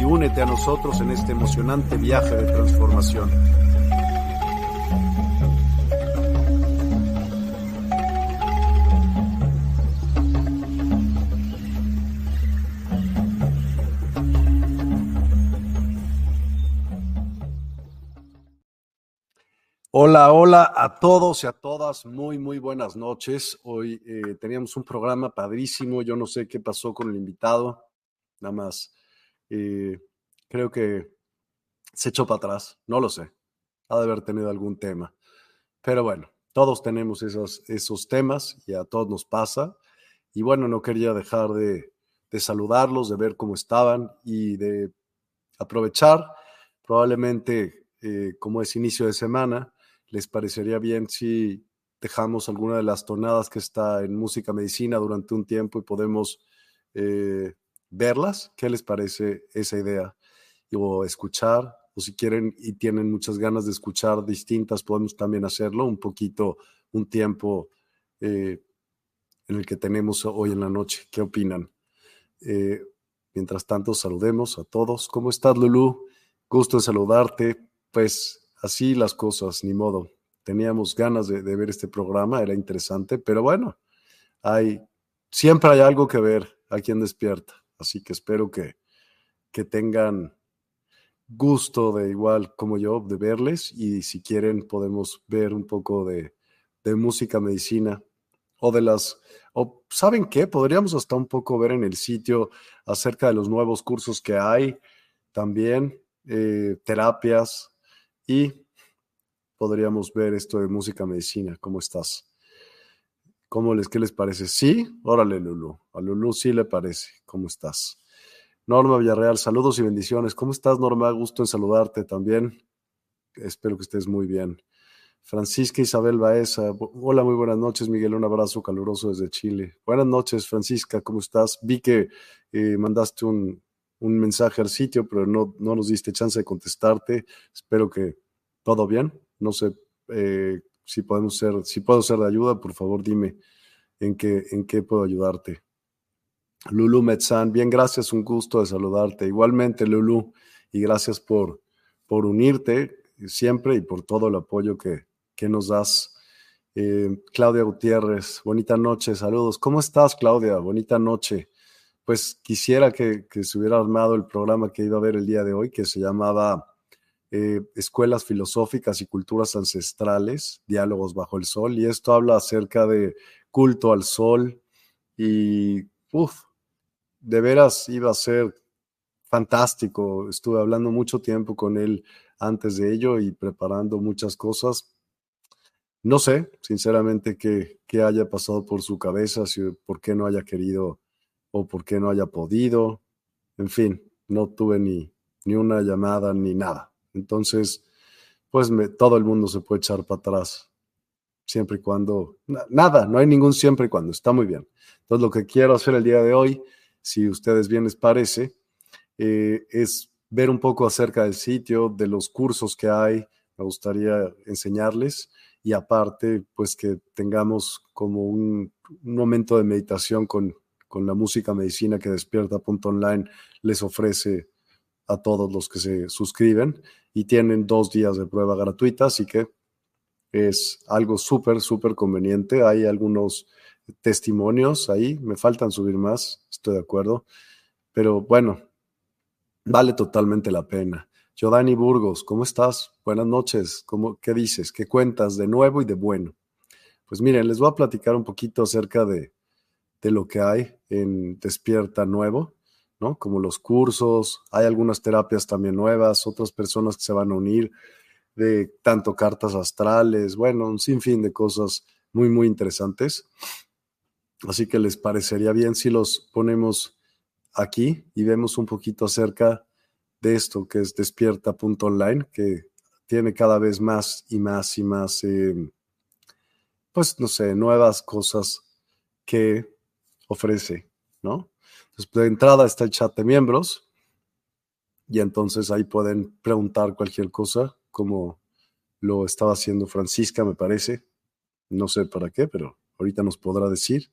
y únete a nosotros en este emocionante viaje de transformación. Hola, hola a todos y a todas. Muy, muy buenas noches. Hoy eh, teníamos un programa padrísimo. Yo no sé qué pasó con el invitado. Nada más. Eh, creo que se echó para atrás. No lo sé. Ha de haber tenido algún tema. Pero bueno, todos tenemos esos, esos temas y a todos nos pasa. Y bueno, no quería dejar de, de saludarlos, de ver cómo estaban y de aprovechar. Probablemente, eh, como es inicio de semana, ¿Les parecería bien si dejamos alguna de las tonadas que está en música medicina durante un tiempo y podemos eh, verlas? ¿Qué les parece esa idea? O escuchar, o si quieren y tienen muchas ganas de escuchar distintas, podemos también hacerlo un poquito, un tiempo eh, en el que tenemos hoy en la noche. ¿Qué opinan? Eh, mientras tanto, saludemos a todos. ¿Cómo estás, Lulu? Gusto en saludarte. Pues así las cosas, ni modo. Teníamos ganas de, ver este programa, era interesante, pero bueno, hay, siempre hay algo que ver a quien despierta. Así que espero que, que tengan gusto de igual como yo de verles y si quieren podemos ver un poco de, de música medicina o de las, o saben qué, podríamos hasta un poco ver en el sitio acerca de los nuevos cursos que hay, también eh, terapias, y podríamos ver esto de música medicina. ¿Cómo estás? ¿Cómo les, qué les parece? Sí, órale, Lulu. A Lulu sí le parece. ¿Cómo estás? Norma Villarreal, saludos y bendiciones. ¿Cómo estás, Norma? Gusto en saludarte también. Espero que estés muy bien. Francisca Isabel Baeza, hola, muy buenas noches, Miguel. Un abrazo caluroso desde Chile. Buenas noches, Francisca, ¿cómo estás? Vi que eh, mandaste un, un mensaje al sitio, pero no, no nos diste chance de contestarte. Espero que todo bien. No sé eh, si ser, si puedo ser de ayuda, por favor dime en qué, en qué puedo ayudarte. Lulu Metzán, bien, gracias, un gusto de saludarte. Igualmente, Lulu, y gracias por, por unirte siempre y por todo el apoyo que, que nos das. Eh, Claudia Gutiérrez, bonita noche, saludos. ¿Cómo estás, Claudia? Bonita noche pues quisiera que, se hubiera armado el programa que iba a ver el día de hoy, que se llamaba eh, Escuelas Filosóficas y Culturas Ancestrales, Diálogos bajo el Sol, y esto habla acerca de culto al sol y, uff, de veras iba a ser fantástico. Estuve hablando mucho tiempo con él antes de ello y preparando muchas cosas. no sé, sinceramente, qué, haya pasado por su cabeza, si, por qué no haya querido o por qué no haya podido. En fin, no tuve ni, ni una llamada ni nada. Entonces, pues todo el mundo se puede echar para atrás, siempre y cuando, nada, no hay ningún siempre y cuando, está muy bien. Entonces, lo que quiero hacer el día de hoy, si ustedes bien les parece, eh, es ver un poco acerca del sitio, de los cursos que hay, me gustaría enseñarles y aparte, pues que tengamos como un, momento de meditación con, con, la música medicina que despierta.online les ofrece a todos los que se suscriben y tienen dos días de prueba gratuita, así que es algo súper, súper conveniente. Hay algunos testimonios ahí, me faltan subir más, estoy de acuerdo, pero bueno, vale totalmente la pena. Dani Burgos, ¿cómo estás? Buenas noches. ¿Cómo, ¿Qué dices? ¿Qué cuentas de nuevo y de bueno? Pues miren, les voy a platicar un poquito acerca de, de lo que hay en Despierta Nuevo, ¿no? Como los cursos, hay algunas terapias también nuevas, otras personas que se van a unir, de tanto cartas astrales, bueno, un sinfín de cosas muy, muy interesantes. Así que les parecería bien si los ponemos aquí y vemos un poquito acerca de esto que es despierta.online, que tiene cada vez más y más y más, em, pues no sé, nuevas cosas que ofrece, ¿no? Entonces, de entrada está el chat de miembros y entonces ahí pueden preguntar cualquier cosa, como lo estaba haciendo Francisca, me parece. No sé para qué, pero ahorita nos podrá decir.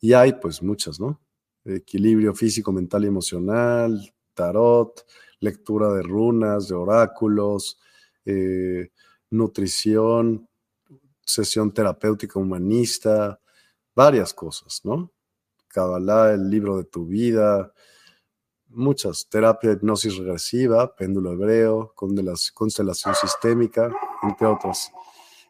Y hay pues muchas, ¿no? Equilibrio físico, mental y emocional, tarot, lectura de runas, de oráculos, eh, nutrición, sesión terapéutica humanista, varias cosas, ¿no? Kabbalah, el libro de tu vida, muchas, terapia de hipnosis regresiva, péndulo hebreo, constelación sistémica, entre otras.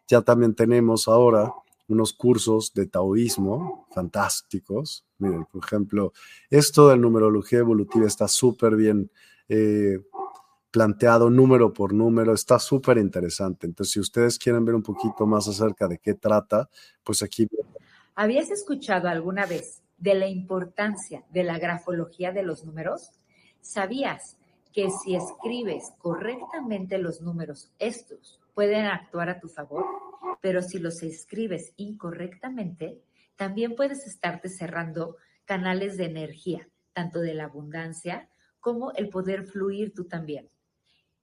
Ya también tenemos ahora unos cursos de taoísmo fantásticos. Miren, por ejemplo, esto de numerología evolutiva está súper bien eh, planteado número por número, está súper interesante. Entonces, si ustedes quieren ver un poquito más acerca de qué trata, pues aquí. ¿Habías escuchado alguna vez de la importancia de la grafología de los números? ¿Sabías que si escribes correctamente los números, estos pueden actuar a tu favor? Pero si los escribes incorrectamente, también puedes estarte cerrando canales de energía, tanto de la abundancia como el poder fluir tú también.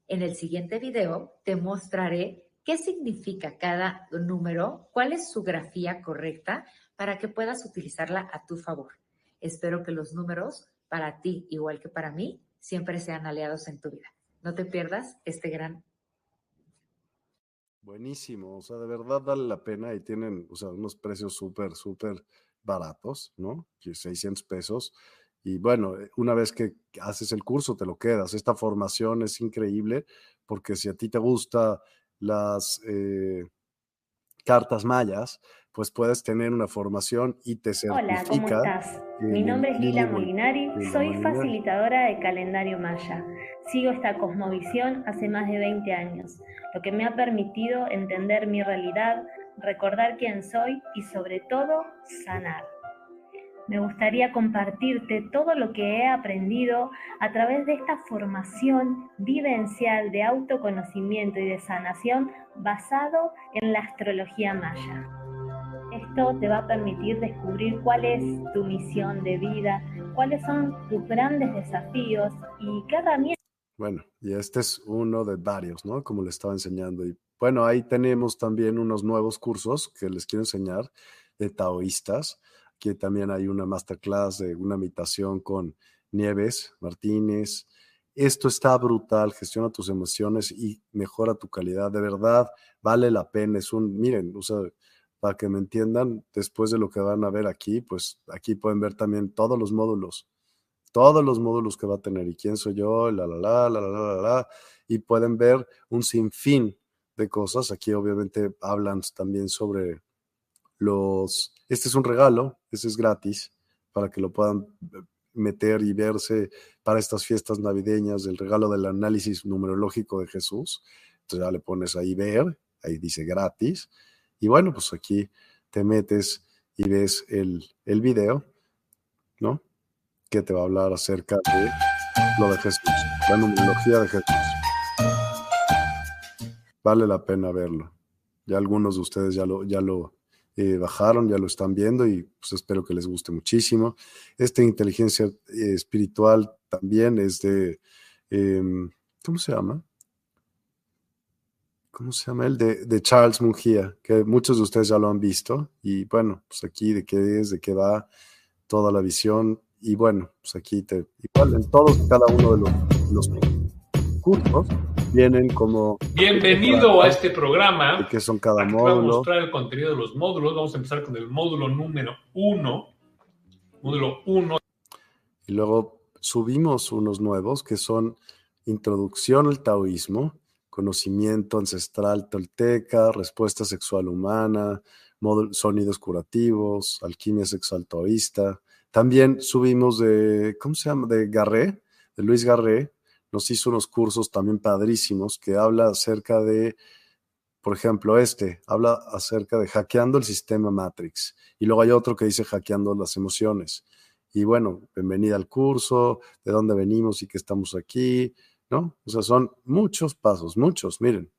En el siguiente video te mostraré qué significa cada número, cuál es su grafía correcta para que puedas utilizarla a tu favor. Espero que los números para ti, igual que para mí, siempre sean aliados en tu vida. No te pierdas este gran Buenísimo, o sea, de verdad vale la pena y tienen, o sea, unos precios súper, súper baratos, ¿no? 600 pesos. Y bueno, eh, una vez que haces el curso, te lo quedas. Esta formación es increíble porque si a ti te gusta las eh, cartas mayas, pues puedes tener una formación y te certifica. Hola, ¿cómo estás? Mi nombre es Lila Molinari, soy facilitadora de calendario maya. Sigo esta cosmovisión hace más de 20 años, lo que me ha permitido entender mi realidad, recordar quién soy y sobre todo sanar. Me gustaría compartirte todo lo que he aprendido a través de esta formación vivencial de autoconocimiento y de sanación basado en la astrología maya. Esto te va a permitir descubrir cuál es tu misión de vida, cuáles son tus grandes desafíos y qué herramientas. Bueno, y este es uno de varios, ¿no? Como le estaba enseñando. Y bueno, ahí tenemos también unos nuevos cursos que les quiero enseñar de taoístas. Aquí también hay una masterclass de una meditación con Nieves Martínez. Esto está brutal, gestiona tus emociones y mejora tu calidad. De verdad, vale la pena. Es un, miren, o sea, para que me entiendan, después de lo que van a ver aquí, pues aquí pueden ver también todos los módulos, todos los módulos que va a tener y quién soy yo, la, la, la, la, la, la, la, y pueden ver un sinfín de cosas. Aquí obviamente hablan también sobre los, este es un regalo, este es gratis para que lo puedan meter y verse para estas fiestas navideñas, el regalo del análisis numerológico de Jesús. Entonces ya le pones ahí ver, ahí dice gratis Y bueno, pues aquí te metes y ves el, el video, ¿no? Que te va a hablar acerca de lo de Jesús, la numerología de Jesús. Vale la pena verlo. Ya algunos de ustedes ya lo, ya lo eh, bajaron, ya lo están viendo y pues espero que les guste muchísimo. Esta inteligencia eh, espiritual también es de, em, ¿cómo se llama? ¿Cómo se llama? El de, de, Charles Mungía, que muchos de ustedes ya lo han visto. Y bueno, pues aquí de qué es, de qué va toda la visión. Y bueno, pues aquí te, igual en todos y cada uno de los, los cursos vienen como... Bienvenido a este programa. que son cada módulo. Vamos a mostrar el contenido de los módulos. Vamos a empezar con el módulo número uno. Módulo uno. Y luego subimos unos nuevos que son Introducción al Taoísmo, Conocimiento Ancestral Tolteca, Respuesta Sexual Humana, Sonidos Curativos, Alquimia Sexual Taoísta. También subimos de, ¿cómo se llama? De Garré, de Luis Garré, nos hizo unos cursos también padrísimos que habla acerca de, por ejemplo, este, habla acerca de hackeando el sistema Matrix. Y luego hay otro que dice hackeando las emociones. Y bueno, bienvenida al curso, de dónde venimos y que estamos aquí, ¿no? O sea, son muchos pasos, muchos, miren,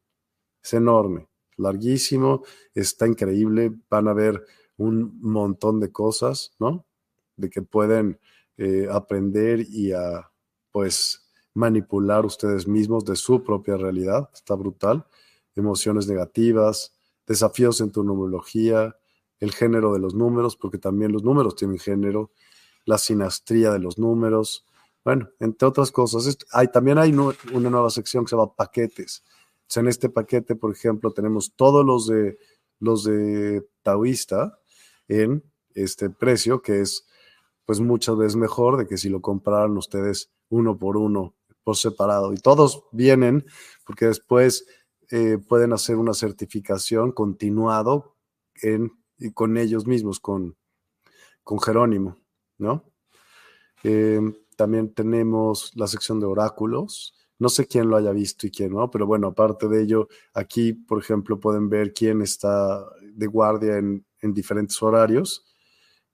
es enorme, larguísimo, está increíble, van a ver un montón de cosas, ¿no? De que pueden eh, aprender y a, pues, manipular ustedes mismos de su propia realidad. Está brutal. Emociones negativas, desafíos en tu numerología, el género de los números, porque también los números tienen género, la sinastría de los números. Bueno, entre otras cosas. Hay, también hay una nueva sección que se llama paquetes. en este paquete, por ejemplo, tenemos todos los de los de Taoísta en este precio, que es pues muchas veces mejor de que si lo compraran ustedes uno por uno por separado. Y todos vienen porque después eh, pueden hacer una certificación continuado en, con ellos mismos, con, con Jerónimo, ¿no? Eh, también tenemos la sección de oráculos. No sé quién lo haya visto y quién no, pero bueno, aparte de ello, aquí, por ejemplo, pueden ver quién está de guardia en, en diferentes horarios.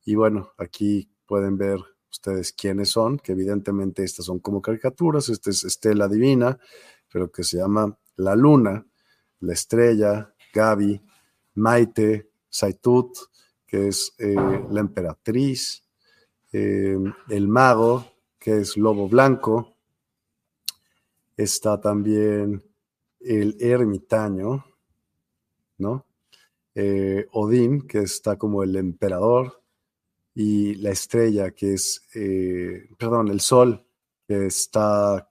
Y bueno, aquí pueden ver ustedes quiénes son, que evidentemente estas son como caricaturas, esta es Estela Divina, pero que se llama La Luna, La Estrella, Gaby, Maite, Saitut, que es eh, la emperatriz, eh, el mago, que es Lobo Blanco, está también el ermitaño, ¿no? Eh, Odín, que está como el emperador, y la estrella, que es, eh, perdón, el sol, que está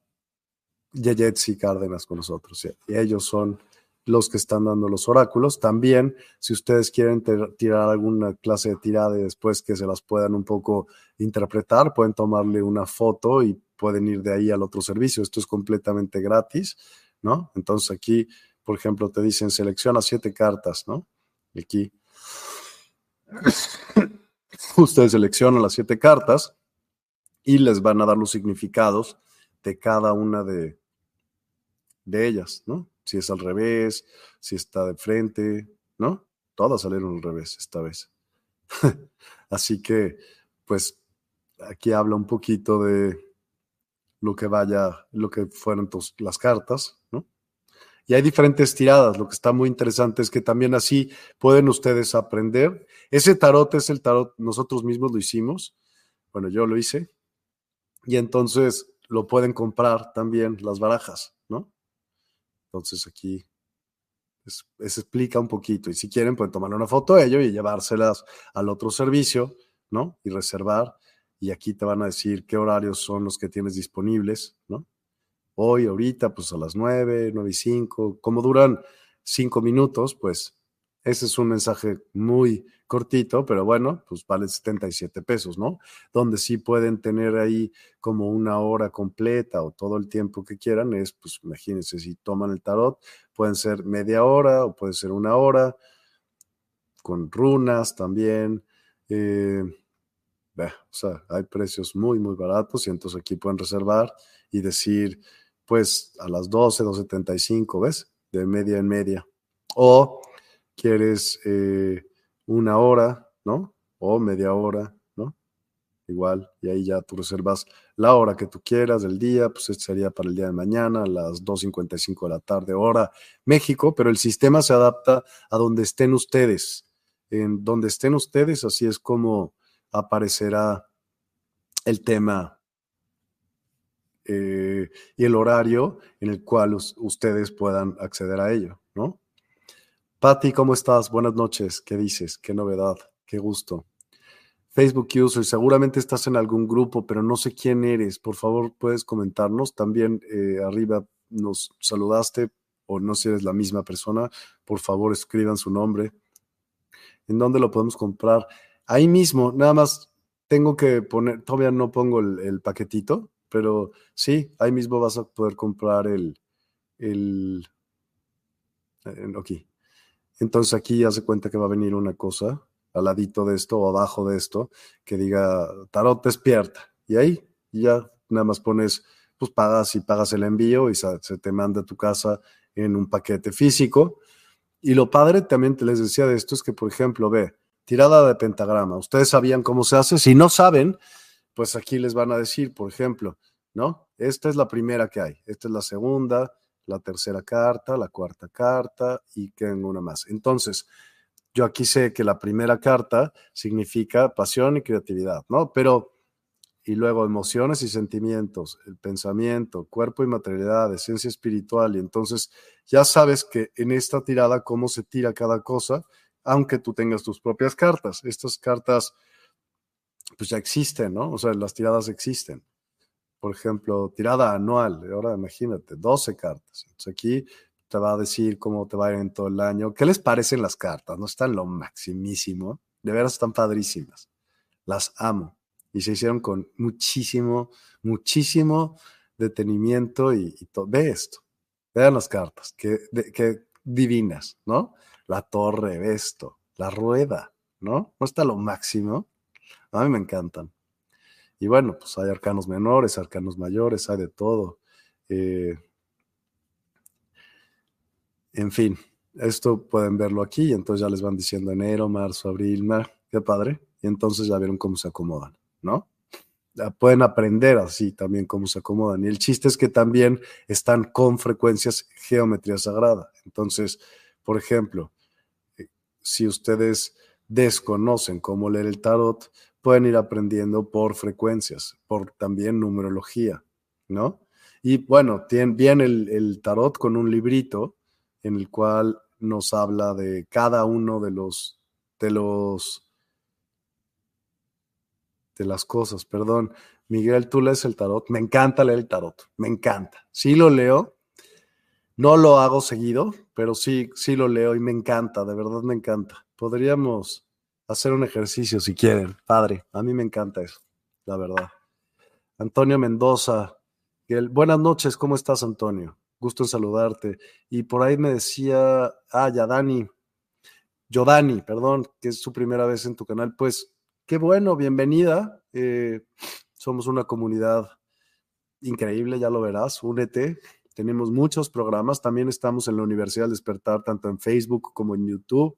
Yeyetsi Cárdenas con nosotros. Y ellos son los que están dando los oráculos. También, si ustedes quieren tirar alguna clase de tirada y después que se las puedan un poco interpretar, pueden tomarle una foto y pueden ir de ahí al otro servicio. Esto es completamente gratis, ¿no? Entonces aquí, por ejemplo, te dicen selecciona siete cartas, ¿no? Y aquí Ustedes seleccionan las siete cartas y les van a dar los significados de cada una de, de ellas, ¿no? Si es al revés, si está de frente, ¿no? Todas salieron al revés esta vez. Así que, pues, aquí habla un poquito de lo que vaya, lo que fueron las cartas, ¿no? Y hay diferentes tiradas. Lo que está muy interesante es que también así pueden ustedes aprender. Ese tarot es el tarot, nosotros mismos lo hicimos. Bueno, yo lo hice. Y entonces lo pueden comprar también las barajas, ¿no? Entonces aquí se explica un poquito. Y si quieren, pueden tomar una foto de ello y llevárselas al otro servicio, ¿no? Y reservar. Y aquí te van a decir qué horarios son los que tienes disponibles, ¿no? hoy, ahorita, pues a las 9, 9 y 5, como duran 5 minutos, pues ese es un mensaje muy cortito, pero bueno, pues vale 77 pesos, ¿no? Donde sí pueden tener ahí como una hora completa o todo el tiempo que quieran, es, pues imagínense, si toman el tarot, pueden ser media hora o puede ser una hora, con runas también. Eh, o sea, hay precios muy, muy baratos y entonces aquí pueden reservar y decir, pues a las 12, 2.75, ¿ves? De media en media. O quieres eh, una hora, ¿no? O media hora, ¿no? Igual, y ahí ya tú reservas la hora que tú quieras del día, pues este sería para el día de mañana, a las 2.55 de la tarde, hora México, pero el sistema se adapta a donde estén ustedes. En donde estén ustedes, así es como aparecerá el tema eh, y el horario en el cual ustedes puedan acceder a ello, ¿no? Patti, ¿cómo estás? Buenas noches. ¿Qué dices? ¿Qué novedad? Qué gusto. Facebook user, seguramente estás en algún grupo, pero no sé quién eres. Por favor, puedes comentarnos. También eh, arriba nos saludaste o no si eres la misma persona. Por favor, escriban su nombre. ¿En dónde lo podemos comprar? Ahí mismo, nada más tengo que poner, todavía no pongo el, paquetito, pero sí, ahí mismo vas a poder comprar el, el, aquí, entonces aquí ya se cuenta que va a venir una cosa al ladito de esto o abajo de esto que diga tarot despierta. Y ahí ya nada más pones, pues pagas y pagas el envío y se, te manda a tu casa en un paquete físico. Y lo padre también te les decía de esto es que, por ejemplo, ve, tirada de pentagrama. Ustedes sabían cómo se hace. Si no saben, pues aquí les van a decir, por ejemplo, ¿no? Esta es la primera que hay, esta es la segunda, la tercera carta, la cuarta carta y tengo una más. Entonces, yo aquí sé que la primera carta significa pasión y creatividad, ¿no? Pero, y luego emociones y sentimientos, el pensamiento, cuerpo y materialidad, esencia espiritual. Y entonces ya sabes que en esta tirada cómo se tira cada cosa, aunque tú tengas tus propias cartas. Estas cartas, pues ya existen, ¿no? O sea, las tiradas existen por ejemplo, tirada anual, ahora imagínate, 12 cartas. Entonces aquí te va a decir cómo te va a ir en todo el año. ¿Qué les parecen las cartas? No están lo maximísimo. De veras están padrísimas. Las amo. Y se hicieron con muchísimo, muchísimo detenimiento y, todo. Ve esto. Vean las cartas. Qué, divinas, ¿no? La torre, ve esto. La rueda, ¿no? No está lo máximo. A mí me encantan. Y bueno, pues hay arcanos menores, arcanos mayores, hay de todo. Eh, en fin, esto pueden verlo aquí, y entonces ya les van diciendo enero, marzo, abril, qué padre. Y entonces ya vieron cómo se acomodan, ¿no? Ya pueden aprender así también cómo se acomodan. Y el chiste es que también están con frecuencias geometría sagrada. Entonces, por ejemplo, eh, si ustedes desconocen cómo leer el tarot, pueden ir aprendiendo por frecuencias, por también numerología, ¿no? Y bueno, viene el, tarot con un librito en el cual nos habla de cada uno de los, de los, de las cosas, perdón. Miguel, tú lees el tarot. Me encanta leer el tarot, me encanta. Sí lo leo, no lo hago seguido, pero sí, sí lo leo y me encanta, de verdad me encanta. Podríamos hacer un ejercicio si quieren. Padre, a mí me encanta eso, la verdad. Antonio Mendoza, buenas noches, ¿cómo estás, Antonio? Gusto en saludarte. Y por ahí me decía, ah, ya Dani, Dani, perdón, que es su primera vez en tu canal. Pues qué bueno, bienvenida. Eh, somos una comunidad increíble, ya lo verás, únete. Tenemos muchos programas, también estamos en la Universidad del Despertar, tanto en Facebook como en YouTube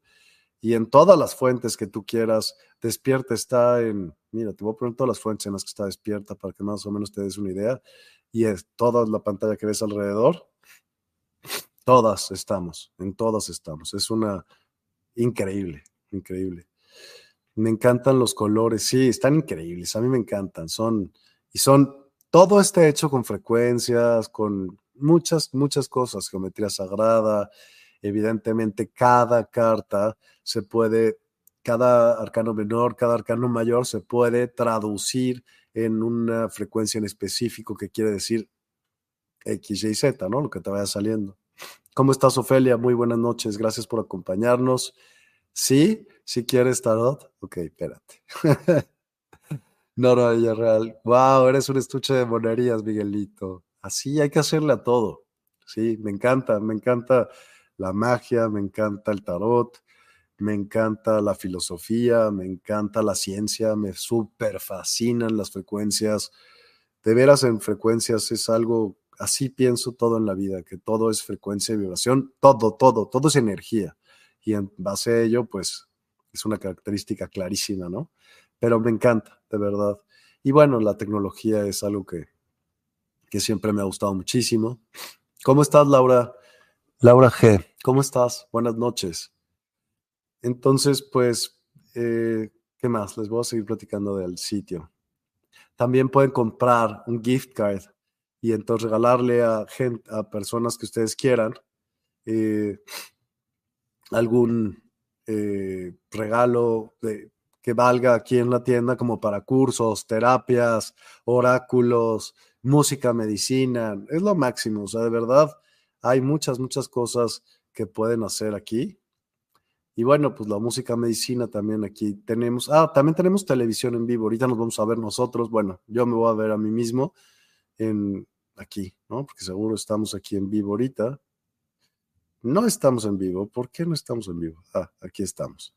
y en todas las fuentes que tú quieras. Despierta está en, mira, te voy a poner todas las fuentes en las que está despierta para que más o menos te des una idea. Y es toda la pantalla que ves alrededor. Todas estamos, en todas estamos. Es una increíble, increíble. Me encantan los colores, sí, están increíbles, a mí me encantan. Son, y son, todo está hecho con frecuencias, con muchas, muchas cosas, geometría sagrada, Evidentemente, cada carta se puede, cada arcano menor, cada arcano mayor se puede traducir en una frecuencia en específico que quiere decir X, Y, Z, ¿no? Lo que te vaya saliendo. ¿Cómo estás, Ofelia? Muy buenas noches. Gracias por acompañarnos. Sí, si quieres tarot. Ok, espérate. no, no, real. Wow, eres un estuche de monerías, Miguelito. Así hay que hacerle a todo. Sí, me encanta, me encanta la magia, me encanta el tarot, me encanta la filosofía, me encanta la ciencia, me súper fascinan las frecuencias. De veras en frecuencias es algo, así pienso todo en la vida, que todo es frecuencia y vibración, todo, todo, todo es energía. y en base a ello, pues es una característica clarísima, ¿no? Pero me encanta, de verdad. Y bueno, la tecnología es algo que, que siempre me ha gustado muchísimo. ¿Cómo estás, Laura? Laura G, ¿cómo estás? Buenas noches. Entonces, pues, eh, ¿qué más? Les voy a seguir platicando del sitio. También pueden comprar un gift card y entonces regalarle a, gente, a personas que ustedes quieran eh, algún eh, regalo de, que valga aquí en la tienda como para cursos, terapias, oráculos, música, medicina. Es lo máximo. O sea, de verdad, hay muchas, muchas cosas que pueden hacer aquí. Y bueno, pues la música medicina también aquí tenemos. Ah, también tenemos televisión en vivo. Ahorita nos vamos a ver nosotros. Bueno, yo me voy a ver a mí mismo en aquí, ¿no? Porque seguro estamos aquí en vivo ahorita. No estamos en vivo. ¿Por qué no estamos en vivo? Ah, aquí estamos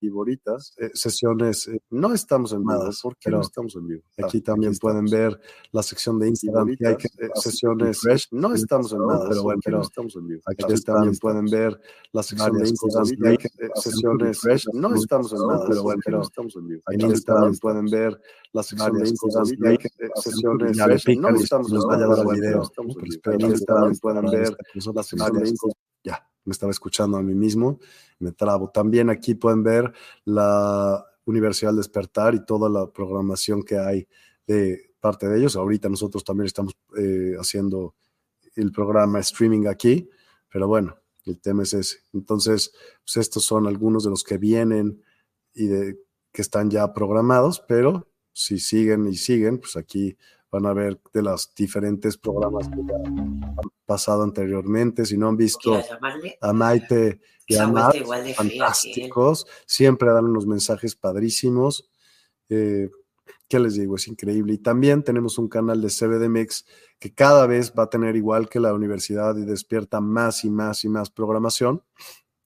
y bonitas, eh, sesiones, eh, no estamos en vivo, porque no estamos en vivo. Aquí también pueden ver la sección de Instagram, hay eh, sesiones, no estamos en nada, pero bueno, pero estamos en vivo. Aquí también pueden ver la sección de Instagram, hay sesiones, no estamos en nada, pero bueno, pero estamos en vivo. Aquí también pueden ver la sección de Instagram, hay sesiones, no estamos en nada, pero aquí también pueden ver la sección de Instagram, ya me estaba escuchando a mí mismo, me trabo. También aquí pueden ver la Universidad del Despertar y toda la programación que hay de parte de ellos. Ahorita nosotros también estamos eh, haciendo el programa streaming aquí, pero bueno, el tema es ese. Entonces, pues estos son algunos de los que vienen y de, que están ya programados, pero si siguen y siguen, pues aquí van a ver de los diferentes programas que ya han pasado anteriormente. Si no han visto a Maite y a Nat, fantásticos, siempre dan unos mensajes padrísimos. Eh, ¿Qué les digo? Es increíble. Y también tenemos un canal de CBDMX que cada vez va a tener igual que la universidad y despierta más y más y más programación.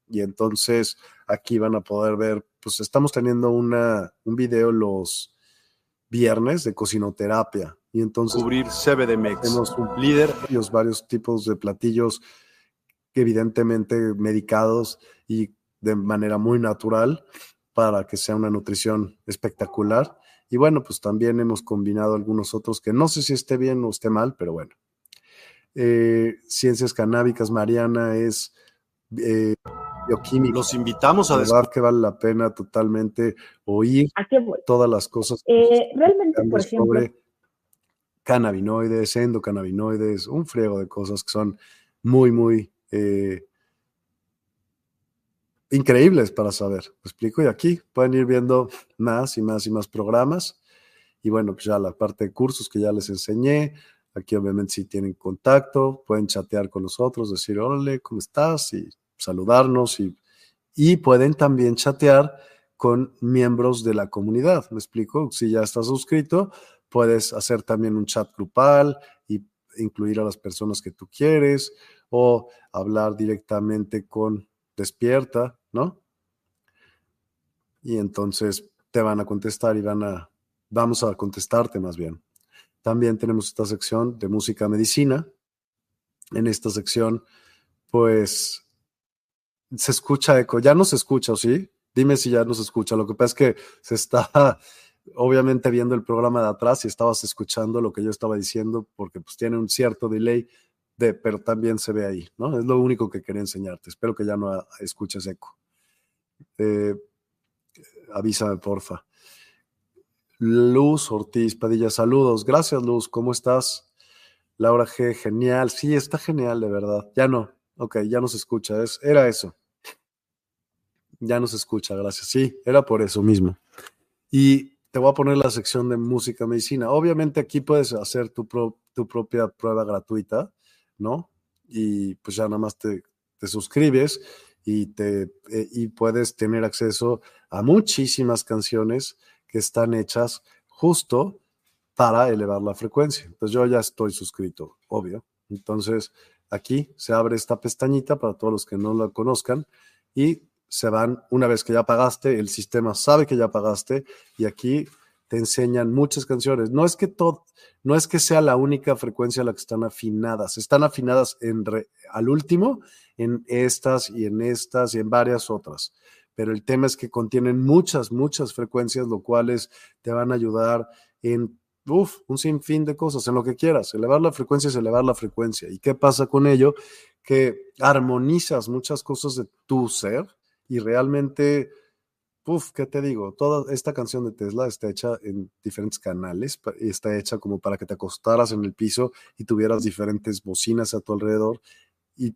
Y entonces aquí van a poder ver, pues estamos teniendo una, un video los viernes de cocinoterapia y entonces cubrir CBDMEX. Tenemos un líder, los varios tipos de platillos evidentemente medicados y de manera muy natural para que sea una nutrición espectacular. Y bueno, pues también hemos combinado algunos otros que no sé si esté bien o esté mal, pero bueno. Eh, ciencias canábicas, Mariana, es eh, bioquímica. Los invitamos a verdad que vale la pena totalmente oír todas las cosas. Eh, realmente, por ejemplo, cannabinoides, endocannabinoides, un friego de cosas que son muy, muy eh, increíbles para saber. ¿Me explico? Y aquí pueden ir viendo más y más y más programas. Y bueno, pues ya la parte de cursos que ya les enseñé. Aquí obviamente si tienen contacto, pueden chatear con nosotros, decir, órale, ¿cómo estás? Y saludarnos. Y, y pueden también chatear con miembros de la comunidad. ¿Me explico? Si ya estás suscrito, Puedes hacer también un chat grupal y incluir a las personas que tú quieres o hablar directamente con Despierta, ¿no? Y entonces te van a contestar y van a, vamos a contestarte más bien. También tenemos esta sección de música medicina. En esta sección, pues, se escucha eco. Ya no se escucha, ¿o sí? Dime si ya no se escucha. Lo que pasa es que se está obviamente viendo el programa de atrás y estabas escuchando lo que yo estaba diciendo, porque pues tiene un cierto delay, de, pero también se ve ahí, ¿no? Es lo único que quería enseñarte. Espero que ya no escuches eco. Eh, avísame, porfa. Luz Ortiz Padilla, saludos. Gracias, Luz. ¿Cómo estás? Laura G, genial. Sí, está genial, de verdad. Ya no. Ok, ya no se escucha. Es, era eso. Ya no se escucha, gracias. Sí, era por eso mismo. Y te voy a poner la sección de música medicina. Obviamente aquí puedes hacer tu, tu propia prueba gratuita, ¿no? Y pues ya nada más te, te suscribes y, te, eh, y puedes tener acceso a muchísimas canciones que están hechas justo para elevar la frecuencia. Entonces yo ya estoy suscrito, obvio. Entonces aquí se abre esta pestañita para todos los que no la conozcan y se van, una vez que ya pagaste, el sistema sabe que ya pagaste y aquí te enseñan muchas canciones. No es que todo, no es que sea la única frecuencia a la que están afinadas, están afinadas en al último en estas y en estas y en varias otras. Pero el tema es que contienen muchas, muchas frecuencias, lo cuales te van a ayudar en uf, un sinfín de cosas, en lo que quieras. Elevar la frecuencia es elevar la frecuencia. ¿Y qué pasa con ello? Que armonizas muchas cosas de tu ser y realmente Uf, ¿qué te digo? Toda esta canción de Tesla está hecha en diferentes canales, está hecha como para que te acostaras en el piso y tuvieras diferentes bocinas a tu alrededor y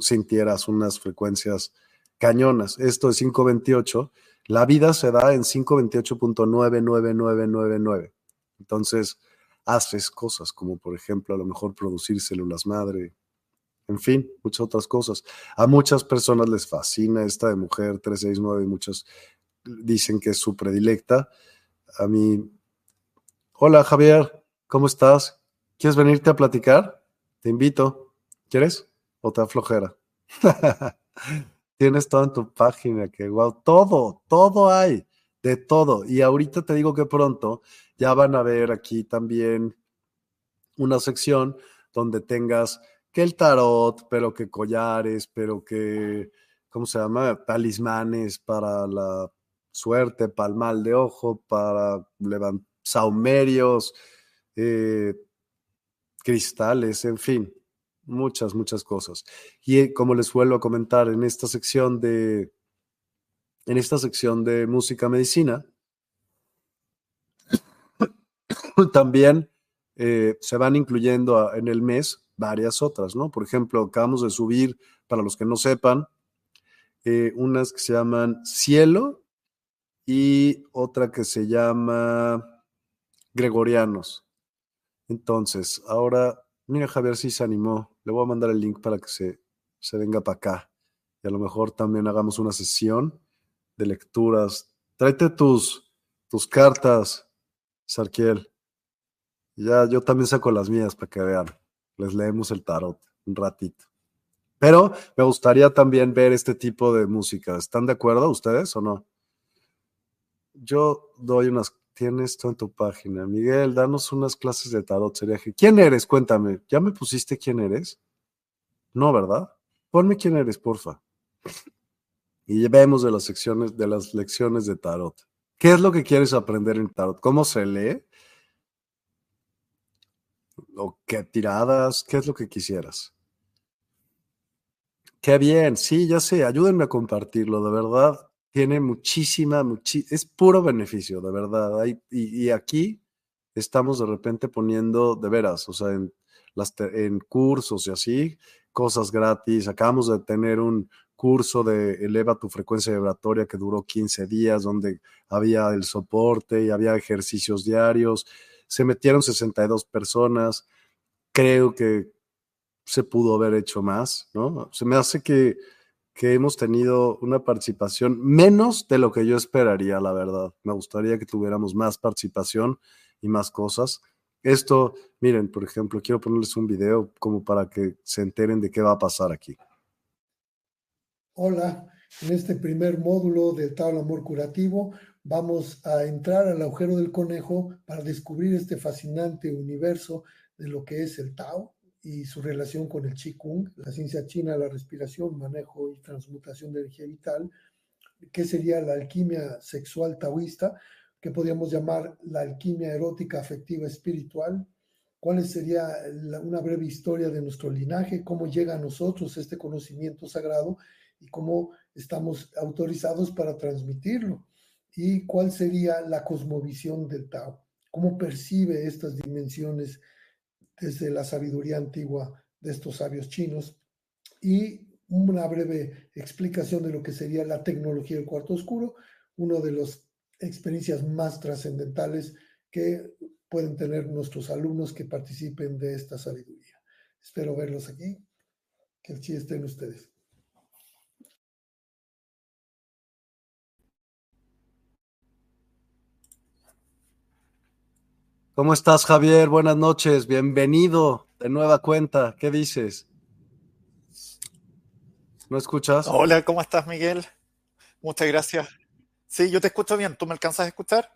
sintieras unas frecuencias cañonas. Esto es 528. La vida se da en 528.99999. Entonces, haces cosas como, por ejemplo, a lo mejor producir células madre, en fin, muchas otras cosas. A muchas personas les fascina esta de mujer 369 y muchas dicen que es su predilecta. A mí, hola Javier, ¿cómo estás? ¿Quieres venirte a platicar? Te invito. ¿Quieres? ¿O te flojera? Tienes todo en tu página, que wow, todo, todo hay, de todo. Y ahorita te digo que pronto ya van a ver aquí también una sección donde tengas que el tarot, pero que collares, pero que, ¿cómo se llama? Talismanes para la suerte, para el mal de ojo, para levantar saumerios, eh, cristales, en fin, muchas, muchas cosas. Y eh, como les vuelvo a comentar en esta sección de, en esta sección de música medicina, también eh, se van incluyendo en el mes varias otras, ¿no? Por ejemplo, acabamos de subir, para los que no sepan, unas que se llaman Cielo y otra que se llama Gregorianos. Entonces, ahora, mira, Javier sí se animó. Le voy a mandar el link para que se, se venga para acá. Y a lo mejor también hagamos una sesión de lecturas. Tráete tus, tus cartas, Sarkiel. Ya yo también saco las mías para que vean. Les leemos el tarot un ratito. Pero me gustaría también ver este tipo de música. ¿Están de acuerdo ustedes o no? yo doy unas, tienes todo en tu página. Miguel, danos unas clases de tarot. Sería ¿Quién eres? Cuéntame. ¿Ya me pusiste quién eres? No, ¿verdad? Ponme quién eres, porfa. Y vemos de las secciones, de las lecciones de tarot. ¿Qué es lo que quieres aprender en tarot? ¿Cómo se lee? ¿O qué tiradas? ¿Qué es lo que quisieras? Qué bien, sí, ya sé, ayúdenme a compartirlo, de verdad tiene muchísima, es puro beneficio, de verdad. Hay, y, aquí estamos de repente poniendo, de veras, o sea, en, las, en cursos y así, cosas gratis. Acabamos de tener un curso de eleva tu frecuencia vibratoria que duró 15 días, donde había el soporte y había ejercicios diarios. Se metieron 62 personas. Creo que se pudo haber hecho más, ¿no? Se me hace que que hemos tenido una participación menos de lo que yo esperaría, la verdad. Me gustaría que tuviéramos más participación y más cosas. Esto, miren, por ejemplo, quiero ponerles un video como para que se enteren de qué va a pasar aquí. Hola, en este primer módulo del Tabla Amor Curativo vamos a entrar al agujero del conejo para descubrir este fascinante universo de lo que es el Tao, y su relación con el Qigong, la ciencia china la respiración, manejo y transmutación de energía vital, que sería la alquimia sexual taoísta, que podríamos llamar la alquimia erótica afectiva espiritual, cuál sería una breve historia de nuestro linaje, cómo llega a nosotros este conocimiento sagrado y cómo estamos autorizados para transmitirlo, y cuál sería la cosmovisión del Tao, cómo percibe estas dimensiones desde la sabiduría antigua de estos sabios chinos y una breve explicación de lo que sería la tecnología del cuarto oscuro, una de las experiencias más trascendentales que pueden tener nuestros alumnos que participen de esta sabiduría. Espero verlos aquí, que el chi esté en ustedes. ¿Cómo estás, Javier? Buenas noches, bienvenido de nueva cuenta. ¿Qué dices? ¿No escuchas? Hola, ¿cómo estás, Miguel? Muchas gracias. Sí, yo te escucho bien. ¿Tú me alcanzas a escuchar?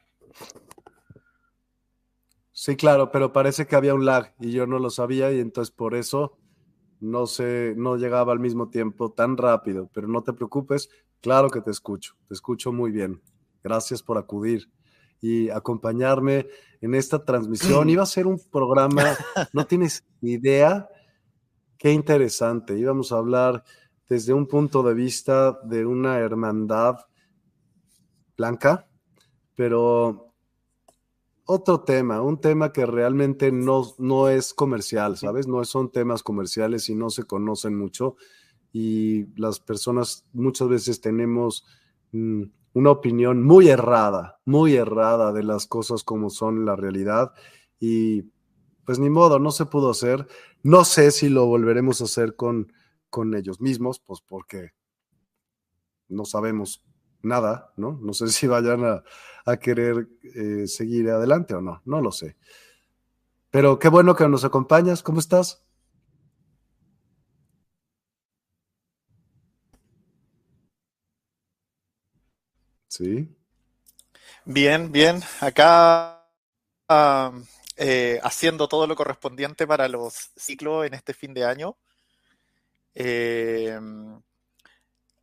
Sí, claro, pero parece que había un lag y yo no lo sabía y entonces por eso no sé, no llegaba al mismo tiempo tan rápido, pero no te preocupes, claro que te escucho, te escucho muy bien. Gracias por acudir y acompañarme en esta transmisión. Iba a ser un programa, no tienes idea, qué interesante. Íbamos a hablar desde un punto de vista de una hermandad blanca, pero otro tema, un tema que realmente no, no es comercial, ¿sabes? No son temas comerciales y no se conocen mucho y las personas muchas veces tenemos mm, una opinión muy errada, muy errada de las cosas como son la realidad y pues ni modo, no se pudo hacer. No sé si lo volveremos a hacer con, con ellos mismos, pues porque no sabemos nada, ¿no? No sé si vayan a, querer eh, seguir adelante o no, no lo sé. Pero qué bueno que nos acompañas, ¿cómo estás? Sí. Bien, bien. Acá eh, haciendo todo lo correspondiente para los ciclos en este fin de año. Eh,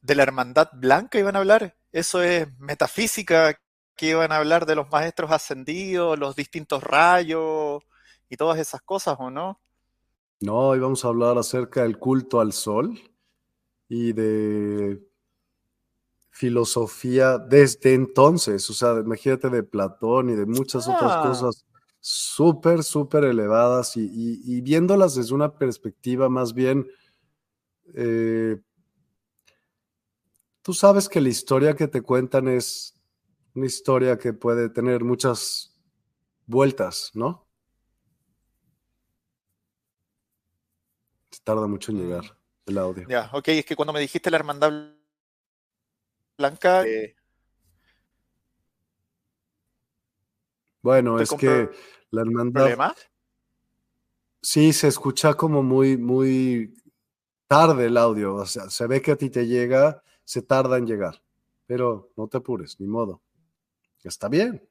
de la hermandad blanca iban a hablar. Eso es metafísica, que iban a hablar de los maestros ascendidos, los distintos rayos y todas esas cosas, ¿o no? No, íbamos a hablar acerca del culto al sol y de filosofía desde entonces, o sea, imagínate de Platón y de muchas otras ah. cosas súper, súper elevadas y, viéndolas desde una perspectiva más bien eh, tú sabes que la historia que te cuentan es una historia que puede tener muchas vueltas, ¿no? Se tarda mucho en llegar mm. el audio. Ya, ok, es que cuando me dijiste la hermandad blanca... Eh, bueno, es que la hermandad... ¿Problema? Sí, se escucha como muy, muy tarde el audio. O sea, se ve que a ti te llega se tarda en llegar. Pero no te apures, ni modo. Está bien.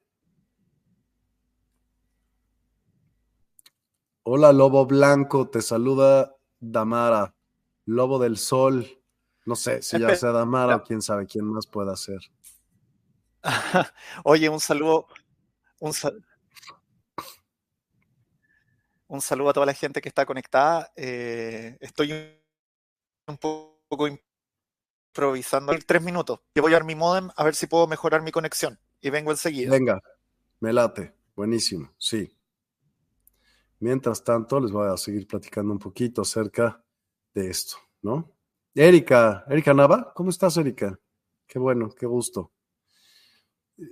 Hola, Lobo Blanco, te saluda Damara, Lobo del Sol. No sé si ya sea Damara o quién sabe quién más pueda ser. Oye, un saludo, un, un, saludo a toda la gente que está conectada. Eh, estoy un poco improvisando tres minutos. Yo voy a mi modem a ver si puedo mejorar mi conexión y vengo enseguida. Venga, me late. Buenísimo, sí. Mientras tanto, les voy a seguir platicando un poquito acerca de esto, ¿no? Erika, Erika Nava, ¿cómo estás, Erika? Qué bueno, qué gusto.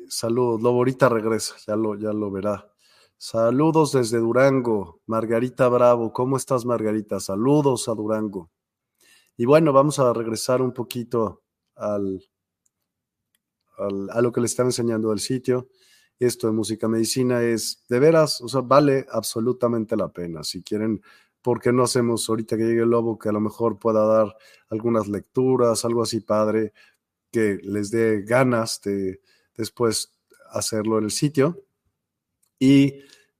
Saludos, Lobo ahorita regresa, ya lo, ya lo verá. Saludos desde Durango, Margarita Bravo, ¿cómo estás, Margarita? Saludos a Durango. Y bueno, vamos a regresar un poquito al, a lo que le estaba enseñando del sitio. Esto de música medicina es de veras, o sea, vale absolutamente la pena. Si quieren, ¿por qué no hacemos ahorita que llegue el lobo que a lo mejor pueda dar algunas lecturas, algo así padre, que les dé ganas de después hacerlo en el sitio? Y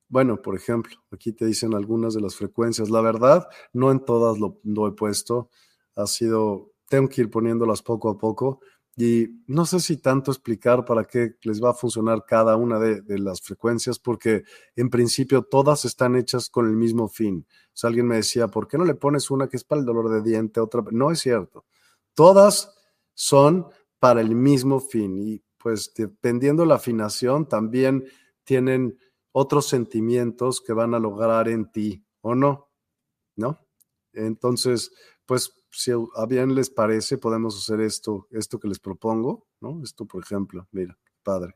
bueno, por ejemplo, aquí te dicen algunas de las frecuencias. La verdad, no en todas lo, lo he puesto ha sido, tengo que ir poniéndolas poco a poco y no sé si tanto explicar para qué les va a funcionar cada una de, las frecuencias, porque en principio todas están hechas con el mismo fin. O sea, alguien me decía, ¿por qué no le pones una que es para el dolor de diente, otra? No es cierto. Todas son para el mismo fin y pues dependiendo la afinación también tienen otros sentimientos que van a lograr en ti, ¿o no? ¿No? Entonces, pues si a bien les parece, podemos hacer esto, esto que les propongo, ¿no? Esto, por ejemplo, mira, padre.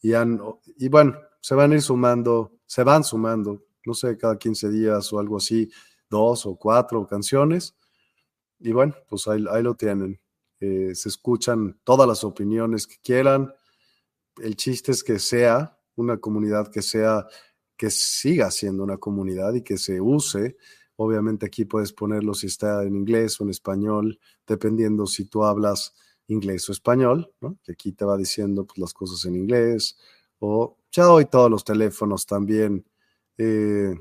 Y, y bueno, se van a ir sumando, se van sumando, no sé, cada 15 días o algo así, dos o cuatro canciones. Y bueno, pues ahí, lo tienen. Eh, se escuchan todas las opiniones que quieran. El chiste es que sea una comunidad que sea, que siga siendo una comunidad y que se use Obviamente aquí puedes ponerlo si está en inglés o en español, dependiendo si tú hablas inglés o español, ¿no? Que aquí te va diciendo pues, las cosas en inglés. O ya hoy todos los teléfonos también eh,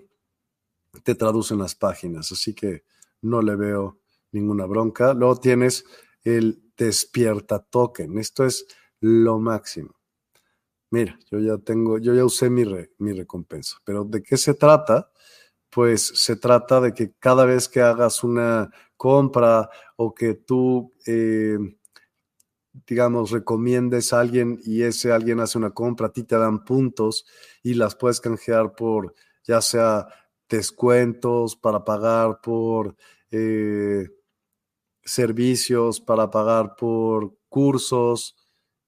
te traducen las páginas, así que no le veo ninguna bronca. Luego tienes el despierta token, esto es lo máximo. Mira, yo ya tengo, yo ya usé mi, mi recompensa, pero ¿de qué se trata? Pues se trata de que cada vez que hagas una compra o que tú, eh, digamos, recomiendes a alguien y ese alguien hace una compra, a ti te dan puntos y las puedes canjear por ya sea descuentos para pagar por eh, servicios, para pagar por cursos.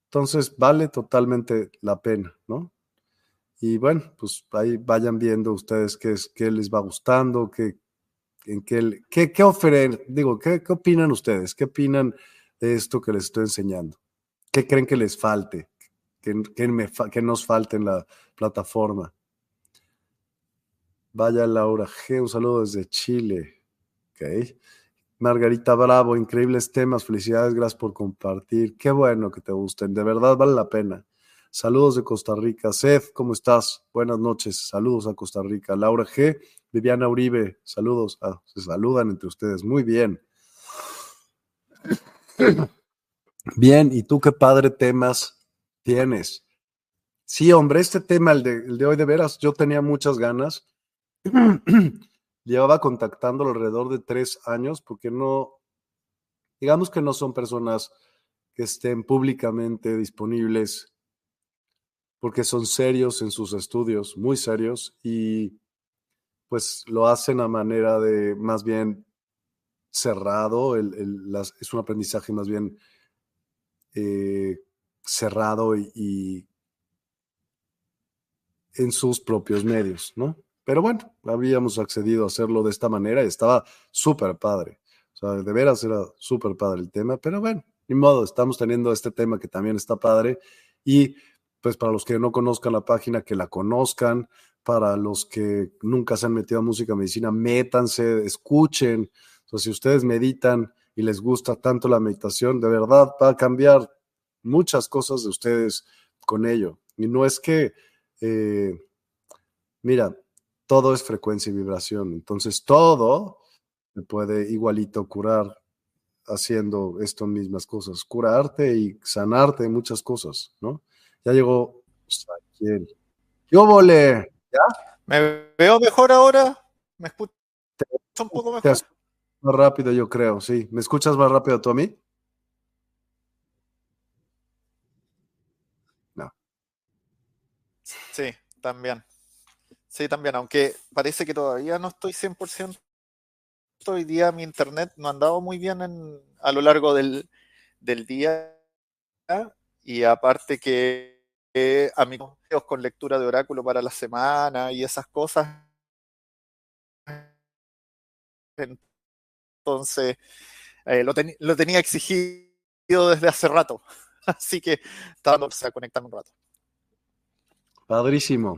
Entonces vale totalmente la pena, ¿no? Y bueno, pues ahí vayan viendo ustedes qué, es, qué les va gustando, qué, en qué, qué, qué digo, ¿qué, ¿qué opinan ustedes? ¿Qué opinan de esto que les estoy enseñando? ¿Qué creen que les falte? ¿Qué, que nos falte en la plataforma? Vaya Laura G, un saludo desde Chile. Ok. Margarita Bravo, increíbles temas, felicidades, gracias por compartir. Qué bueno que te gusten, de verdad vale la pena. Saludos de Costa Rica. Seth, ¿cómo estás? Buenas noches. Saludos a Costa Rica. Laura G. Viviana Uribe, saludos. Ah, se saludan entre ustedes. Muy bien. Bien, ¿y tú qué padre temas tienes? Sí, hombre, este tema, el de, el de hoy de veras, yo tenía muchas ganas. Llevaba contactándolo alrededor de tres años porque no, digamos que no son personas que estén públicamente disponibles porque son serios en sus estudios, muy serios, y pues lo hacen a manera de más bien cerrado, es un aprendizaje más bien eh, cerrado y, en sus propios medios, ¿no? Pero bueno, habíamos accedido a hacerlo de esta manera y estaba súper padre. O sea, de veras era súper padre el tema, pero bueno, ni modo, estamos teniendo este tema que también está padre y pues para los que no conozcan la página, que la conozcan, para los que nunca se han metido a música medicina, métanse, escuchen. O si ustedes meditan y les gusta tanto la meditación, de verdad va a cambiar muchas cosas de ustedes con ello. Y no es que, eh, mira, todo es frecuencia y vibración. Entonces todo se puede igualito curar haciendo estas mismas cosas, curarte y sanarte muchas cosas, ¿no? Ya llegó Saquiel. ¡Yo volé! ¿Ya? ¿Me veo mejor ahora? ¿Me escucho un poco mejor? Más rápido, yo creo, sí. ¿Me escuchas más rápido tú a mí? No. Sí, también. Sí, también, aunque parece que todavía no estoy 100%. Hoy día mi internet no ha andado muy bien en, a lo largo del, del día. Y aparte que a mis con lectura de oráculo para la semana y esas cosas. Entonces, eh, lo, lo, tenía exigido desde hace rato. Así que estaba a conectarme un rato. Padrísimo.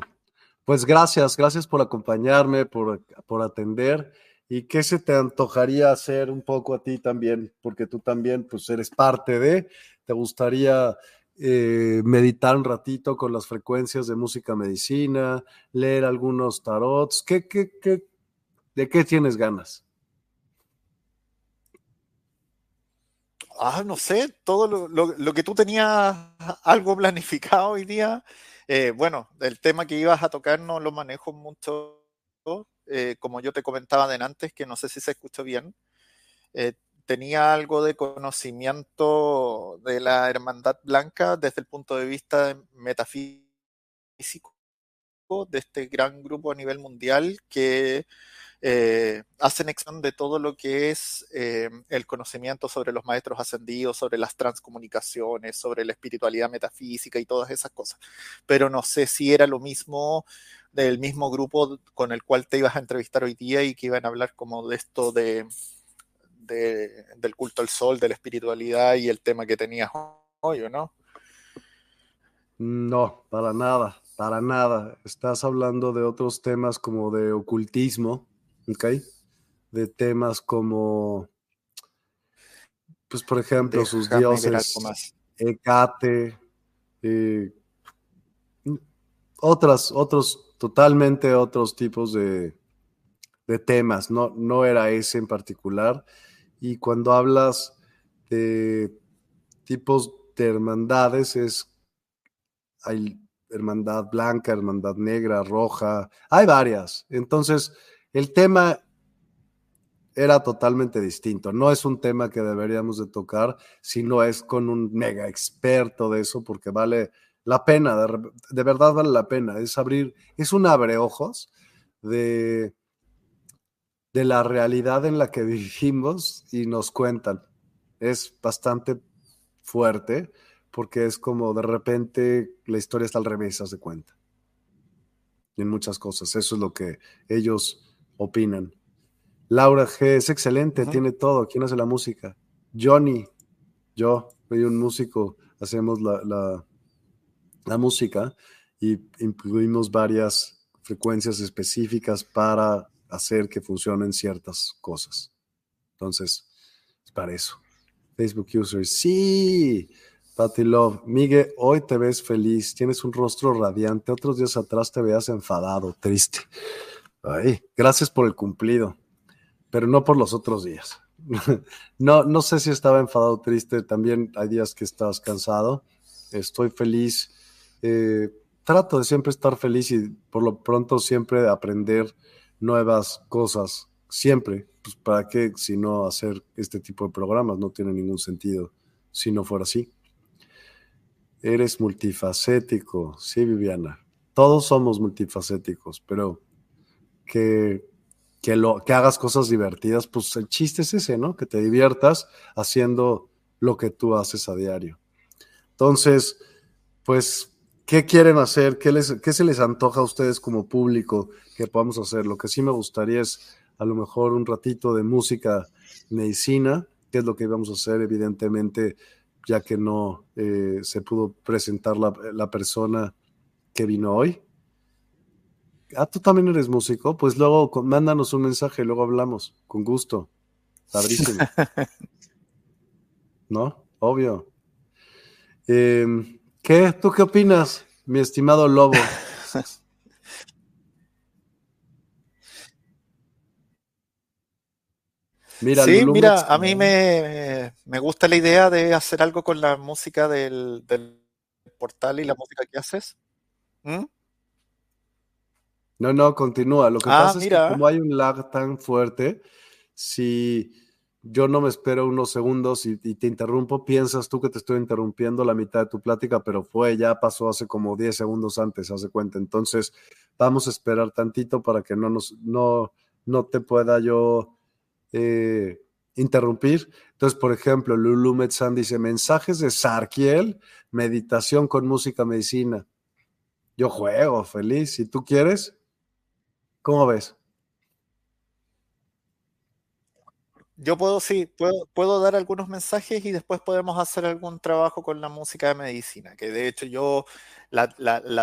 Pues gracias, gracias por acompañarme, por, por atender. ¿Y qué se te antojaría hacer un poco a ti también? Porque tú también, pues, eres parte de, ¿te gustaría eh, meditar un ratito con las frecuencias de música medicina, leer algunos tarots. ¿Qué, qué, qué, ¿De qué tienes ganas? Ah, no sé, todo lo, que tú tenías algo planificado hoy día. Eh, bueno, el tema que ibas a tocar no lo manejo mucho, eh, como yo te comentaba de antes, que no sé si se escuchó bien tenía algo de conocimiento de la Hermandad Blanca desde el punto de vista metafísico de este gran grupo a nivel mundial que eh, hacen de todo lo que es eh, el conocimiento sobre los maestros ascendidos, sobre las transcomunicaciones, sobre la espiritualidad metafísica y todas esas cosas. Pero no sé si era lo mismo del mismo grupo con el cual te ibas a entrevistar hoy día y que iban a hablar como de esto de del culto al sol, de la espiritualidad y el tema que tenías hoy, no? No, para nada, para nada. Estás hablando de otros temas como de ocultismo, ¿ok? De temas como, pues por ejemplo, sus dioses, Ecate, eh, otras, otros totalmente otros tipos de, de temas, no, no era ese en particular. Y cuando hablas de tipos de hermandades, es hay hermandad blanca, hermandad negra, roja, hay varias. Entonces, el tema era totalmente distinto. No es un tema que deberíamos de tocar, sino es con un mega experto de eso, porque vale la pena, de, verdad vale la pena. Es abrir, es un abreojos de, de la realidad en la que vivimos y nos cuentan. Es bastante fuerte porque es como de repente la historia está al revés, se cuenta. en muchas cosas. Eso es lo que ellos opinan. Laura G es excelente, tiene todo. ¿Quién hace la música? Johnny, yo, soy un músico, hacemos la, la, música y incluimos varias frecuencias específicas para hacer que funcionen ciertas cosas. Entonces, es para eso. Facebook users, sí. Patty Love, Miguel, hoy te ves feliz, tienes un rostro radiante. Otros días atrás te veas enfadado, triste. Ay, gracias por el cumplido pero no por los otros días. no, no sé si estaba enfadado triste, también hay días que estás cansado. Estoy feliz. Eh, trato de siempre estar feliz y por lo pronto siempre aprender nuevas cosas. Siempre. Pues para qué si no hacer este tipo de programas no tiene ningún sentido si no fuera así. Eres multifacético, sí, Viviana. Todos somos multifacéticos, pero que que, lo, que hagas cosas divertidas, pues el chiste es ese, ¿no? Que te diviertas haciendo lo que tú haces a diario. Entonces, pues, ¿qué quieren hacer? ¿Qué, les, qué se les antoja a ustedes como público que podamos hacer? Lo que sí me gustaría es a lo mejor un ratito de música medicina, que es lo que íbamos a hacer, evidentemente, ya que no eh, se pudo presentar la, la persona que vino hoy ah, tú también eres músico, pues luego mándanos un mensaje, y luego hablamos, con gusto. Padrísimo. ¿No? Obvio. Em, ¿Qué? ¿Tú qué opinas, mi estimado Lobo? Mira, sí, mira, a mí me, gusta la idea de hacer algo con la música del, portal y la música que haces. ¿Mm? No, no, continúa. Lo que ah, pasa es que como hay un lag tan fuerte, si yo no me espero unos segundos y, te interrumpo, piensas tú que te estoy interrumpiendo la mitad de tu plática, pero fue, ya pasó hace como 10 segundos antes, hace cuenta. Entonces, vamos a esperar tantito para que no nos, no, no te pueda yo eh, interrumpir. Entonces, por ejemplo, Lulu Metzan dice, mensajes de Sarkiel, meditación con música medicina. Yo juego, feliz. Si tú quieres, ¿Cómo ves? Yo puedo, sí, puedo, puedo, dar algunos mensajes y después podemos hacer algún trabajo con la música de medicina, que de hecho yo, la,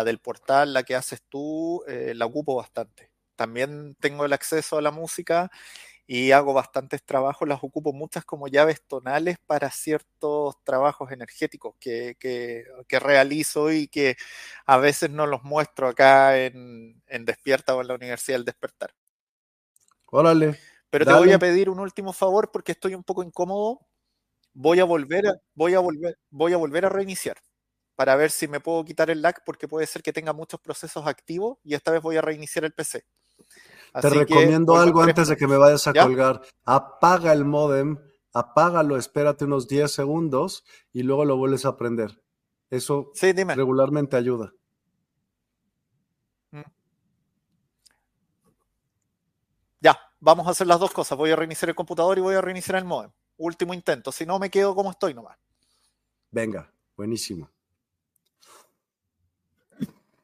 del portal, la que haces tú, eh, la ocupo bastante. También tengo el acceso a la música y hago bastantes trabajos, las ocupo muchas como llaves tonales para ciertos trabajos energéticos que, realizo y que a veces no los muestro acá en, Despierta o en la Universidad del Despertar. Órale. Pero te voy a pedir un último favor porque estoy un poco incómodo. Voy a volver a, voy a volver, voy a volver a reiniciar para ver si me puedo quitar el lag porque puede ser que tenga muchos procesos activos y esta vez voy a reiniciar el PC. Te recomiendo algo antes de que me vayas a colgar. Apaga el modem, apágalo, espérate unos 10 segundos y luego lo vuelves a prender. Eso regularmente ayuda. Mm. Ya, vamos a hacer las dos cosas. Voy a reiniciar el computador y voy a reiniciar el modem. Último intento. Si no, me quedo como estoy nomás. Venga, buenísimo.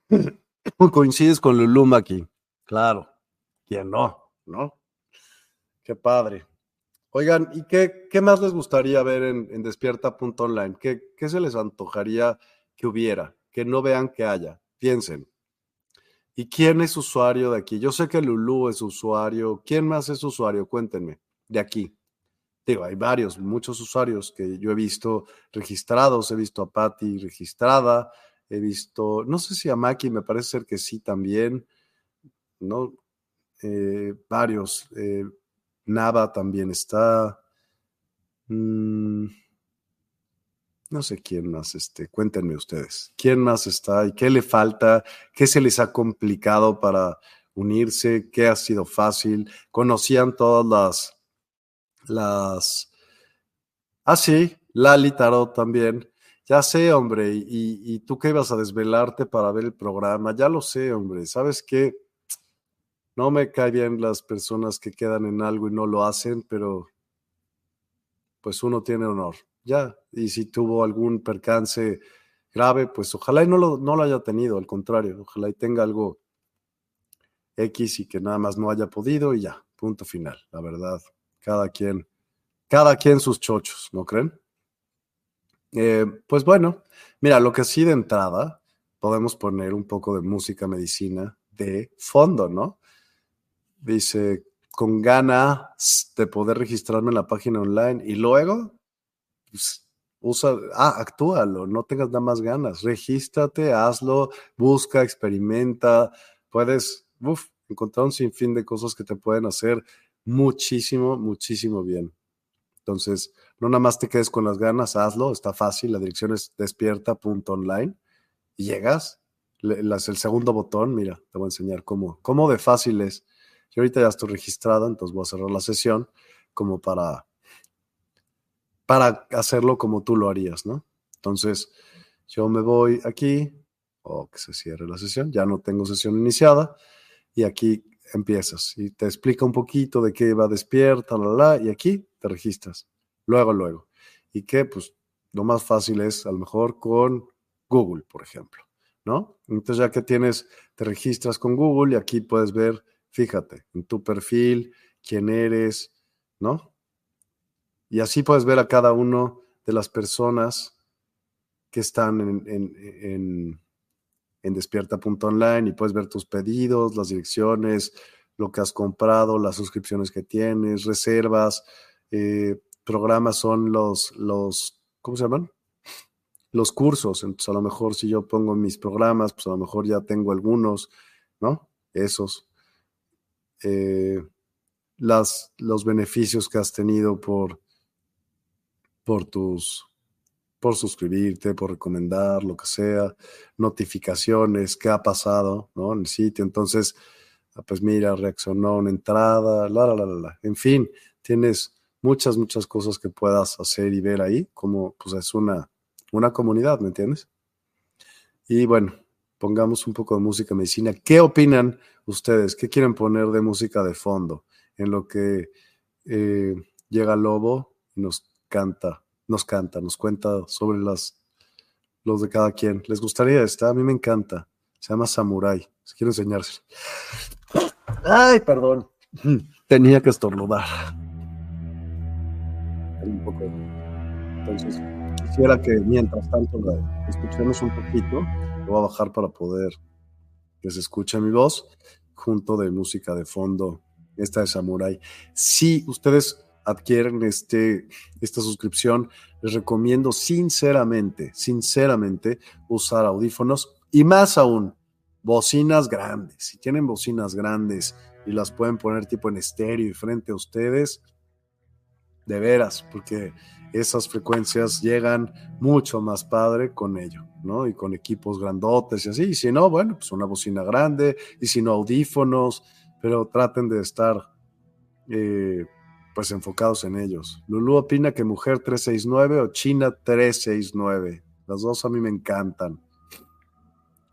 Coincides con Luluma aquí. Claro. ¿Quién no? ¿No? Qué padre. Oigan, ¿y qué, qué más les gustaría ver en, despierta.online? ¿Qué, ¿Qué se les antojaría que hubiera? Que no vean que haya. Piensen. ¿Y quién es usuario de aquí? Yo sé que Lulu es usuario. ¿Quién más es usuario? Cuéntenme, de aquí. Digo, hay varios, muchos usuarios que yo he visto registrados. He visto a Patty registrada. He visto, no sé si a Maki, me parece ser que sí también. ¿no? Eh, varios. Eh, Nava también está. Mm, no sé quién más, este, cuéntenme ustedes, ¿quién más está y qué le falta? ¿Qué se les ha complicado para unirse? ¿Qué ha sido fácil? ¿Conocían todas las, las, ah, sí, Lali Tarot también. Ya sé, hombre, y, y tú qué ibas a desvelarte para ver el programa, ya lo sé, hombre, ¿sabes qué? No me caen bien las personas que quedan en algo y no lo hacen, pero pues uno tiene honor ya. Y si tuvo algún percance grave, pues ojalá y no lo, no lo haya tenido, al contrario, ojalá y tenga algo X y que nada más no haya podido y ya, punto final, la verdad. Cada quien, cada quien sus chochos, ¿no creen? Eh, pues bueno, mira, lo que sí de entrada, podemos poner un poco de música medicina de fondo, ¿no? Dice, con ganas de poder registrarme en la página online y luego pues, usa, ah, actúalo, no tengas nada más ganas, regístrate, hazlo, busca, experimenta, puedes encontrar un sinfín de cosas que te pueden hacer muchísimo, muchísimo bien. Entonces, no nada más te quedes con las ganas, hazlo, está fácil, la dirección es despierta.online y llegas, el segundo botón, mira, te voy a enseñar cómo, cómo de fácil es. Yo ahorita ya estoy registrado, entonces voy a cerrar la sesión como para para hacerlo como tú lo harías, ¿no? Entonces, yo me voy aquí, o que se cierre la sesión, ya no tengo sesión iniciada, y aquí empiezas y te explica un poquito de qué va despierta, la, la, y aquí te registras. Luego, luego. Y que, pues, lo más fácil es a lo mejor con Google, por ejemplo, ¿no? Entonces, ya que tienes, te registras con Google y aquí puedes ver, fíjate, en tu perfil, quién eres, ¿no? Y así puedes ver a cada uno de las personas que están en, en, en, despierta.online y puedes ver tus pedidos, las direcciones, lo que has comprado, las suscripciones que tienes, reservas, eh, programas son los, los, ¿cómo se llaman? Los cursos. Entonces, a lo mejor si yo pongo mis programas, pues a lo mejor ya tengo algunos, ¿no? Esos. Eh, las, los beneficios que has tenido por por tus, por suscribirte, por recomendar, lo que sea, notificaciones, qué ha pasado, ¿no? En el sitio. Entonces, ah, pues mira, reaccionó una entrada, la, la, la, la. En fin, tienes muchas, muchas cosas que puedas hacer y ver ahí, como pues es una, una comunidad, ¿me entiendes? Y bueno, pongamos un poco de música medicina. ¿Qué opinan ustedes? ¿Qué quieren poner de música de fondo? En lo que eh, llega Lobo y nos canta, nos canta, nos cuenta sobre las, los de cada quien. ¿Les gustaría esta? A mí me encanta. Se llama Samurai. Si quiero enseñárselo. Ay, perdón. Tenía que estornudar. Un poco. Entonces, quisiera que mientras tanto la escuchemos un poquito. Lo voy a bajar para poder que se escuche mi voz junto de música de fondo. Esta de Samurai. Si ustedes adquieren este, esta suscripción, les recomiendo sinceramente, sinceramente usar audífonos y más aún, bocinas grandes. Si tienen bocinas grandes y las pueden poner tipo en estéreo y frente a ustedes, de veras, porque esas frecuencias llegan mucho más padre con ello, ¿no? Y con equipos grandotes y así. Y si no, bueno, pues una bocina grande, y si no, audífonos, pero traten de estar eh, pues enfocados en ellos. Lulu opina que Mujer 369 o China 369. Las dos a mí me encantan.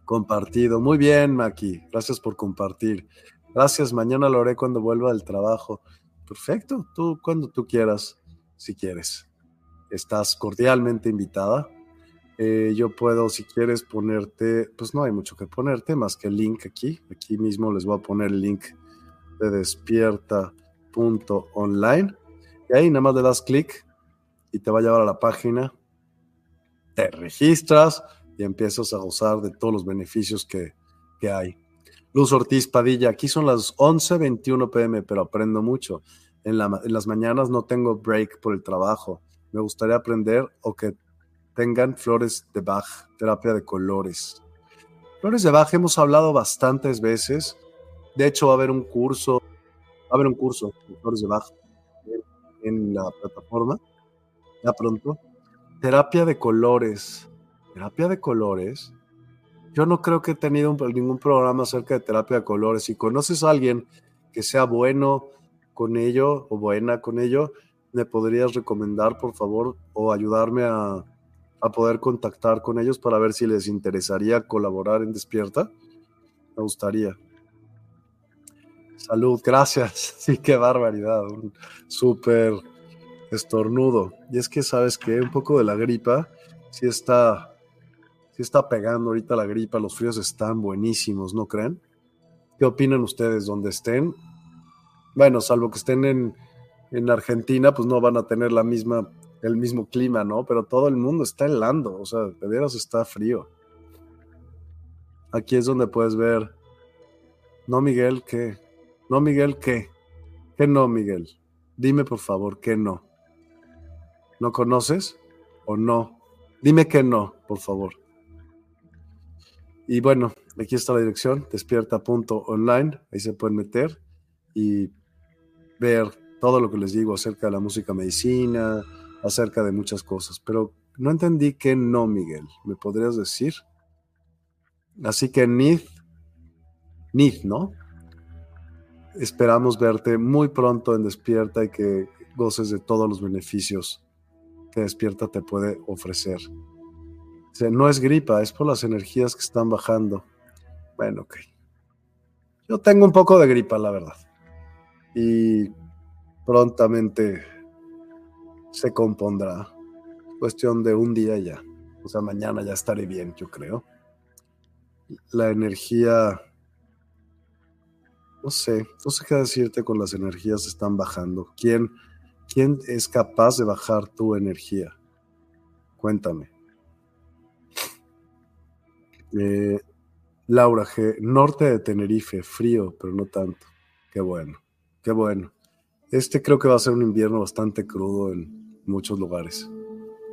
Compartido. Muy bien, Maki. Gracias por compartir. Gracias. Mañana lo haré cuando vuelva del trabajo. Perfecto. Tú cuando tú quieras, si quieres. Estás cordialmente invitada. Eh, yo puedo, si quieres, ponerte, pues no hay mucho que ponerte más que el link aquí. Aquí mismo les voy a poner el link de despierta online. Y ahí nada más le das clic y te va a llevar a la página. Te registras y empiezas a gozar de todos los beneficios que, que hay. Luz Ortiz Padilla, aquí son las 11:21 pm, pero aprendo mucho. En, la, en, las mañanas no tengo break por el trabajo. Me gustaría aprender o que tengan flores de Bach, terapia de colores. Flores de Bach hemos hablado bastantes veces De hecho, va a haber un curso, va a haber un curso de Flores de Baja en la plataforma, ya pronto. Terapia de colores. Terapia de colores. Yo no creo que he tenido ningún programa acerca de terapia de colores. Si conoces a alguien que sea bueno con ello o buena con ello, me podrías recomendar, por favor, o ayudarme a, a poder contactar con ellos para ver si les interesaría colaborar en Despierta. Me gustaría. Salud, gracias. Sí, qué barbaridad. Un súper estornudo. Y es que, ¿sabes que Un poco de la gripa sí está, sí está pegando ahorita la gripa. Los fríos están buenísimos, ¿no creen? ¿Qué opinan ustedes donde estén? Bueno, salvo que estén en, en Argentina, pues no van a tener la misma, el mismo clima, ¿no? Pero todo el mundo está helando, o sea, de veras está frío. Aquí es donde puedes ver, no Miguel, ¿qué? No Miguel, ¿qué? ¿Qué no, Miguel? Dime por favor, ¿qué no? ¿No conoces o no? Dime que no, por favor. Y bueno, aquí está la dirección, despierta.online, ahí se pueden meter y ver todo lo que les digo acerca de la música medicina, acerca de muchas cosas, pero no entendí que no, Miguel, ¿me podrías decir? Así que Nith, Nith, ¿no? Esperamos verte muy pronto en Despierta y que goces de todos los beneficios que Despierta te puede ofrecer. no es gripa, es por las energías que están bajando. Bueno, ok. Yo tengo un poco de gripa, la verdad. Y prontamente se compondrá. Cuestión de un día ya. O sea, mañana ya estaré bien, yo creo. La energía, no sé, no sé qué decirte con las energías están bajando. ¿Quién, quién es capaz de bajar tu energía? Cuéntame. Eh, Laura G, norte de Tenerife, frío, pero no tanto. Qué bueno, qué bueno. Este creo que va a ser un invierno bastante crudo en muchos lugares.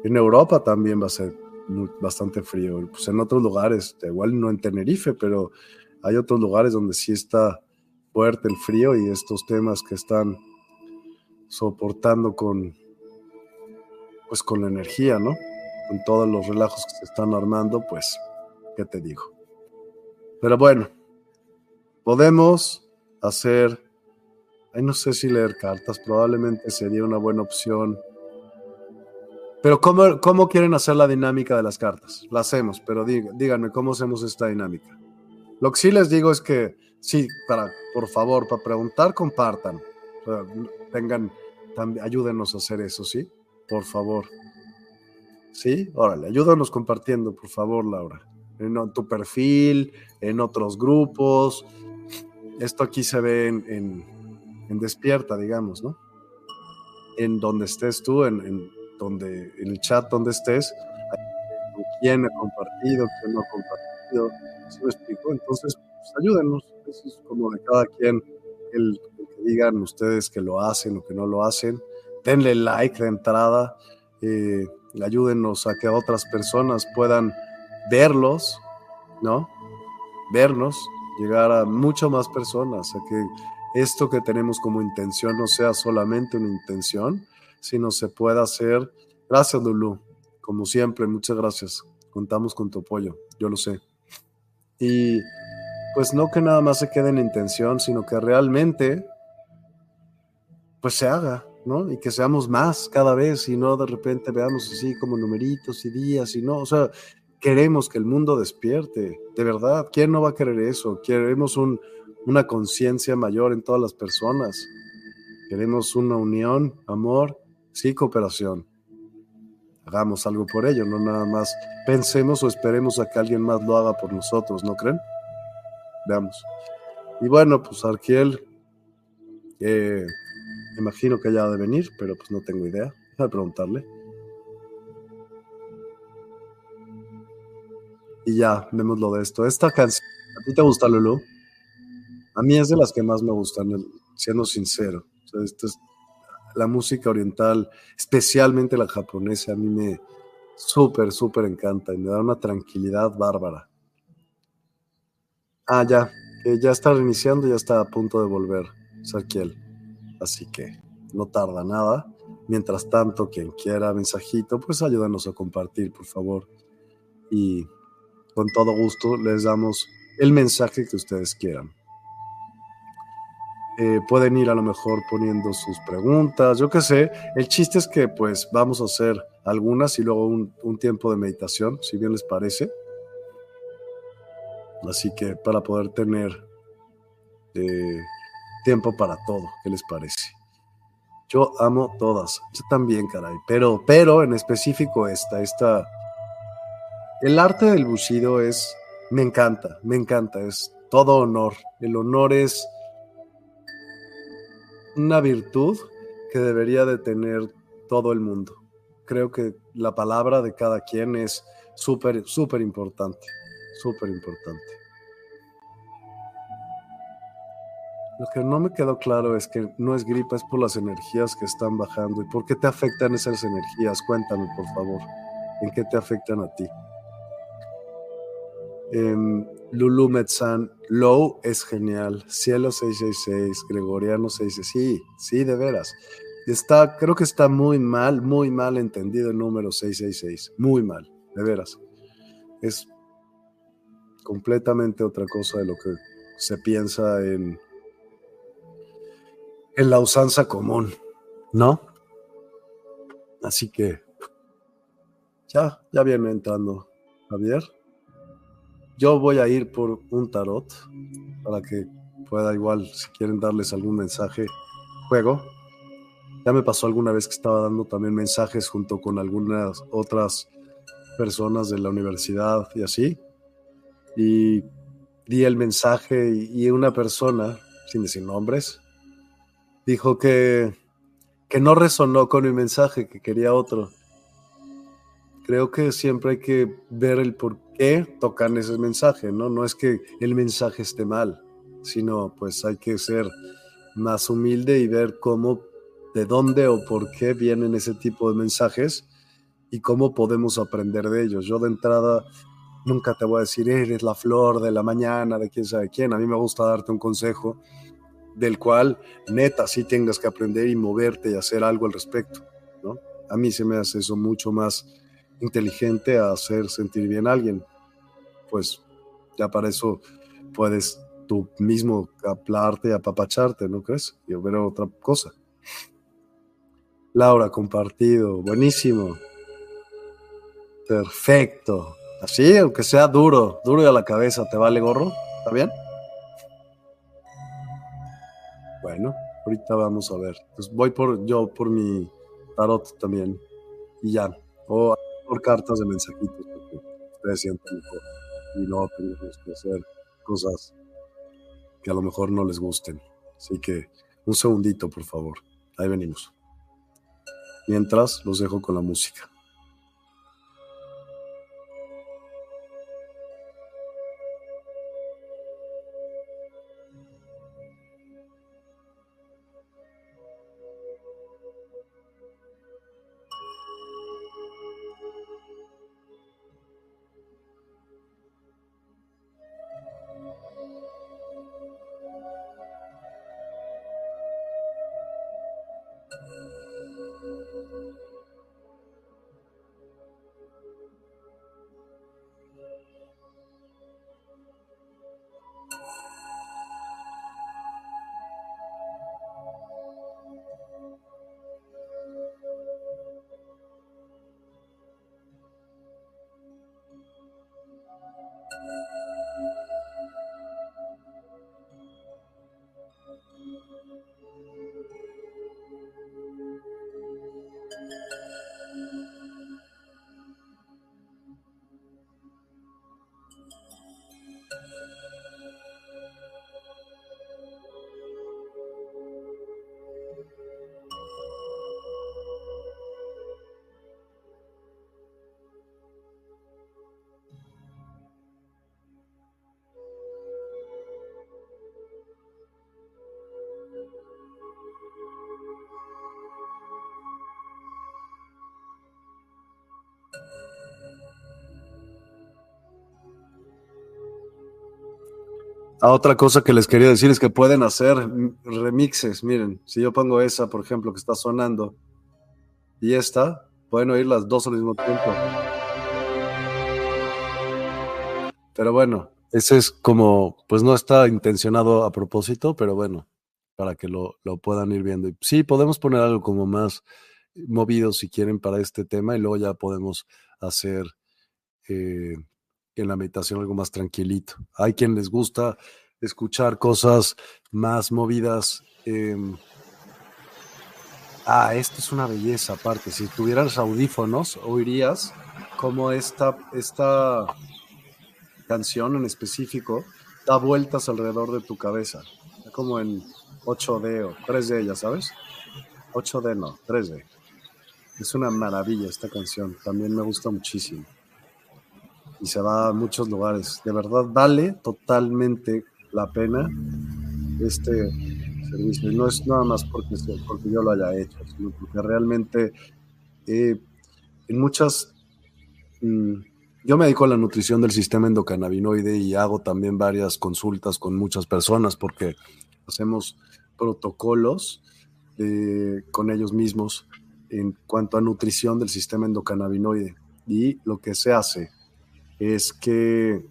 En Europa también va a ser bastante frío. Pues en otros lugares, igual no en Tenerife, pero hay otros lugares donde sí está fuerte el frío y estos temas que están soportando con pues con la energía, ¿no? Con todos los relajos que se están armando, pues, ¿qué te digo? Pero bueno, podemos hacer no sé si leer cartas, probablemente sería una buena opción. Pero ¿cómo, cómo quieren hacer la dinámica de las cartas? La hacemos, pero díganme, ¿cómo hacemos esta dinámica? Lo que sí les digo es que, sí, para, por favor, para preguntar, compartan. tengan, ayúdenos a hacer eso, ¿sí? Por favor. ¿Sí? Órale, ayúdanos compartiendo, por favor, Laura. En tu perfil, en otros grupos. Esto aquí se ve en en despierta, digamos, ¿no? En donde estés tú, en, donde, en el chat donde estés, quién ha compartido, quién no ha compartido, ¿sí me explico? Entonces, pues, ayúdenos, eso es como de cada quien, el, que digan ustedes que lo hacen o que no lo hacen, denle like de entrada, eh, ayúdenos a que otras personas puedan verlos, ¿no? Vernos, llegar a mucho más personas, a que esto que tenemos como intención no sea solamente una intención, sino se pueda hacer. Gracias, Lulu. Como siempre, muchas gracias. Contamos con tu apoyo, yo lo sé. Y pues no que nada más se quede en intención, sino que realmente pues se haga, ¿no? Y que seamos más cada vez y no de repente veamos así como numeritos y días y no, o sea, queremos que el mundo despierte, de verdad, ¿quién no va a querer eso? Queremos un, una conciencia mayor en todas las personas. Queremos una unión, amor, sí, cooperación. Hagamos algo por ello, no nada más pensemos o esperemos a que alguien más lo haga por nosotros, ¿no creen? Veamos. Y bueno, pues Arquiel, eh, imagino que ya ha de venir, pero pues no tengo idea. Déjame preguntarle. Y ya, vemos lo de esto. Esta canción, ¿a ti te gusta, Lulu? A mí es de las que más me gustan, siendo sincero. la música oriental, especialmente la japonesa, a mí me súper, súper encanta y me da una tranquilidad bárbara. Ah, ya, que ya está reiniciando, ya está a punto de volver Sarkiel. Así que no tarda nada. Mientras tanto, quien quiera mensajito, pues ayúdanos a compartir, por favor. Y con todo gusto les damos el mensaje que ustedes quieran. Eh, pueden ir a lo mejor poniendo sus preguntas, yo qué sé. El chiste es que pues vamos a hacer algunas y luego un, tiempo de meditación, si bien les parece. Así que para poder tener eh, tiempo para todo, ¿qué les parece? Yo amo todas, yo también, caray, pero, pero en específico esta, esta, el arte del bushido es, me encanta, me encanta, es todo honor. El honor es una virtud que debería de tener todo el mundo. Creo que la palabra de cada quien es súper, súper importante, súper importante. Lo que no me quedó claro es que no es gripa, es por las energías que están bajando. ¿Y por qué te afectan esas energías? Cuéntame, por favor. ¿En qué te afectan a ti? Em, Lulu Metzan, Low es genial. Cielo 666, Gregoriano 666. Sí, sí, de veras. Está, creo que está muy mal, muy mal entendido el número 666. Muy mal, de veras. Es completamente otra cosa de lo que se piensa en, en la usanza común, ¿no? Así que ya, ya viene entrando Javier. Yo voy a ir por un tarot para que pueda igual, si quieren darles algún mensaje, juego. Ya me pasó alguna vez que estaba dando también mensajes junto con algunas otras personas de la universidad y así. Y di el mensaje y una persona, sin decir nombres, dijo que, que no resonó con mi mensaje, que quería otro. Creo que siempre hay que ver el por qué tocan ese mensaje, ¿no? No es que el mensaje esté mal, sino pues hay que ser más humilde y ver cómo, de dónde o por qué vienen ese tipo de mensajes y cómo podemos aprender de ellos. Yo de entrada nunca te voy a decir, eres la flor de la mañana, de quién sabe quién. A mí me gusta darte un consejo del cual neta sí tengas que aprender y moverte y hacer algo al respecto, ¿no? A mí se me hace eso mucho más inteligente a hacer sentir bien a alguien. Pues ya para eso puedes tú mismo hablarte apapacharte, ¿no crees? Y ver otra cosa. Laura, compartido, buenísimo. Perfecto. Así, aunque sea duro, duro y a la cabeza, ¿te vale gorro? ¿Está bien? Bueno, ahorita vamos a ver. Pues voy por yo por mi tarot también. Y ya. O por cartas de mensajitos, porque ustedes sienten mejor. Y no tenemos que hacer cosas que a lo mejor no les gusten. Así que un segundito, por favor. Ahí venimos. Mientras los dejo con la música. A otra cosa que les quería decir es que pueden hacer remixes. Miren, si yo pongo esa, por ejemplo, que está sonando, y esta, pueden oír las dos al mismo tiempo. Pero bueno, ese es como, pues no está intencionado a propósito, pero bueno, para que lo, lo puedan ir viendo. Sí, podemos poner algo como más movido si quieren para este tema y luego ya podemos hacer eh, en la meditación algo más tranquilito. Hay quien les gusta escuchar cosas más movidas. Em, ah, esto es una belleza aparte. Si tuvieras audífonos, oirías como esta, esta canción en específico da vueltas alrededor de tu cabeza. Como en 8D o 3D, ya sabes. 8D no, 3D. Es una maravilla esta canción. También me gusta muchísimo y se va a muchos lugares. De verdad, vale totalmente la pena este servicio. No es nada más porque, porque yo lo haya hecho, sino porque realmente eh, en muchas... Mm, yo me dedico a la nutrición del sistema endocannabinoide y hago también varias consultas con muchas personas porque hacemos protocolos eh, con ellos mismos en cuanto a nutrición del sistema endocannabinoide. Y lo que se hace es que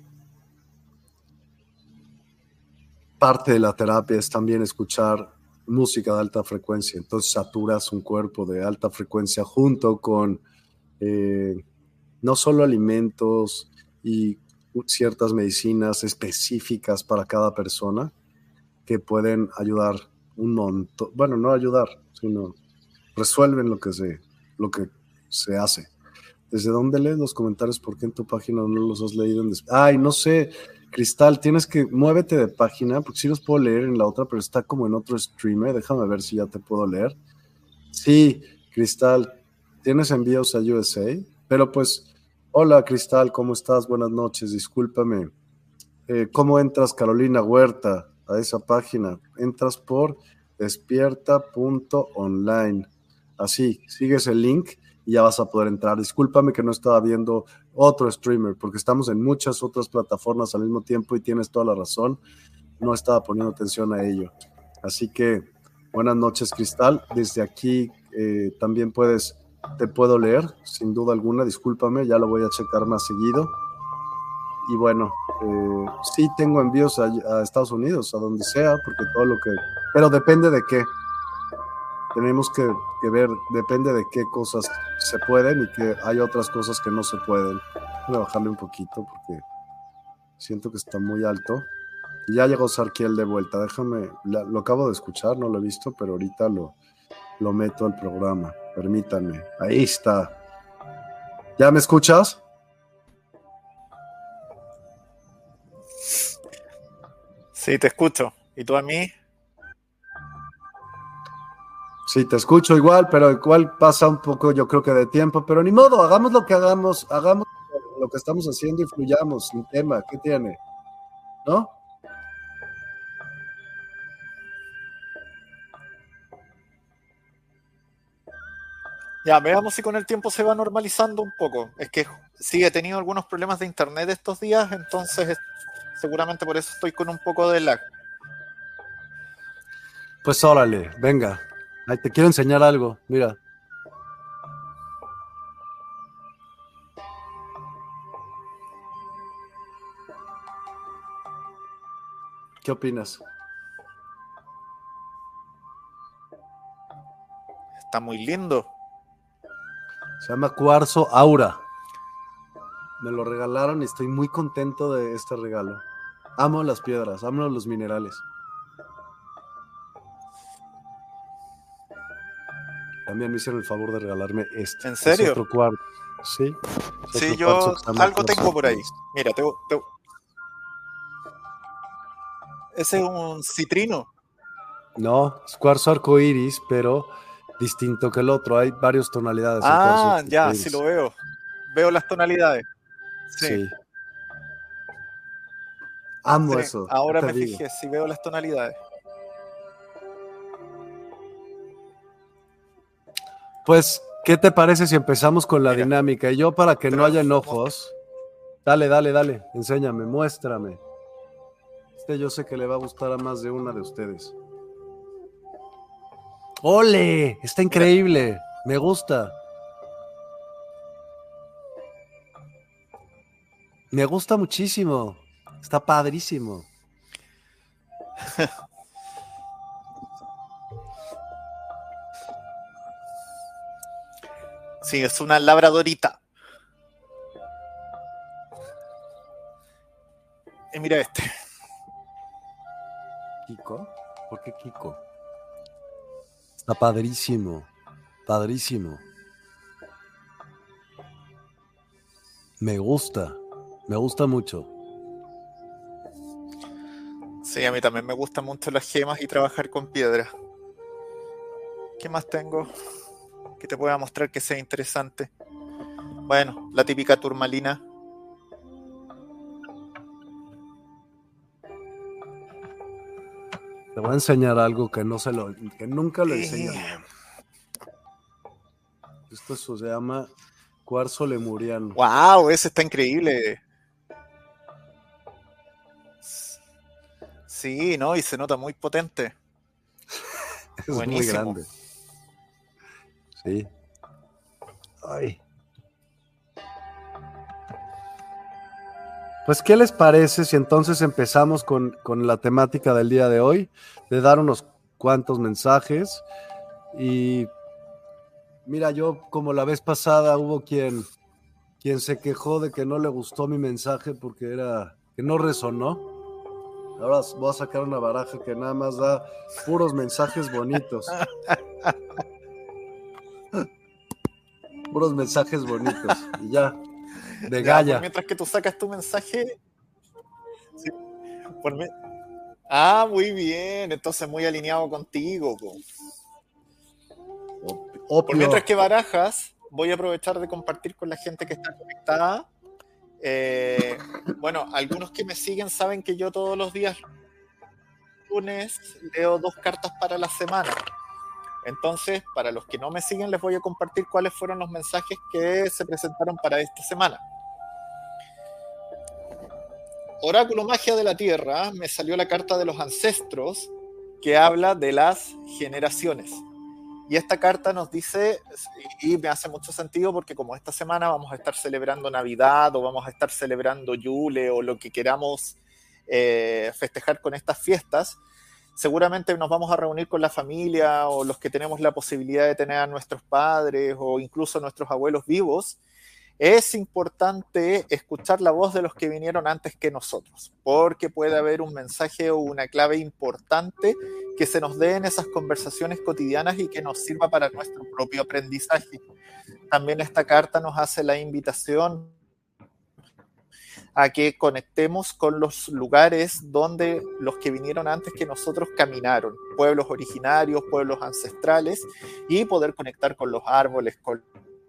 parte de la terapia es también escuchar música de alta frecuencia. Entonces saturas un cuerpo de alta frecuencia junto con eh, no solo alimentos y ciertas medicinas específicas para cada persona que pueden ayudar un montón, bueno, no ayudar, sino resuelven lo que se, lo que se hace. ¿Desde dónde lees los comentarios? ¿Por qué en tu página no los has leído? Ay, no sé, Cristal, tienes que, muévete de página, porque sí los puedo leer en la otra, pero está como en otro streamer. Déjame ver si ya te puedo leer. Sí, Cristal, tienes envíos a USA, pero pues, hola Cristal, ¿cómo estás? Buenas noches, discúlpame. Eh, ¿Cómo entras, Carolina Huerta, a esa página? Entras por despierta.online. Así, sigues el link y ya vas a poder entrar. Discúlpame que no estaba viendo otro streamer, porque estamos en muchas otras plataformas al mismo tiempo y tienes toda la razón. No estaba poniendo atención a ello. Así que buenas noches, Cristal. Desde aquí eh, también puedes, te puedo leer, sin duda alguna. Discúlpame, ya lo voy a checar más seguido. Y bueno, eh, sí tengo envíos a, a Estados Unidos, a donde sea, porque todo lo que... Pero depende de qué tenemos que, ver, depende de qué cosas se pueden y que hay otras cosas que no se pueden. Voy a bajarle un poquito porque siento que está muy alto. Ya llegó Sarkiel de vuelta. Déjame, lo acabo de escuchar, no lo he visto, pero ahorita lo, lo meto al programa. Permítanme. Ahí está. ¿Ya me escuchas? Sí, te escucho. ¿Y tú a mí? Sí, te escucho igual, pero igual pasa un poco, yo creo que de tiempo, pero ni modo, hagamos lo que hagamos, hagamos lo que estamos haciendo y fluyamos sin tema, ¿qué tiene? ¿No? Ya, veamos si con el tiempo se va normalizando un poco. Es que sí, he tenido algunos problemas de internet estos días, entonces seguramente por eso estoy con un poco de lag. Pues órale, venga, Ay, te quiero enseñar algo, mira. ¿Qué opinas? Está muy lindo. Se llama Cuarzo Aura. Me lo regalaron y estoy muy contento de este regalo. Amo las piedras, amo los minerales. También me hicieron el favor de regalarme este. ¿En serio? otro cuarto. Sí. Sí, yo algo tengo por ahí. Mira, tengo, Ese es un citrino. No, es cuarzo arcoíris, pero distinto que el otro. Hay varias tonalidades. Ah, ya, sí lo veo. Veo las tonalidades. Sí. Amo eso. Ahora me fijé, sí veo las tonalidades. Pues, ¿qué te parece si empezamos con la dinámica? Y yo, para que no haya enojos, dale, dale, dale, enséñame, muéstrame. Este yo sé que le va a gustar a más de una de ustedes. ¡Ole! Está increíble. Me gusta. Me gusta muchísimo. Está padrísimo. Sí, es una labradorita. Y mira este. ¿Kiko? ¿Por qué Kiko? Está padrísimo. Padrísimo. Me gusta. Me gusta mucho. Sí, a mí también me gustan mucho las gemas y trabajar con piedra. ¿Qué más tengo? Que te pueda mostrar que sea interesante. Bueno, la típica turmalina. Te voy a enseñar algo que no se lo, que nunca lo enseño. Esto se llama cuarzo lemuriano. Wow, ese está increíble. Sí, ¿no? Y se nota muy potente. es muy grande. Sí. Ay. Pues, ¿qué les parece si entonces empezamos con, la temática del día de hoy? De dar unos cuantos mensajes. Y mira, yo como la vez pasada hubo quien, quien se quejó de que no le gustó mi mensaje porque era que no resonó. Ahora voy a sacar una baraja que nada más da puros mensajes bonitos. puros mensajes bonitos y ya, de galla. mientras que tú sacas tu mensaje. Ah, muy bien, entonces muy alineado contigo. Por mientras que barajas, voy a aprovechar de compartir con la gente que está conectada. Eh, bueno, algunos que me siguen saben que yo todos los días lunes leo dos cartas para la semana. Entonces, para los que no me siguen, les voy a compartir cuáles fueron los mensajes que se presentaron para esta semana. Oráculo Magia de la Tierra, me salió la carta de los ancestros que habla de las generaciones. Y esta carta nos dice, y me hace mucho sentido porque como esta semana vamos a estar celebrando Navidad o vamos a estar celebrando Yule o lo que queramos eh, festejar con estas fiestas, seguramente nos vamos a reunir con la familia o los que tenemos la posibilidad de tener a nuestros padres o incluso a nuestros abuelos vivos, es importante escuchar la voz de los que vinieron antes que nosotros, porque puede haber un mensaje o una clave importante que se nos dé en esas conversaciones cotidianas y que nos sirva para nuestro propio aprendizaje. También esta carta nos hace la invitación a que conectemos con los lugares donde los que vinieron antes que nosotros caminaron, pueblos originarios, pueblos ancestrales, y poder conectar con los árboles, con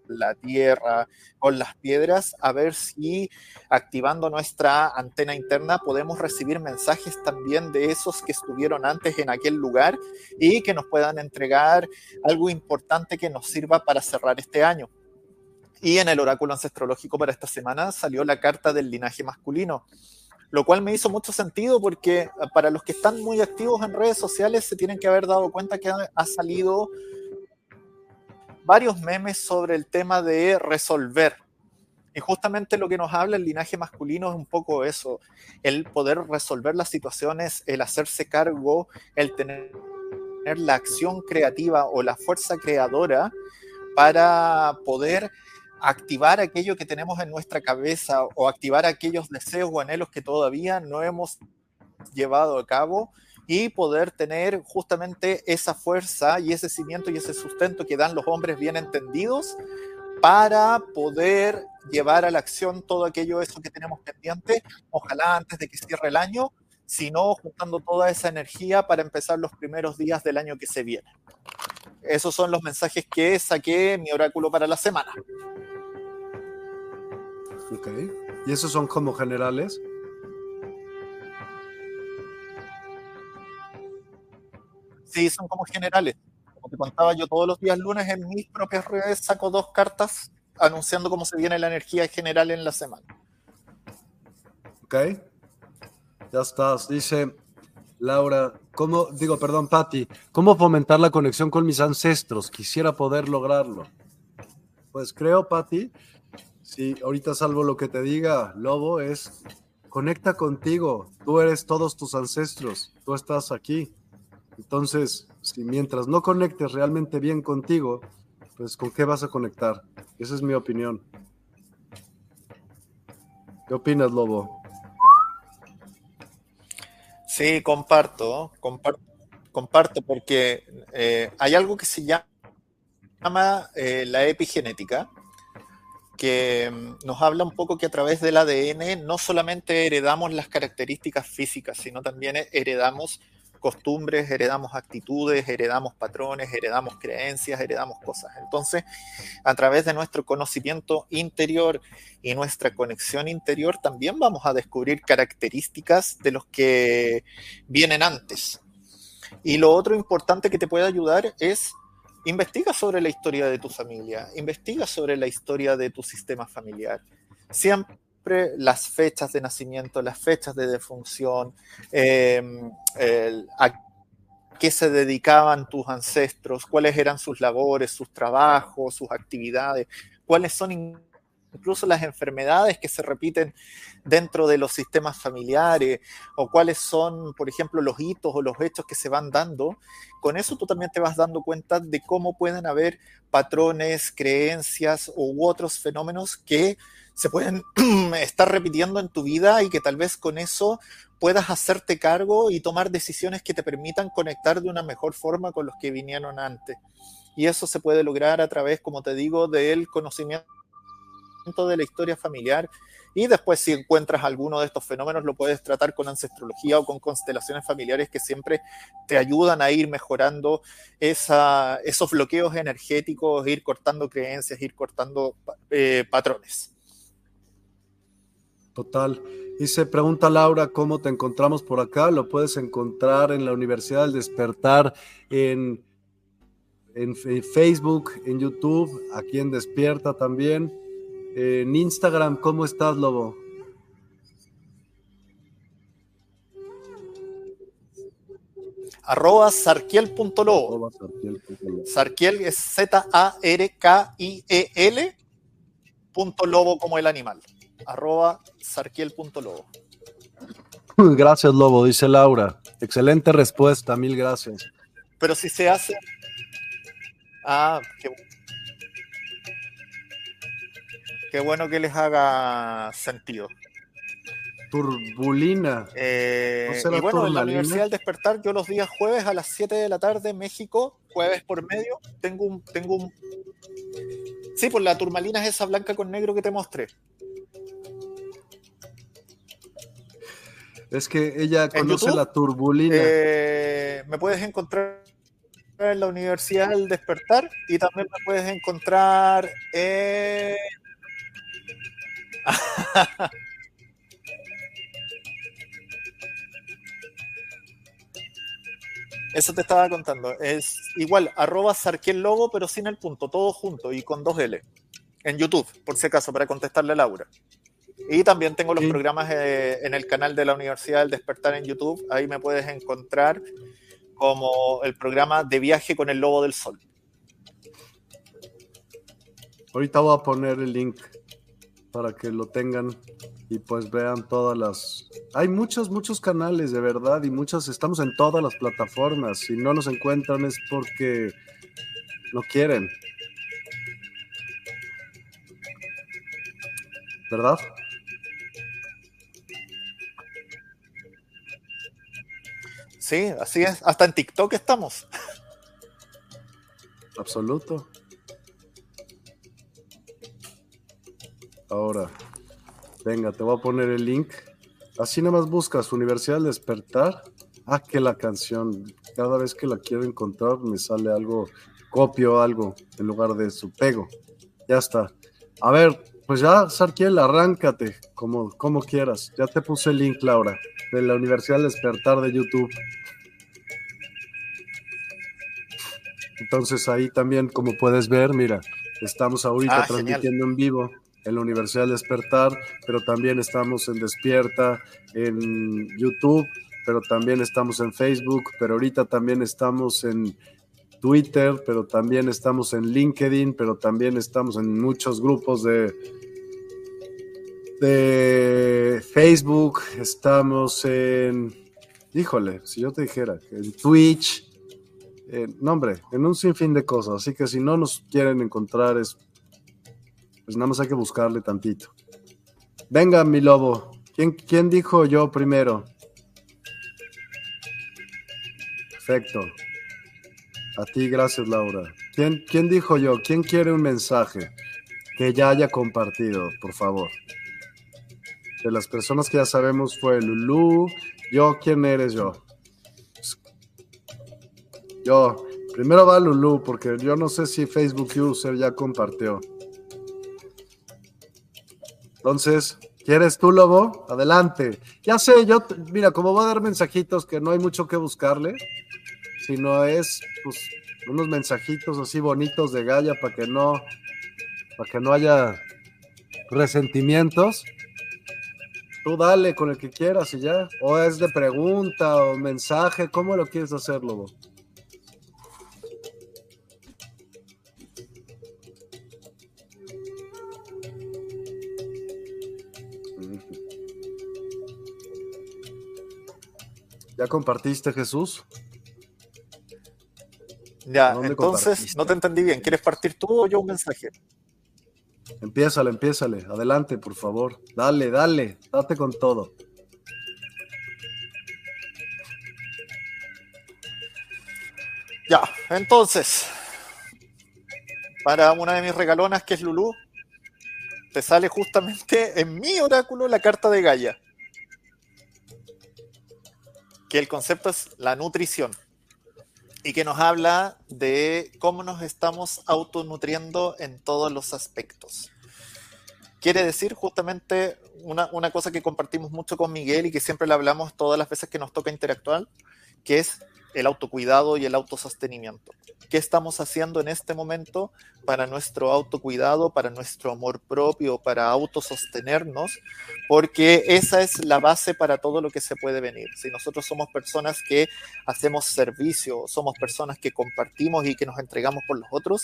la tierra, con las piedras, a ver si activando nuestra antena interna podemos recibir mensajes también de esos que estuvieron antes en aquel lugar y que nos puedan entregar algo importante que nos sirva para cerrar este año. Y en el oráculo ancestrológico para esta semana salió la carta del linaje masculino, lo cual me hizo mucho sentido porque para los que están muy activos en redes sociales se tienen que haber dado cuenta que ha salido varios memes sobre el tema de resolver. Y justamente lo que nos habla el linaje masculino es un poco eso, el poder resolver las situaciones, el hacerse cargo, el tener la acción creativa o la fuerza creadora para poder activar aquello que tenemos en nuestra cabeza o activar aquellos deseos o anhelos que todavía no hemos llevado a cabo y poder tener justamente esa fuerza y ese cimiento y ese sustento que dan los hombres bien entendidos para poder llevar a la acción todo aquello eso que tenemos pendiente, ojalá antes de que cierre el año, sino juntando toda esa energía para empezar los primeros días del año que se viene. Esos son los mensajes que saqué mi oráculo para la semana. Ok. ¿Y esos son como generales? Sí, son como generales. Como te contaba yo todos los días lunes en mis propias redes saco dos cartas anunciando cómo se viene la energía general en la semana. Ok. Ya estás. Dice Laura, ¿cómo, digo, perdón, Patti, ¿cómo fomentar la conexión con mis ancestros? Quisiera poder lograrlo. Pues creo, Patti, si ahorita salvo lo que te diga, Lobo, es conecta contigo. Tú eres todos tus ancestros. Tú estás aquí. Entonces, si mientras no conectes realmente bien contigo, pues ¿con qué vas a conectar? Esa es mi opinión. ¿Qué opinas, Lobo? Sí, comparto, comparto, comparto porque eh, hay algo que se llama eh, la epigenética, que mm, nos habla un poco que a través del ADN no solamente heredamos las características físicas, sino también heredamos costumbres, heredamos actitudes, heredamos patrones, heredamos creencias, heredamos cosas. Entonces, a través de nuestro conocimiento interior y nuestra conexión interior, también vamos a descubrir características de los que vienen antes. Y lo otro importante que te puede ayudar es investiga sobre la historia de tu familia, investiga sobre la historia de tu sistema familiar. Siempre las fechas de nacimiento, las fechas de defunción, em, a qué se dedicaban tus ancestros, cuáles eran sus labores, sus trabajos, sus actividades, cuáles son incluso las enfermedades que se repiten dentro de los sistemas familiares o cuáles son, por ejemplo, los hitos o los hechos que se van dando, con eso tú también te vas dando cuenta de cómo pueden haber patrones, creencias u otros fenómenos que se pueden estar repitiendo en tu vida y que tal vez con eso puedas hacerte cargo y tomar decisiones que te permitan conectar de una mejor forma con los que vinieron antes. Y eso se puede lograr a través, como te digo, del conocimiento de la historia familiar. Y después si encuentras alguno de estos fenómenos, lo puedes tratar con ancestrología o con constelaciones familiares que siempre te ayudan a ir mejorando esa, esos bloqueos energéticos, ir cortando creencias, ir cortando eh, patrones. Total. Y se pregunta Laura cómo te encontramos por acá. Lo puedes encontrar en la Universidad del Despertar, en, en, Facebook, en YouTube, aquí en Despierta también. En Instagram, ¿cómo estás, Lobo? arroba sarkiel.lobo. Sarkiel es Z-A-R-K-I-E-L punto lobo como el animal arroba sarkiel.lobo. Gracias, Lobo, dice Laura. Excelente respuesta, mil gracias. Pero si se hace. Ah, qué, qué bueno que les haga sentido. Turbulina. Eh, y bueno, en la Universidad del Despertar, yo los días jueves a las 7 de la tarde, México, jueves por medio, tengo un. Tengo un... Sí, pues la turmalina es esa blanca con negro que te mostré. Es que ella conoce la turbulina. Eh, me puedes encontrar en la Universidad del Despertar y también me puedes encontrar en... Eso te estaba contando. Es igual, arroba Sarkiel Logo, pero sin el punto, todo junto y con dos L. En YouTube, por si acaso, para contestarle a Laura. Y también tengo los programas eh, en el canal de la Universidad del Despertar en YouTube. Ahí me puedes encontrar como el programa de viaje con el Lobo del Sol. Ahorita voy a poner el link para que lo tengan y pues vean todas las... Hay muchos, muchos canales de verdad y muchas, estamos en todas las plataformas. Si no nos encuentran es porque no quieren. ¿Verdad? Sí, así es. Hasta en TikTok estamos. Absoluto. Ahora, venga, te voy a poner el link. Así nada más buscas Universidad del Despertar. Ah, que la canción. Cada vez que la quiero encontrar me sale algo, copio algo en lugar de su pego. Ya está. A ver, pues ya, Sarkiel, arráncate como, como quieras. Ya te puse el link, Laura, de la Universidad del Despertar de YouTube. Entonces ahí también, como puedes ver, mira, estamos ahorita ah, transmitiendo en vivo en la Universidad Despertar, pero también estamos en Despierta, en YouTube, pero también estamos en Facebook, pero ahorita también estamos en Twitter, pero también estamos en LinkedIn, pero también estamos en muchos grupos de, de Facebook, estamos en, híjole, si yo te dijera, en Twitch, no hombre, en un sinfín de cosas, así que si no nos quieren encontrar es, pues nada más hay que buscarle tantito. Venga, mi lobo, ¿quién, quién dijo yo primero? Perfecto. A ti, gracias, Laura. ¿Quién, ¿Quién dijo yo? ¿Quién quiere un mensaje que ya haya compartido, por favor? De las personas que ya sabemos fue Lulu. Yo, ¿quién eres yo? Yo, primero va Lulu, porque yo no sé si Facebook User ya compartió. Entonces, ¿quieres tú, Lobo? Adelante. Ya sé, yo, mira, como voy a dar mensajitos que no hay mucho que buscarle, sino es pues, unos mensajitos así bonitos de Gaia para que no, para que no haya resentimientos. Tú dale con el que quieras y ya. O es de pregunta o mensaje, ¿cómo lo quieres hacer, Lobo? ¿Ya compartiste, Jesús? Ya, entonces no te entendí bien. ¿Quieres partir tú o yo un mensaje? Empiézale, empiézale. Adelante, por favor. Dale, dale. Date con todo. Ya, entonces, para una de mis regalonas, que es Lulú, te sale justamente en mi oráculo la carta de Gaia. Que el concepto es la nutrición y que nos habla de cómo nos estamos autonutriendo en todos los aspectos. Quiere decir justamente una, una, cosa que compartimos mucho con Miguel y que siempre le hablamos todas las veces que nos toca interactuar, que es el autocuidado y el autosostenimiento. ¿Qué estamos haciendo en este momento para nuestro autocuidado, para nuestro amor propio, para autosostenernos? Porque esa es la base para todo lo que se puede venir. Si nosotros somos personas que hacemos servicio, somos personas que compartimos y que nos entregamos por los otros,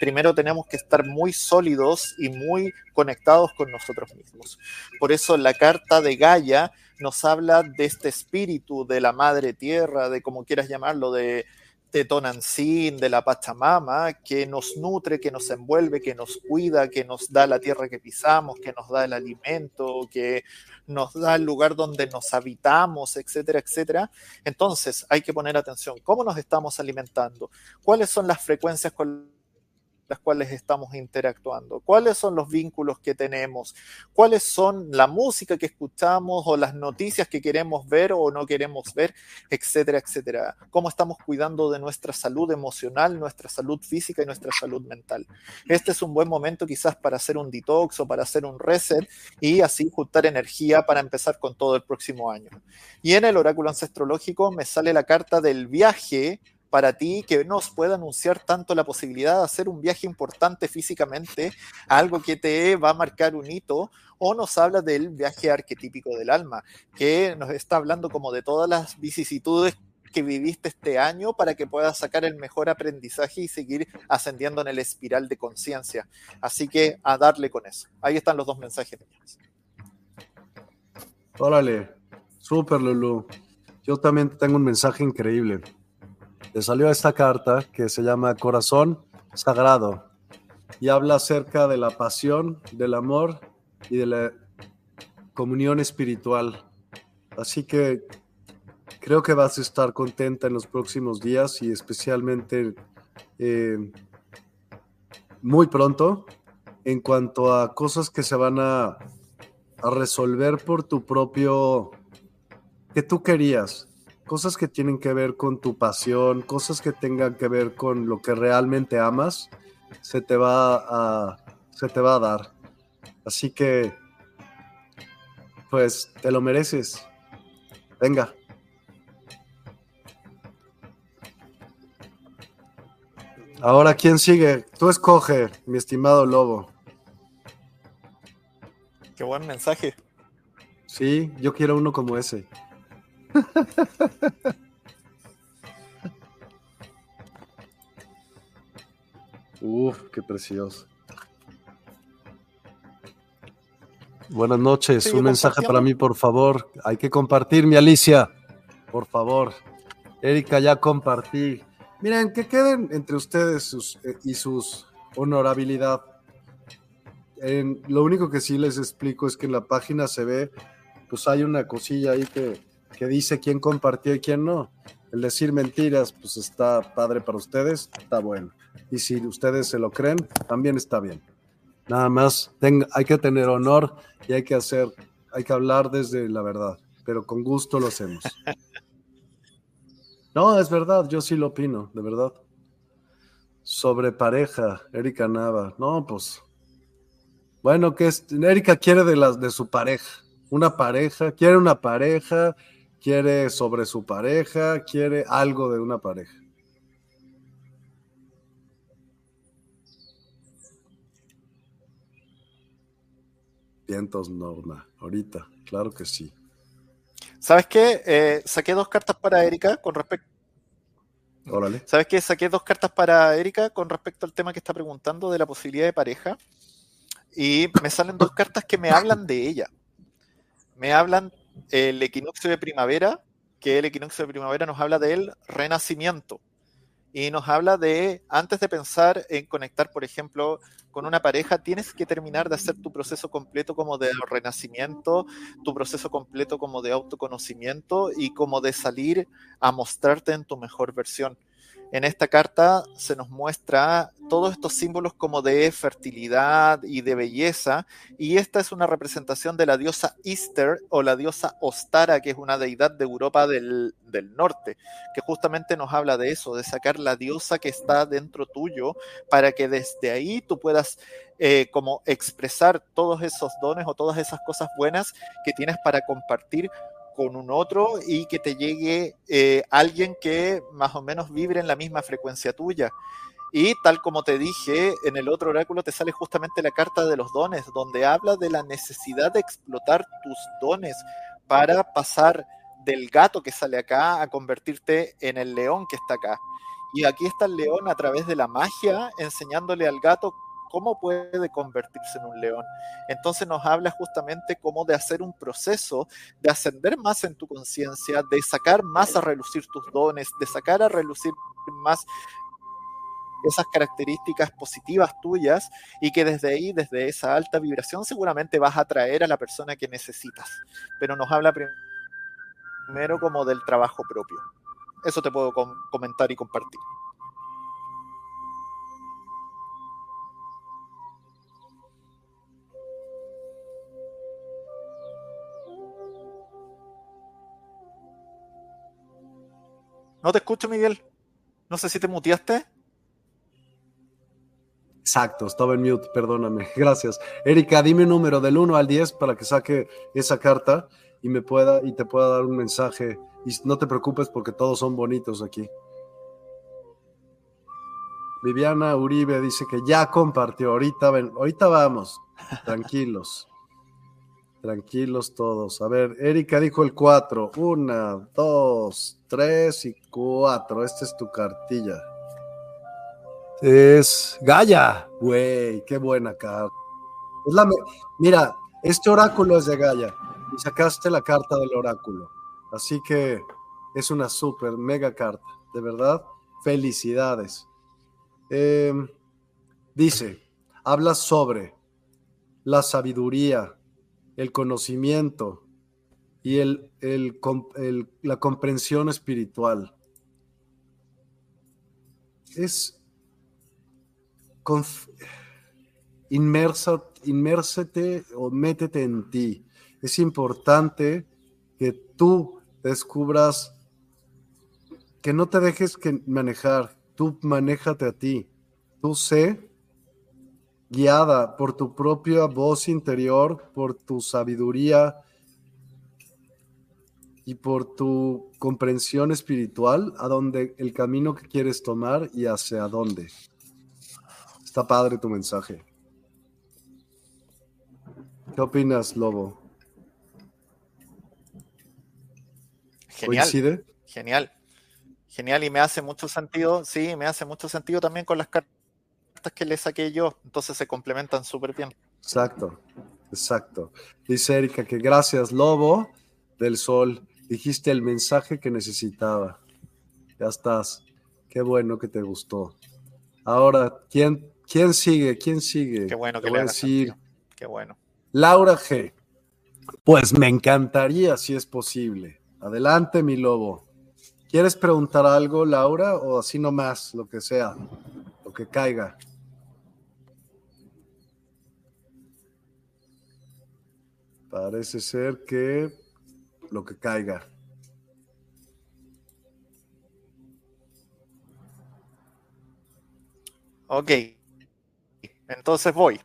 primero tenemos que estar muy sólidos y muy conectados con nosotros mismos. Por eso la carta de Gaia nos habla de este espíritu de la madre tierra, de como quieras llamarlo, de, de de la Pachamama, que nos nutre, que nos envuelve, que nos cuida, que nos da la tierra que pisamos, que nos da el alimento, que nos da el lugar donde nos habitamos, etcétera, etcétera. Entonces hay que poner atención, ¿cómo nos estamos alimentando? ¿Cuáles son las frecuencias con las cuales estamos interactuando, cuáles son los vínculos que tenemos, cuáles son la música que escuchamos o las noticias que queremos ver o no queremos ver, etcétera, etcétera. Cómo estamos cuidando de nuestra salud emocional, nuestra salud física y nuestra salud mental. Este es un buen momento quizás para hacer un detox o para hacer un reset y así juntar energía para empezar con todo el próximo año. Y en el oráculo ancestrológico me sale la carta del viaje para ti que nos pueda anunciar tanto la posibilidad de hacer un viaje importante físicamente, algo que te va a marcar un hito, o nos habla del viaje arquetípico del alma, que nos está hablando como de todas las vicisitudes que viviste este año para que puedas sacar el mejor aprendizaje y seguir ascendiendo en el espiral de conciencia. Así que a darle con eso. Ahí están los dos mensajes. Órale, súper Lulu. Yo también tengo un mensaje increíble le salió esta carta que se llama Corazón Sagrado y habla acerca de la pasión, del amor y de la comunión espiritual. Así que creo que vas a estar contenta en los próximos días y especialmente eh, muy pronto en cuanto a cosas que se van a, a resolver por tu propio, que tú querías cosas que tienen que ver con tu pasión, cosas que tengan que ver con lo que realmente amas, se te va a, se te va a dar. Así que, pues, te lo mereces. Venga. Ahora, ¿quién sigue? Tú escoge, mi estimado lobo. Qué buen mensaje. Sí, yo quiero uno como ese. Uf, qué precioso. Buenas noches, un mensaje para mí, por favor. Hay que compartir, mi Alicia. Por favor. Erika, ya compartí. Miren, que queden entre ustedes eh, y sus honorabilidad. lo único que sí les explico es que en la página se ve, pues hay una cosilla ahí que, que dice quién compartió y quién no. El decir mentiras, pues está padre para ustedes, está bueno. Y si ustedes se lo creen, también está bien. Nada más, hay que tener honor y hay que hacer, hay que hablar desde la verdad, pero con gusto lo hacemos. No, es verdad, yo sí lo opino, de verdad. Sobre pareja, Erika Nava. No, pues. Bueno, que es, Erika quiere de las de su pareja. Una pareja, quiere una pareja, quiere sobre su pareja, quiere algo de una pareja. Vientos, Norma, ahorita, claro que sí. ¿Sabes qué? Eh, saqué dos cartas para Erika con respecto. Órale. ¿Sabes qué? Saqué dos cartas para Erika con respecto al tema que está preguntando de la posibilidad de pareja. Y me salen dos cartas que me hablan de ella. Me hablan el equinoccio de primavera, que el equinoccio de primavera nos habla del renacimiento y nos habla de, antes de pensar en conectar, por ejemplo, con una pareja, tienes que terminar de hacer tu proceso completo como de renacimiento, tu proceso completo como de autoconocimiento y como de salir a mostrarte en tu mejor versión. En esta carta se nos muestra todos estos símbolos como de fertilidad y de belleza, y esta es una representación de la diosa Easter o la diosa Ostara, que es una deidad de Europa del, norte, que justamente nos habla de eso, de sacar la diosa que está dentro tuyo para que desde ahí tú puedas eh, como expresar todos esos dones o todas esas cosas buenas que tienes para compartir con un otro y que te llegue eh, alguien que más o menos vibre en la misma frecuencia tuya. Y tal como te dije, en el otro oráculo te sale justamente la carta de los dones, donde habla de la necesidad de explotar tus dones para pasar del gato que sale acá a convertirte en el león que está acá. Y aquí está el león a través de la magia, enseñándole al gato cómo puede convertirse en un león. Entonces nos habla justamente cómo de hacer un proceso de ascender más en tu conciencia, de sacar más a relucir tus dones, de sacar a relucir más esas características positivas tuyas y que desde ahí, desde esa alta vibración, seguramente vas a atraer a la persona que necesitas. Pero nos habla primero como del trabajo propio. Eso te puedo comentar y compartir. No te escucho, Miguel. No sé si te muteaste. Exacto, estaba en mute, perdóname. Gracias. Erika, dime un número del 1 al 10 para que saque esa carta y me pueda y te pueda dar un mensaje. Y no te preocupes porque todos son bonitos aquí. Viviana Uribe dice que ya compartió. Ahorita, ven, ahorita vamos. Tranquilos. Tranquilos todos. A ver, Erika dijo el 4. Una, dos, tres y cuatro. Esta es tu cartilla. Es Gaia. Güey, qué buena. Es la Mira, este oráculo es de Gaia. Y sacaste la carta del oráculo. Así que es una super mega carta. De verdad, felicidades. Em, dice, habla sobre la sabiduría el conocimiento y el, la comprensión espiritual. Es inmersa, inmérsete o métete en ti. Es importante que tú descubras que no te dejes que manejar, tú manéjate a ti, tú sé guiada por tu propia voz interior, por tu sabiduría y por tu comprensión espiritual a dónde el camino que quieres tomar y hacia dónde. Está padre tu mensaje. ¿Qué opinas, Lobo? Genial. ¿Coincide? Genial. Genial y me hace mucho sentido, sí, me hace mucho sentido también con las cartas que le saqué yo, entonces se complementan súper bien. Exacto, exacto. Dice Erika que gracias, Lobo del Sol, dijiste el mensaje que necesitaba. Ya estás. Qué bueno que te gustó. Ahora, ¿quién, quién sigue? ¿Quién sigue? Qué bueno que le decir. Qué bueno. Laura G. Pues me encantaría si es posible. Adelante, mi lobo. ¿Quieres preguntar algo, Laura? O así nomás, lo que sea, lo que caiga. Parece ser que lo que caiga. Ok. Entonces voy.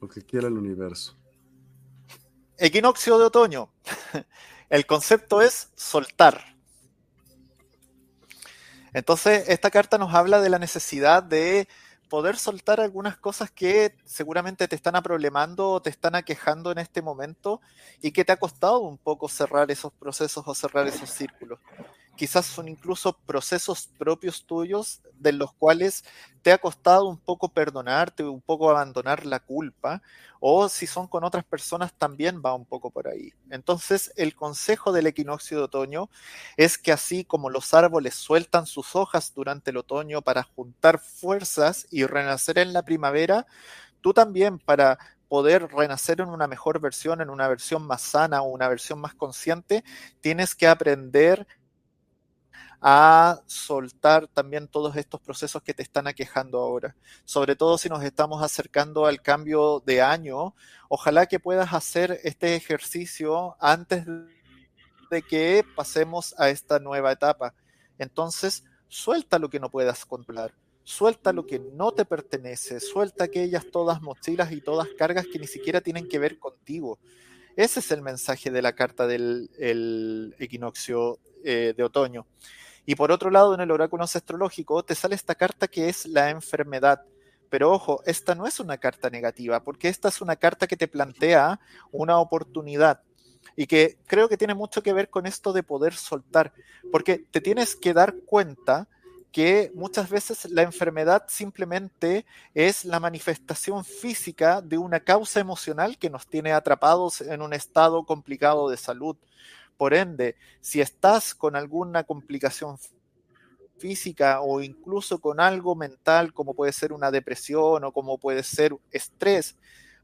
Lo que quiera el universo. Equinoccio de otoño. El concepto es soltar. Entonces, esta carta nos habla de la necesidad de poder soltar algunas cosas que seguramente te están aproblemando o te están aquejando en este momento y que te ha costado un poco cerrar esos procesos o cerrar esos círculos quizás son incluso procesos propios tuyos de los cuales te ha costado un poco perdonarte, un poco abandonar la culpa, o si son con otras personas también va un poco por ahí. Entonces, el consejo del equinoccio de otoño es que así como los árboles sueltan sus hojas durante el otoño para juntar fuerzas y renacer en la primavera, tú también para poder renacer en una mejor versión, en una versión más sana o una versión más consciente, tienes que aprender a soltar también todos estos procesos que te están aquejando ahora. Sobre todo si nos estamos acercando al cambio de año, ojalá que puedas hacer este ejercicio antes de que pasemos a esta nueva etapa. Entonces, suelta lo que no puedas controlar. Suelta lo que no te pertenece, suelta aquellas todas mochilas y todas cargas que ni siquiera tienen que ver contigo. Ese es el mensaje de la carta del equinoccio eh, de otoño. Y por otro lado, en el oráculo astrológico te sale esta carta que es la enfermedad. Pero ojo, esta no es una carta negativa, porque esta es una carta que te plantea una oportunidad y que creo que tiene mucho que ver con esto de poder soltar, porque te tienes que dar cuenta que muchas veces la enfermedad simplemente es la manifestación física de una causa emocional que nos tiene atrapados en un estado complicado de salud. Por ende, si estás con alguna complicación física o incluso con algo mental, como puede ser una depresión o como puede ser estrés,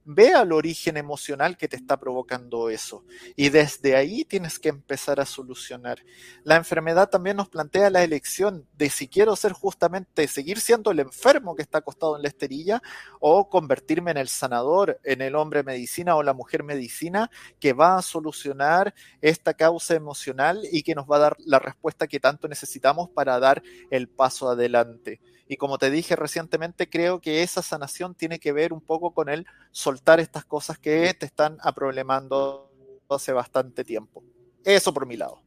ve al origen emocional que te está provocando eso. Y desde ahí tienes que empezar a solucionar. La enfermedad también nos plantea la elección de si quiero ser justamente, seguir siendo el enfermo que está acostado en la esterilla o convertirme en el sanador, en el hombre medicina o la mujer medicina que va a solucionar esta causa emocional y que nos va a dar la respuesta que tanto necesitamos para dar el paso adelante. Y como te dije recientemente, creo que esa sanación tiene que ver un poco con el soltar estas cosas que te están aproblemando hace bastante tiempo. Eso por mi lado.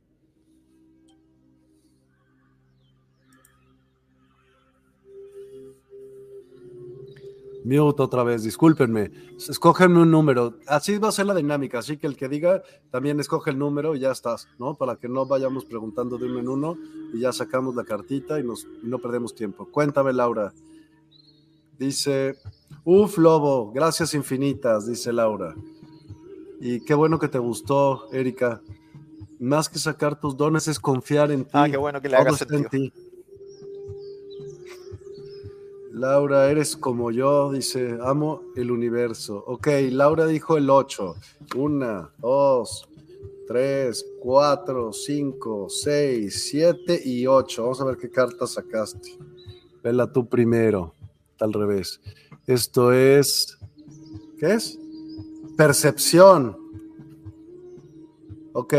Mute otra vez, discúlpenme. Escógenme un número. Así va a ser la dinámica. Así que el que diga también escoge el número y ya estás, ¿no? Para que no vayamos preguntando de uno en uno y ya sacamos la cartita y, nos, no perdemos tiempo. Cuéntame, Laura. Dice, uf, Lobo, gracias infinitas, dice Laura. Y qué bueno que te gustó, Erika. Más que sacar tus dones es confiar en ti. Ah, qué bueno que le hagas en ti. Laura, eres como yo, dice, amo el universo. Ok, Laura dijo el 8. Una, dos, tres, cuatro, cinco, seis, siete y ocho. Vamos a ver qué carta sacaste. Vela tú primero, al revés. Esto es, ¿qué es? Percepción. Ok.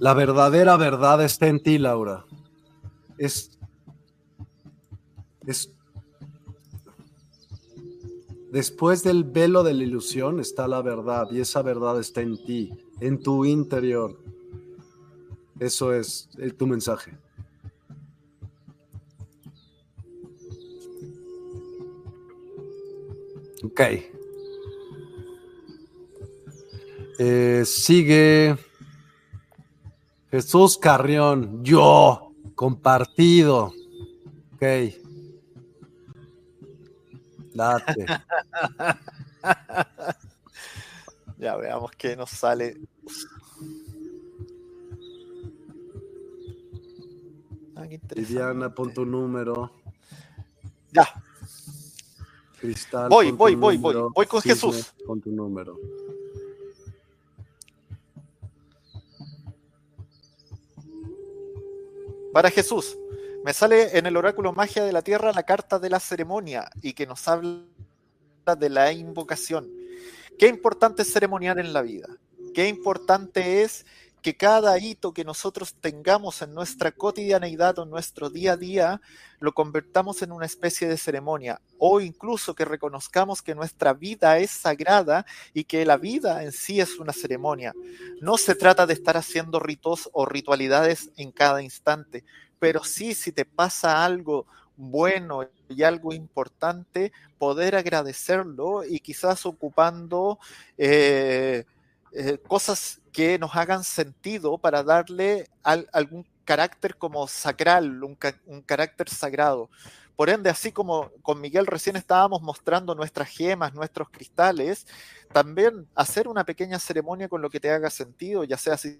La verdadera verdad está en ti, Laura. Es es Después del velo de la ilusión está la verdad y esa verdad está en ti, en tu interior. Eso es tu mensaje. Ok. Eh, sigue Jesús Carrión, yo, compartido. Ok. Date. ya veamos qué nos sale. Ah, Viviana, pon tu número. Ya. Cristal. Voy, voy, voy, voy. Voy con Jesús. Con tu número. Para Jesús, me sale en el oráculo Magia de la Tierra la carta de la ceremonia y que nos habla de la invocación. Qué importante es ceremoniar en la vida. Qué importante es que cada hito que nosotros tengamos en nuestra cotidianeidad o en nuestro día a día lo convertamos en una especie de ceremonia o incluso que reconozcamos que nuestra vida es sagrada y que la vida en sí es una ceremonia. No se trata de estar haciendo ritos o ritualidades en cada instante, pero sí si te pasa algo bueno y algo importante, poder agradecerlo y quizás ocupando eh, eh, cosas que nos hagan sentido para darle algún carácter como sacral, un, carácter sagrado. Por ende, así como con Miguel recién estábamos mostrando nuestras gemas, nuestros cristales, también hacer una pequeña ceremonia con lo que te haga sentido, ya sea si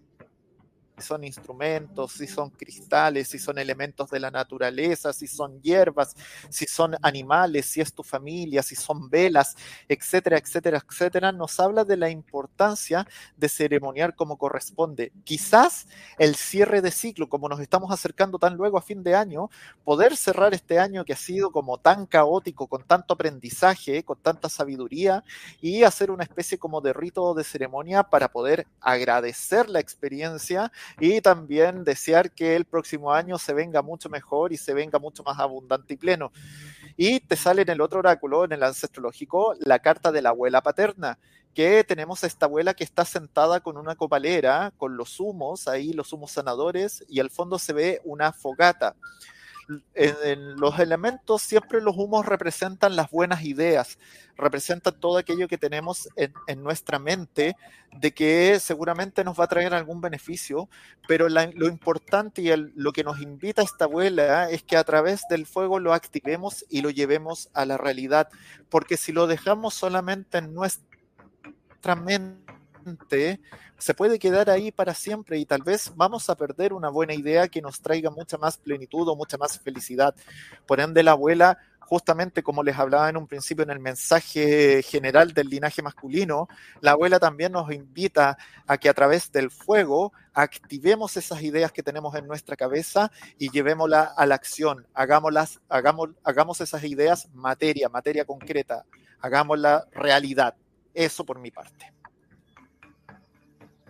son instrumentos, si son cristales, si son elementos de la naturaleza, si son hierbas, si son animales, si es tu familia, si son velas, etcétera, etcétera, etcétera, nos habla de la importancia de ceremoniar como corresponde. Quizás el cierre de ciclo, como nos estamos acercando tan luego a fin de año, poder cerrar este año que ha sido como tan caótico, con tanto aprendizaje, con tanta sabiduría, y hacer una especie como de rito de ceremonia para poder agradecer la experiencia y también desear que el próximo año se venga mucho mejor y se venga mucho más abundante y pleno. Y te sale en el otro oráculo, en el ancestrológico, la carta de la abuela paterna, que tenemos a esta abuela que está sentada con una copalera, con los humos, ahí los humos sanadores, y al fondo se ve una fogata en, los elementos siempre los humos representan las buenas ideas, representan todo aquello que tenemos en, nuestra mente de que seguramente nos va a traer algún beneficio, pero lo importante y lo que nos invita esta abuela es que a través del fuego lo activemos y lo llevemos a la realidad, porque si lo dejamos solamente en nuestra mente, se puede quedar ahí para siempre y tal vez vamos a perder una buena idea que nos traiga mucha más plenitud o mucha más felicidad. Por ende, la abuela, justamente como les hablaba en un principio en el mensaje general del linaje masculino, la abuela también nos invita a que a través del fuego activemos esas ideas que tenemos en nuestra cabeza y llevémoslas a la acción, hagámoslas, hagamos, hagamos esas ideas materia, materia concreta, hagámosla realidad. Eso por mi parte.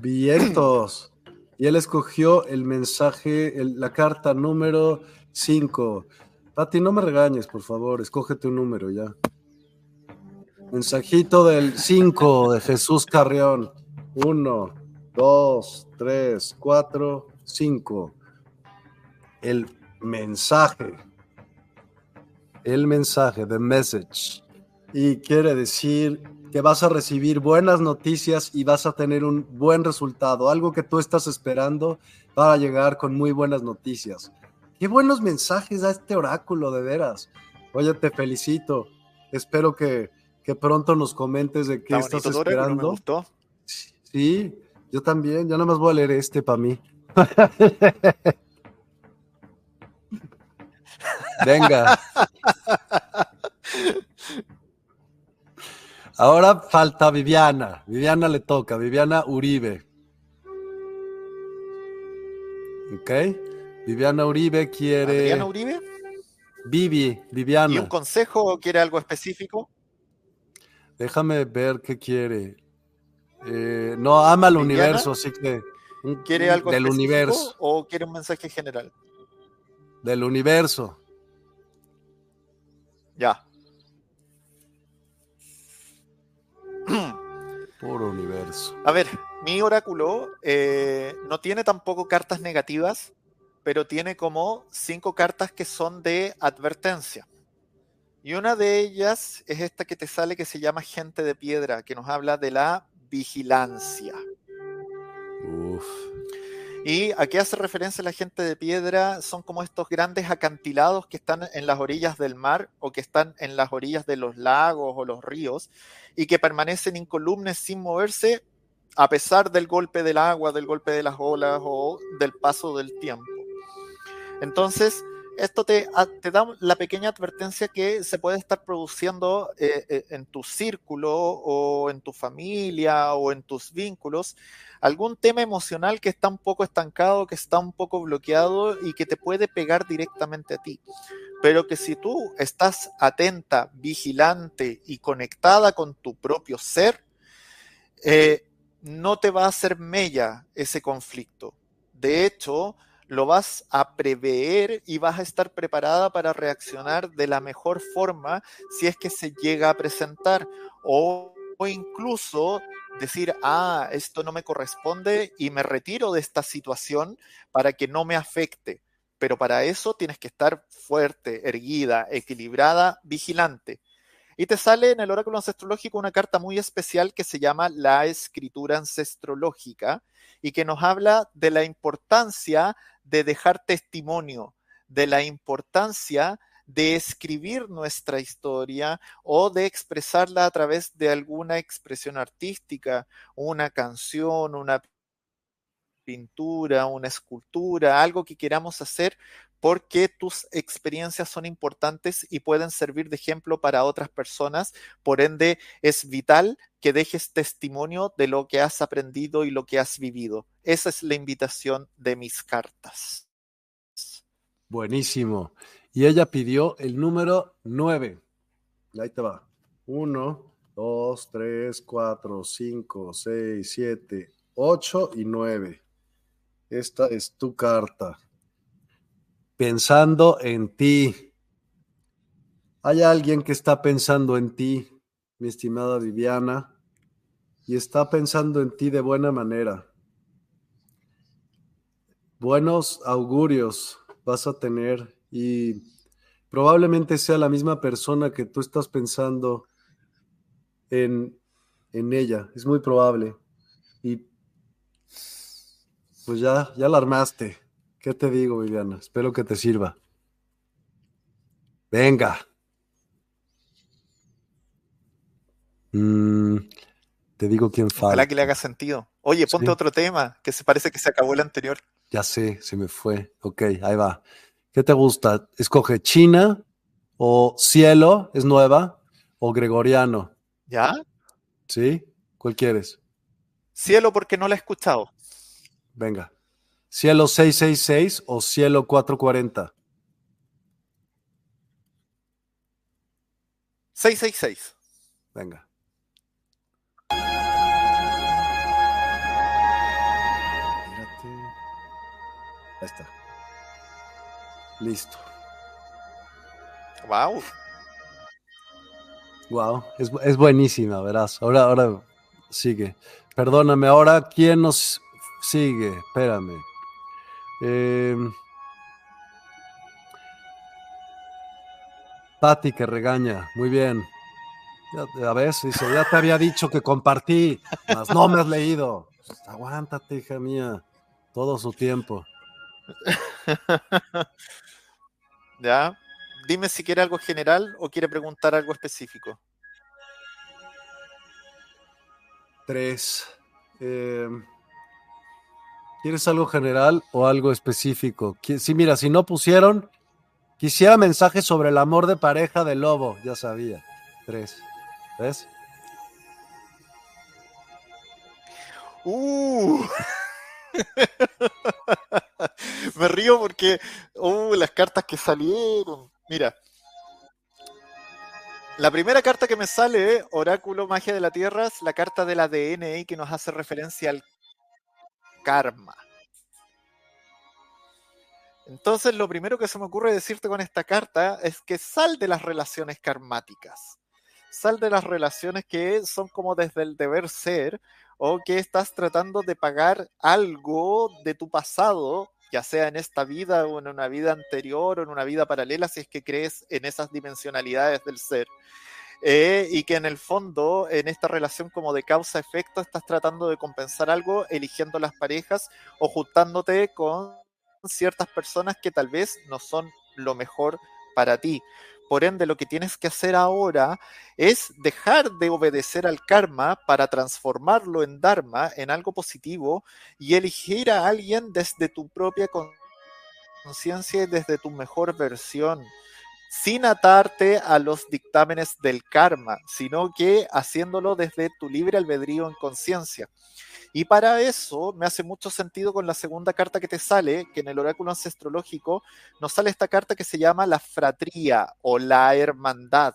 Vientos. Y él escogió el mensaje, la carta número 5. Pati, no me regañes, por favor, escógete un número ya. Mensajito del 5 de Jesús Carrión. 1, 2, 3, 4, 5. El mensaje. El mensaje, the message. Y quiere decir que vas a recibir buenas noticias y vas a tener un buen resultado, algo que tú estás esperando para llegar con muy buenas noticias. Qué buenos mensajes a este oráculo, de veras. Oye, te felicito. Espero que, pronto nos comentes de qué estás esperando. Sí, yo también. Yo nada más voy a leer este para mí. Venga. Ahora falta Viviana. Viviana le toca. Viviana Uribe. Ok. Viviana Uribe quiere. ¿Viviana Uribe? Vivi, Viviana. ¿Y un consejo o quiere algo específico? Déjame ver qué quiere. Eh, no, ama el universo, así que. ¿Quiere algo del universo o quiere un mensaje general? Del universo. Ya. Puro universo. A ver, mi oráculo eh, no tiene tampoco cartas negativas, pero tiene como cinco cartas que son de advertencia. Y una de ellas es esta que te sale que se llama Gente de Piedra, que nos habla de la vigilancia. ¿Y a qué hace referencia la gente de piedra? Son como estos grandes acantilados que están en las orillas del mar o que están en las orillas de los lagos o los ríos y que permanecen incolumes sin moverse a pesar del golpe del agua, del golpe de las olas o del paso del tiempo. Entonces, esto te, da la pequeña advertencia que se puede estar produciendo eh, eh, en tu círculo o en tu familia o en tus vínculos algún tema emocional que está un poco estancado, que está un poco bloqueado y que te puede pegar directamente a ti. Pero que si tú estás atenta, vigilante y conectada con tu propio ser, eh, no te va a hacer mella ese conflicto. De hecho, lo vas a prever y vas a estar preparada para reaccionar de la mejor forma si es que se llega a presentar o, incluso decir, ah, esto no me corresponde y me retiro de esta situación para que no me afecte. Pero para eso tienes que estar fuerte, erguida, equilibrada, vigilante. Y te sale en el oráculo ancestrológico una carta muy especial que se llama la escritura ancestrológica y que nos habla de la importancia de dejar testimonio, de la importancia de escribir nuestra historia o de expresarla a través de alguna expresión artística, una canción, una pintura, una escultura, algo que queramos hacer porque tus experiencias son importantes y pueden servir de ejemplo para otras personas. Por ende, es vital que dejes testimonio de lo que has aprendido y lo que has vivido. Esa es la invitación de mis cartas. Buenísimo. Y ella pidió el número 9. Ahí te va. 1, 2, 3, 4, 5, 6, 7, 8 y 9. Esta es tu carta pensando en ti. Hay alguien que está pensando en ti, mi estimada Viviana, y está pensando en ti de buena manera. Buenos augurios vas a tener y probablemente sea la misma persona que tú estás pensando en, en ella. Es muy probable. Y pues ya, ya la armaste. ¿Qué te digo, Viviana? Espero que te sirva. Venga. Mm, te digo quién falta. Ojalá que le haga sentido. Oye, ponte otro tema, que se parece que se acabó el anterior. Ya sé, se me fue. Ok, ahí va. ¿Qué te gusta? Escoge China o Cielo, es nueva, o Gregoriano. ¿Ya? ¿Sí? ¿Cuál quieres? Cielo porque no la he escuchado. Venga. Cielo 666 o Cielo 440. 666. Venga. Ahí está. Listo. Wow. Wow, es, es buenísima, verás. Ahora, ahora sigue. Perdóname, ahora, ¿quién nos sigue? Espérame. Eh, Patti que regaña, muy bien. Ya, a ver, dice, ya te había dicho que compartí, mas no me has leído. aguántate, hija mía, todo su tiempo. ya, dime si quiere algo general o quiere preguntar algo específico. Tres. Eh, ¿Quieres algo general o algo específico? Sí, mira, si no pusieron, quisiera mensajes sobre el amor de pareja del lobo, ya sabía. Tres. ¿Ves? Uh. Me río porque uh, las cartas que salieron. Mira. La primera carta que me sale, Oráculo Magia de la Tierra, es la carta del ADN que nos hace referencia al karma. Entonces, lo primero que se me ocurre decirte con esta carta es que sal de las relaciones karmáticas. Sal de las relaciones que son como desde el deber ser o que estás tratando de pagar algo de tu pasado, ya sea en esta vida o en una vida anterior o en una vida paralela, si es que crees en esas dimensionalidades del ser. Eh, y que en el fondo, en esta relación como de causa-efecto, estás tratando de compensar algo eligiendo las parejas o juntándote con ciertas personas que tal vez no son lo mejor para ti. Por ende, lo que tienes que hacer ahora es dejar de obedecer al karma para transformarlo en dharma, en algo positivo, y elegir a alguien desde tu propia conciencia y desde tu mejor versión, sin atarte a los dictámenes del karma, sino que haciéndolo desde tu libre albedrío en conciencia. Y para eso me hace mucho sentido con la segunda carta que te sale, que en el oráculo ancestrológico nos sale esta carta que se llama la fratría o la hermandad,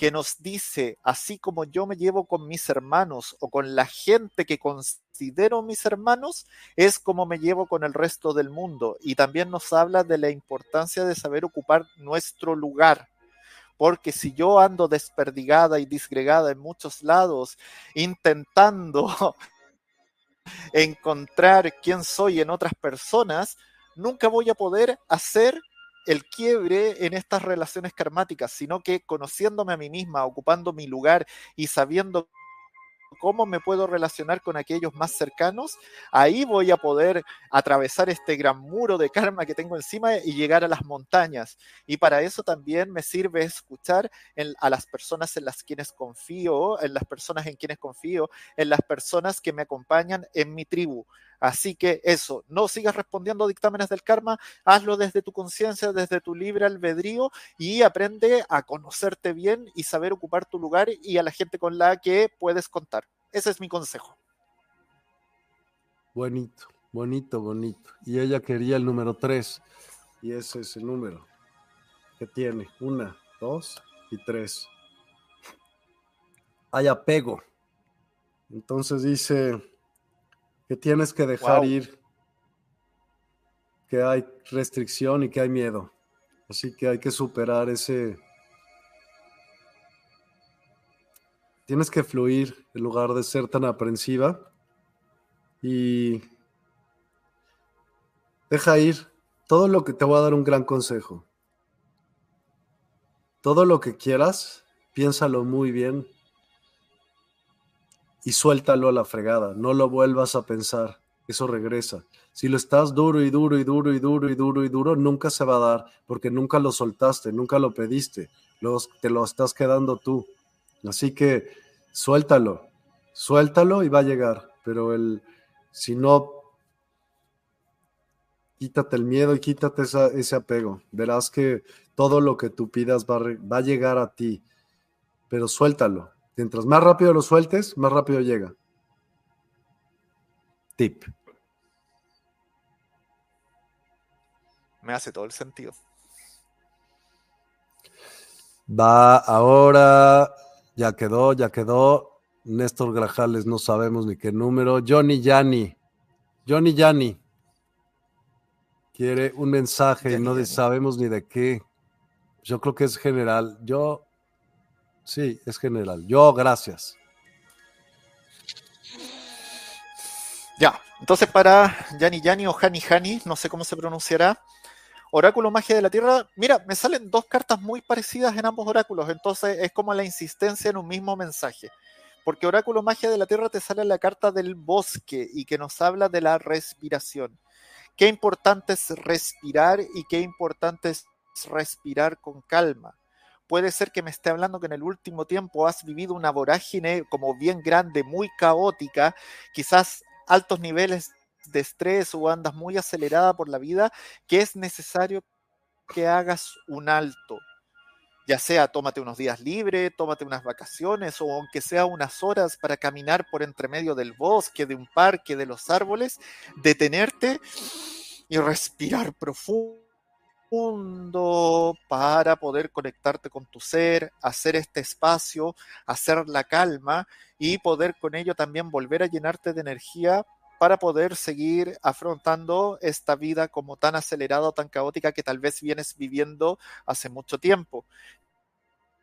que nos dice, así como yo me llevo con mis hermanos o con la gente que considero mis hermanos, es como me llevo con el resto del mundo. Y también nos habla de la importancia de saber ocupar nuestro lugar porque si yo ando desperdigada y disgregada en muchos lados, intentando encontrar quién soy en otras personas, nunca voy a poder hacer el quiebre en estas relaciones karmáticas, sino que conociéndome a mí misma, ocupando mi lugar y sabiendo cómo me puedo relacionar con aquellos más cercanos, ahí voy a poder atravesar este gran muro de karma que tengo encima y llegar a las montañas. Y para eso también me sirve escuchar a las personas en las quienes confío, en las personas en quienes confío, en las personas que me acompañan en mi tribu. Así que eso, no sigas respondiendo dictámenes del karma, hazlo desde tu conciencia, desde tu libre albedrío y aprende a conocerte bien y saber ocupar tu lugar y a la gente con la que puedes contar. Ese es mi consejo. Bonito, bonito, bonito. Y ella quería el número 3 y ese es el número que tiene. Una, dos y tres. Hay apego. Entonces dice, que tienes que dejar ir, que hay restricción y que hay miedo. Así que hay que superar ese... Tienes que fluir en lugar de ser tan aprensiva y deja ir todo lo que te voy a dar un gran consejo. Todo lo que quieras, piénsalo muy bien y suéltalo a la fregada, no lo vuelvas a pensar, eso regresa. Si lo estás duro y duro y duro y duro y duro y duro, nunca se va a dar, porque nunca lo soltaste, nunca lo pediste, te lo estás quedando tú. Así que suéltalo, suéltalo y va a llegar, pero el, si no, quítate el miedo y quítate ese apego. Verás que todo lo que tú pidas va a llegar a ti, pero suéltalo, Mientras más rápido lo sueltes, más rápido llega. Tip. Me hace todo el sentido. Va ahora, ya quedó, ya quedó. Néstor Grajales, no sabemos ni qué número. Johnny Yanni. Johnny Yanni. Quiere un mensaje, no sabemos ni de qué. Yo creo que es general. Yo Sí, es general. Yo, gracias. Ya, entonces para Yani Yani o Hani Hani, no sé cómo se pronunciará. Oráculo Magia de la Tierra. Mira, me salen dos cartas muy parecidas en ambos oráculos, entonces es como la insistencia en un mismo mensaje. Porque Oráculo Magia de la Tierra te sale la carta del bosque y que nos habla de la respiración. Qué importante es respirar y qué importante es respirar con calma puede ser que me esté hablando que en el último tiempo has vivido una vorágine como bien grande, muy caótica, quizás altos niveles de estrés o andas muy acelerada por la vida, que es necesario que hagas un alto. Ya sea tómate unos días libres, tómate unas vacaciones o aunque sea unas horas para caminar por entre medio del bosque, de un parque, de los árboles, detenerte y respirar profundo para poder conectarte con tu ser, hacer este espacio, hacer la calma y poder con ello también volver a llenarte de energía para poder seguir afrontando esta vida como tan acelerada o tan caótica que tal vez vienes viviendo hace mucho tiempo.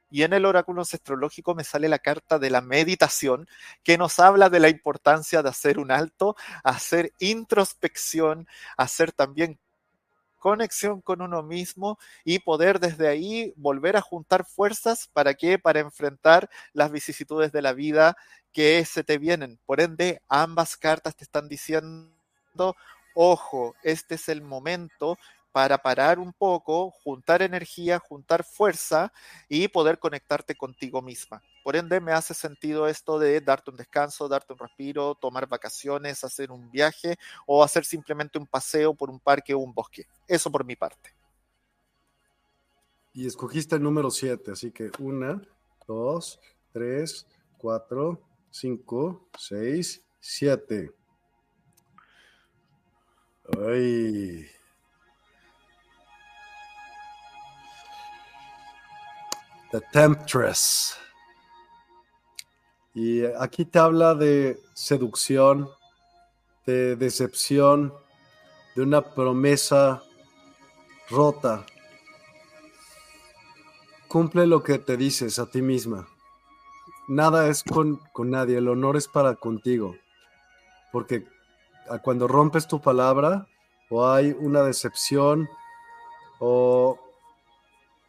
Y en el oráculo astrológico me sale la carta de la meditación, que nos habla de la importancia de hacer un alto, hacer introspección, hacer también conexión con uno mismo y poder desde ahí volver a juntar fuerzas para que para enfrentar las vicisitudes de la vida que se te vienen. Por ende, ambas cartas te están diciendo, ojo, este es el momento para parar un poco, juntar energía, juntar fuerza y poder conectarte contigo misma. Por ende, me hace sentido esto de darte un descanso, darte un respiro, tomar vacaciones, hacer un viaje o hacer simplemente un paseo por un parque o un bosque. Eso por mi parte. Y escogiste el número 7, así que una, dos, tres, cuatro, cinco, seis, siete. Ay. The Temptress. Y aquí te habla de seducción, de decepción, de una promesa rota. Cumple lo que te dices a ti misma. Nada es con, con nadie, el honor es para contigo. Porque cuando rompes tu palabra o hay una decepción o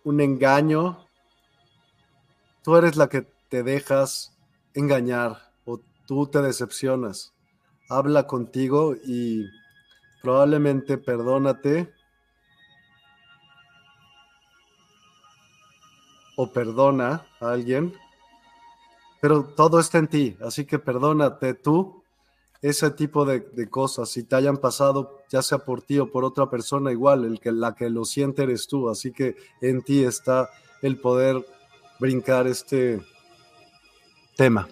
un engaño, tú eres la que te dejas engañar o tú te decepcionas. Habla contigo y probablemente perdónate o perdona a alguien, pero todo está en ti, así que perdónate tú ese tipo de, cosas, si te hayan pasado, ya sea por ti o por otra persona, igual, el que, la que lo siente eres tú, así que en ti está el poder brincar este tema.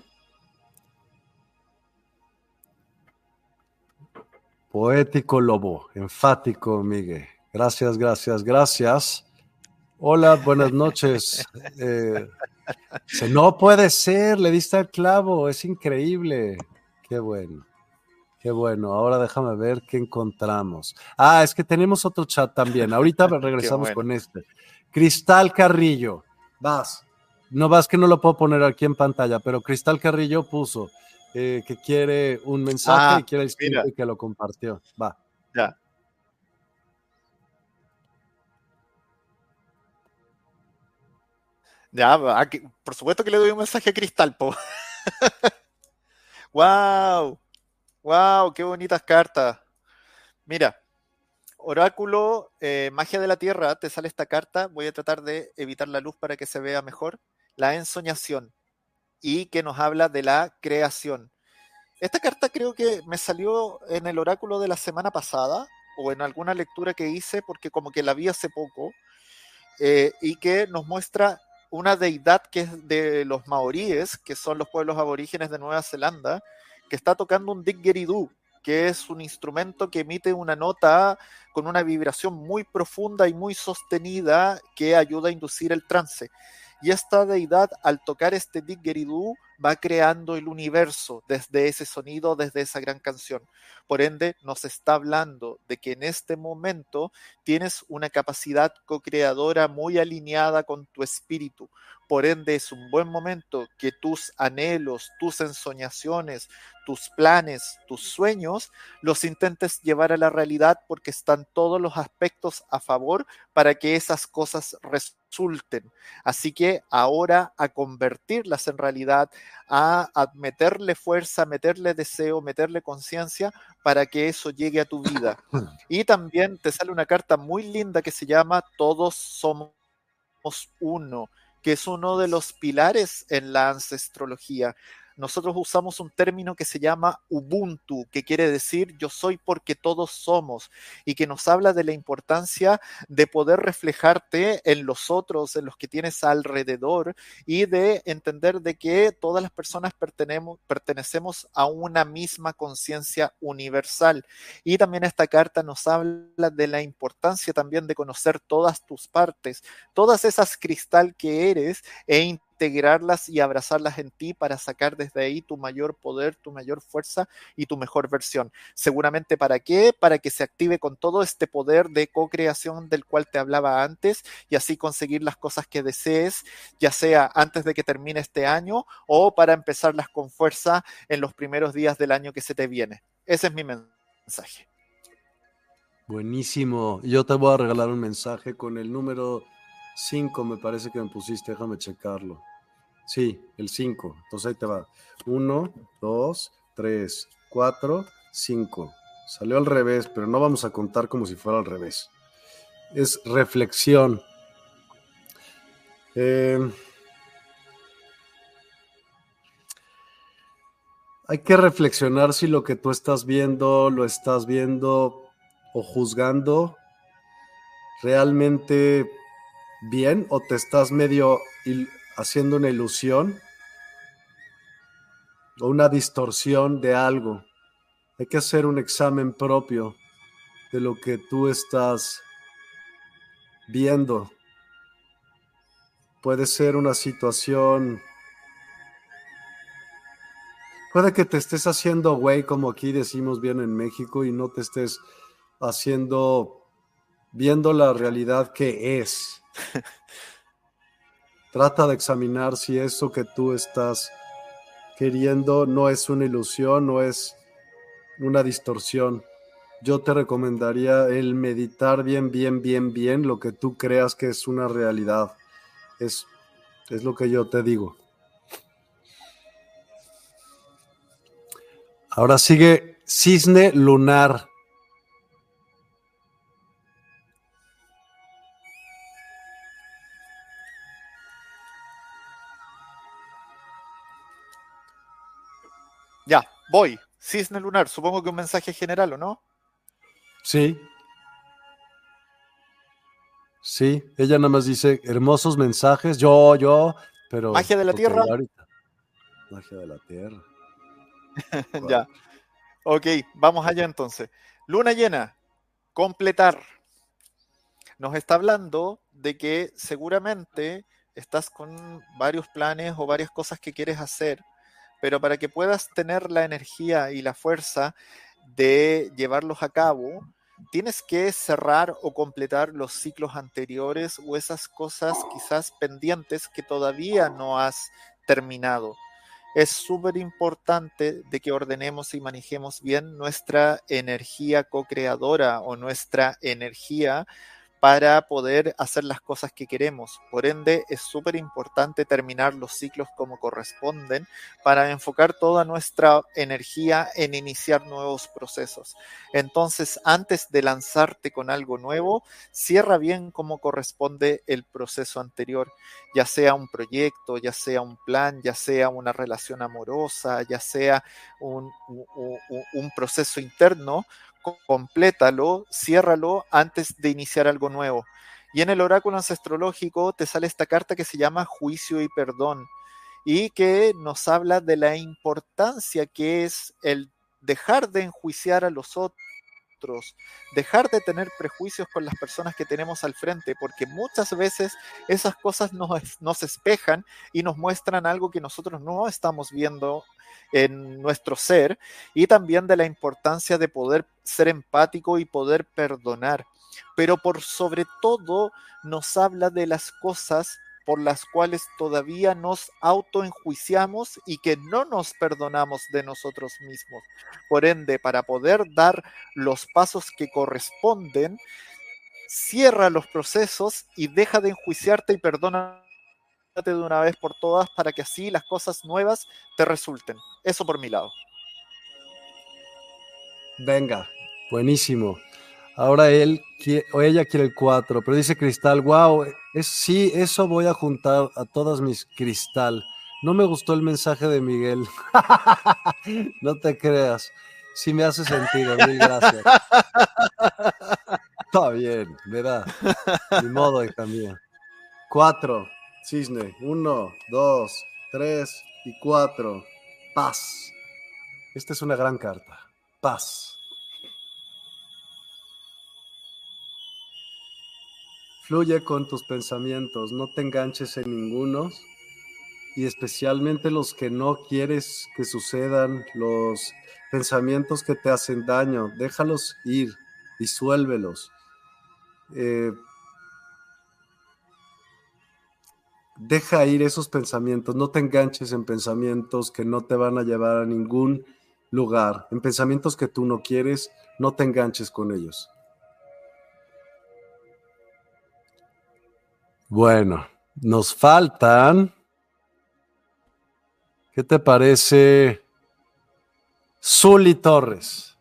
Poético Lobo, enfático, Miguel. Gracias, gracias, gracias. Hola, buenas noches. Eh, no puede ser, le diste el clavo, es increíble. Qué bueno. Qué bueno, ahora déjame ver qué encontramos. Ah, es que tenemos otro chat también. Ahorita regresamos con este. Cristal Carrillo, vas. No vas que no lo puedo poner aquí en pantalla, pero Cristal Carrillo puso eh, que quiere un mensaje ah, y quiere el y que lo compartió. Va. Ya. Ya, aquí, por supuesto que le doy un mensaje a Cristal, po. wow. Wow, qué bonitas cartas. Mira, Oráculo, eh, Magia de la Tierra, te sale esta carta. Voy a tratar de evitar la luz para que se vea mejor. La ensoñación y que nos habla de la creación. Esta carta creo que me salió en el oráculo de la semana pasada o en alguna lectura que hice porque como que la vi hace poco eh, y que nos muestra una deidad que es de los maoríes, que son los pueblos aborígenes de Nueva Zelanda, que está tocando un didgeridoo, que es un instrumento que emite una nota con una vibración muy profunda y muy sostenida que ayuda a inducir el trance. Y esta deidad, al tocar este didgeridoo, va creando el universo desde ese sonido, desde esa gran canción. Por ende, nos está hablando de que en este momento tienes una capacidad co-creadora muy alineada con tu espíritu. Por ende, es un buen momento que tus anhelos, tus ensoñaciones, tus planes, tus sueños, los intentes llevar a la realidad porque están todos los aspectos a favor para que esas cosas. Así que ahora a convertirlas en realidad, a, meterle fuerza, meterle deseo, meterle conciencia para que eso llegue a tu vida. Y también te sale una carta muy linda que se llama Todos somos uno, que es uno de los pilares en la ancestrología nosotros usamos un término que se llama Ubuntu, que quiere decir yo soy porque todos somos, y que nos habla de la importancia de poder reflejarte en los otros, en los que tienes alrededor, y de entender de que todas las personas pertenecemos a una misma conciencia universal. Y también esta carta nos habla de la importancia también de conocer todas tus partes, todas esas cristal que eres e integrarlas y abrazarlas en ti para sacar desde ahí tu mayor poder, tu mayor fuerza y tu mejor versión. Seguramente para qué? Para que se active con todo este poder de co-creación del cual te hablaba antes y así conseguir las cosas que desees, ya sea antes de que termine este año o para empezarlas con fuerza en los primeros días del año que se te viene. Ese es mi mensaje. Buenísimo. Yo te voy a regalar un mensaje con el número 5, me parece que me pusiste, déjame checarlo. Sí, el 5. Entonces ahí te va. 1, 2, 3, 4, 5. Salió al revés, pero no vamos a contar como si fuera al revés. Es reflexión. Eh, hay que reflexionar si lo que tú estás viendo, lo estás viendo o juzgando realmente bien o te estás medio haciendo una ilusión o una distorsión de algo. Hay que hacer un examen propio de lo que tú estás viendo. Puede ser una situación Puede que te estés haciendo güey, como aquí decimos bien en México, y no te estés haciendo, viendo la realidad que es. Trata de examinar si eso que tú estás queriendo no es una ilusión, no es una distorsión. Yo te recomendaría el meditar bien, bien, bien, bien lo que tú creas que es una realidad. Es, es lo que yo te digo. Ahora sigue cisne lunar. Voy. Cisne lunar, supongo que un mensaje general, ¿o no? Sí. Sí, ella nada más dice hermosos mensajes, yo, yo, pero... Magia de la Tierra. Magia de la Tierra. ya. Ok, vamos allá entonces. Luna llena, completar. Nos está hablando de que seguramente estás con varios planes o varias cosas que quieres hacer, pero para que puedas tener la energía y la fuerza de llevarlos a cabo, tienes que cerrar o completar los ciclos anteriores o esas cosas quizás pendientes que todavía no has terminado. Es súper importante de que ordenemos y manejemos bien nuestra energía co-creadora o nuestra energía para poder hacer las cosas que queremos. Por ende, es súper importante terminar los ciclos como corresponden para enfocar toda nuestra energía en iniciar nuevos procesos. Entonces, antes de lanzarte con algo nuevo, cierra bien como corresponde el proceso anterior, ya sea un proyecto, ya sea un plan, ya sea una relación amorosa, ya sea un, un, un proceso interno complétalo, ciérralo antes de iniciar algo nuevo. Y en el oráculo ancestrológico te sale esta carta que se llama juicio y perdón y que nos habla de la importancia que es el dejar de enjuiciar a los otros dejar de tener prejuicios con las personas que tenemos al frente, porque muchas veces esas cosas nos, nos espejan y nos muestran algo que nosotros no estamos viendo en nuestro ser y también de la importancia de poder ser empático y poder perdonar. Pero por sobre todo nos habla de las cosas por las cuales todavía nos autoenjuiciamos y que no nos perdonamos de nosotros mismos. Por ende, para poder dar los pasos que corresponden, cierra los procesos y deja de enjuiciarte y perdona de una vez por todas para que así las cosas nuevas te resulten. Eso por mi lado. Venga, buenísimo. Ahora él o ella quiere el 4, pero dice Cristal, wow, es, sí, eso voy a juntar a todas mis Cristal. No me gustó el mensaje de Miguel. no te creas. Sí me hace sentido, mil gracias. Está bien, ¿verdad? Ni modo, hija mía. Cuatro. Cisne, uno, dos, tres y cuatro. Paz. Esta es una gran carta. Paz. Fluye con tus pensamientos, no te enganches en ninguno y especialmente los que no quieres que sucedan, los pensamientos que te hacen daño, déjalos ir, disuélvelos. Eh, deja ir esos pensamientos, no te enganches en pensamientos que no te van a llevar a ningún lugar, en pensamientos que tú no quieres, no te enganches con ellos. Bueno, nos faltan. ¿Qué te parece? Zuli Torres.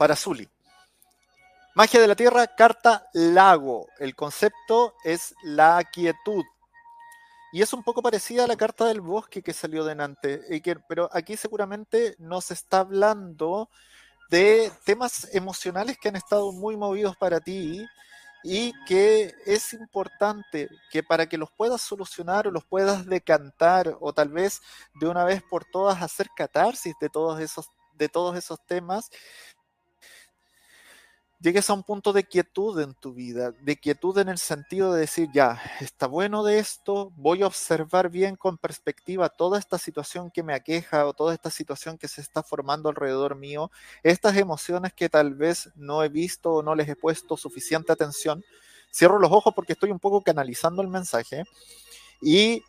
Para Zully. Magia de la Tierra, carta lago. El concepto es la quietud. Y es un poco parecida a la carta del bosque que salió delante. pero aquí seguramente nos está hablando de temas emocionales que han estado muy movidos para ti y que es importante que para que los puedas solucionar o los puedas decantar o tal vez de una vez por todas hacer catarsis de todos esos, de todos esos temas, llegues a un punto de quietud en tu vida, de quietud en el sentido de decir, ya, está bueno de esto, voy a observar bien con perspectiva toda esta situación que me aqueja o toda esta situación que se está formando alrededor mío, estas emociones que tal vez no he visto o no les he puesto suficiente atención. Cierro los ojos porque estoy un poco canalizando el mensaje y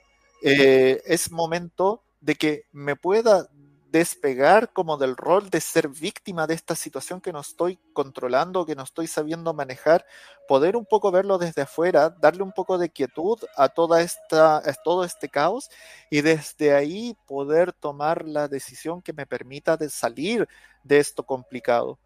eh, es momento de que me pueda despegar como del rol de ser víctima de esta situación que no estoy controlando, que no estoy sabiendo manejar, poder un poco verlo desde afuera, darle un poco de quietud a toda esta, a todo este caos y desde ahí poder tomar la decisión que me permita de salir de esto complicado.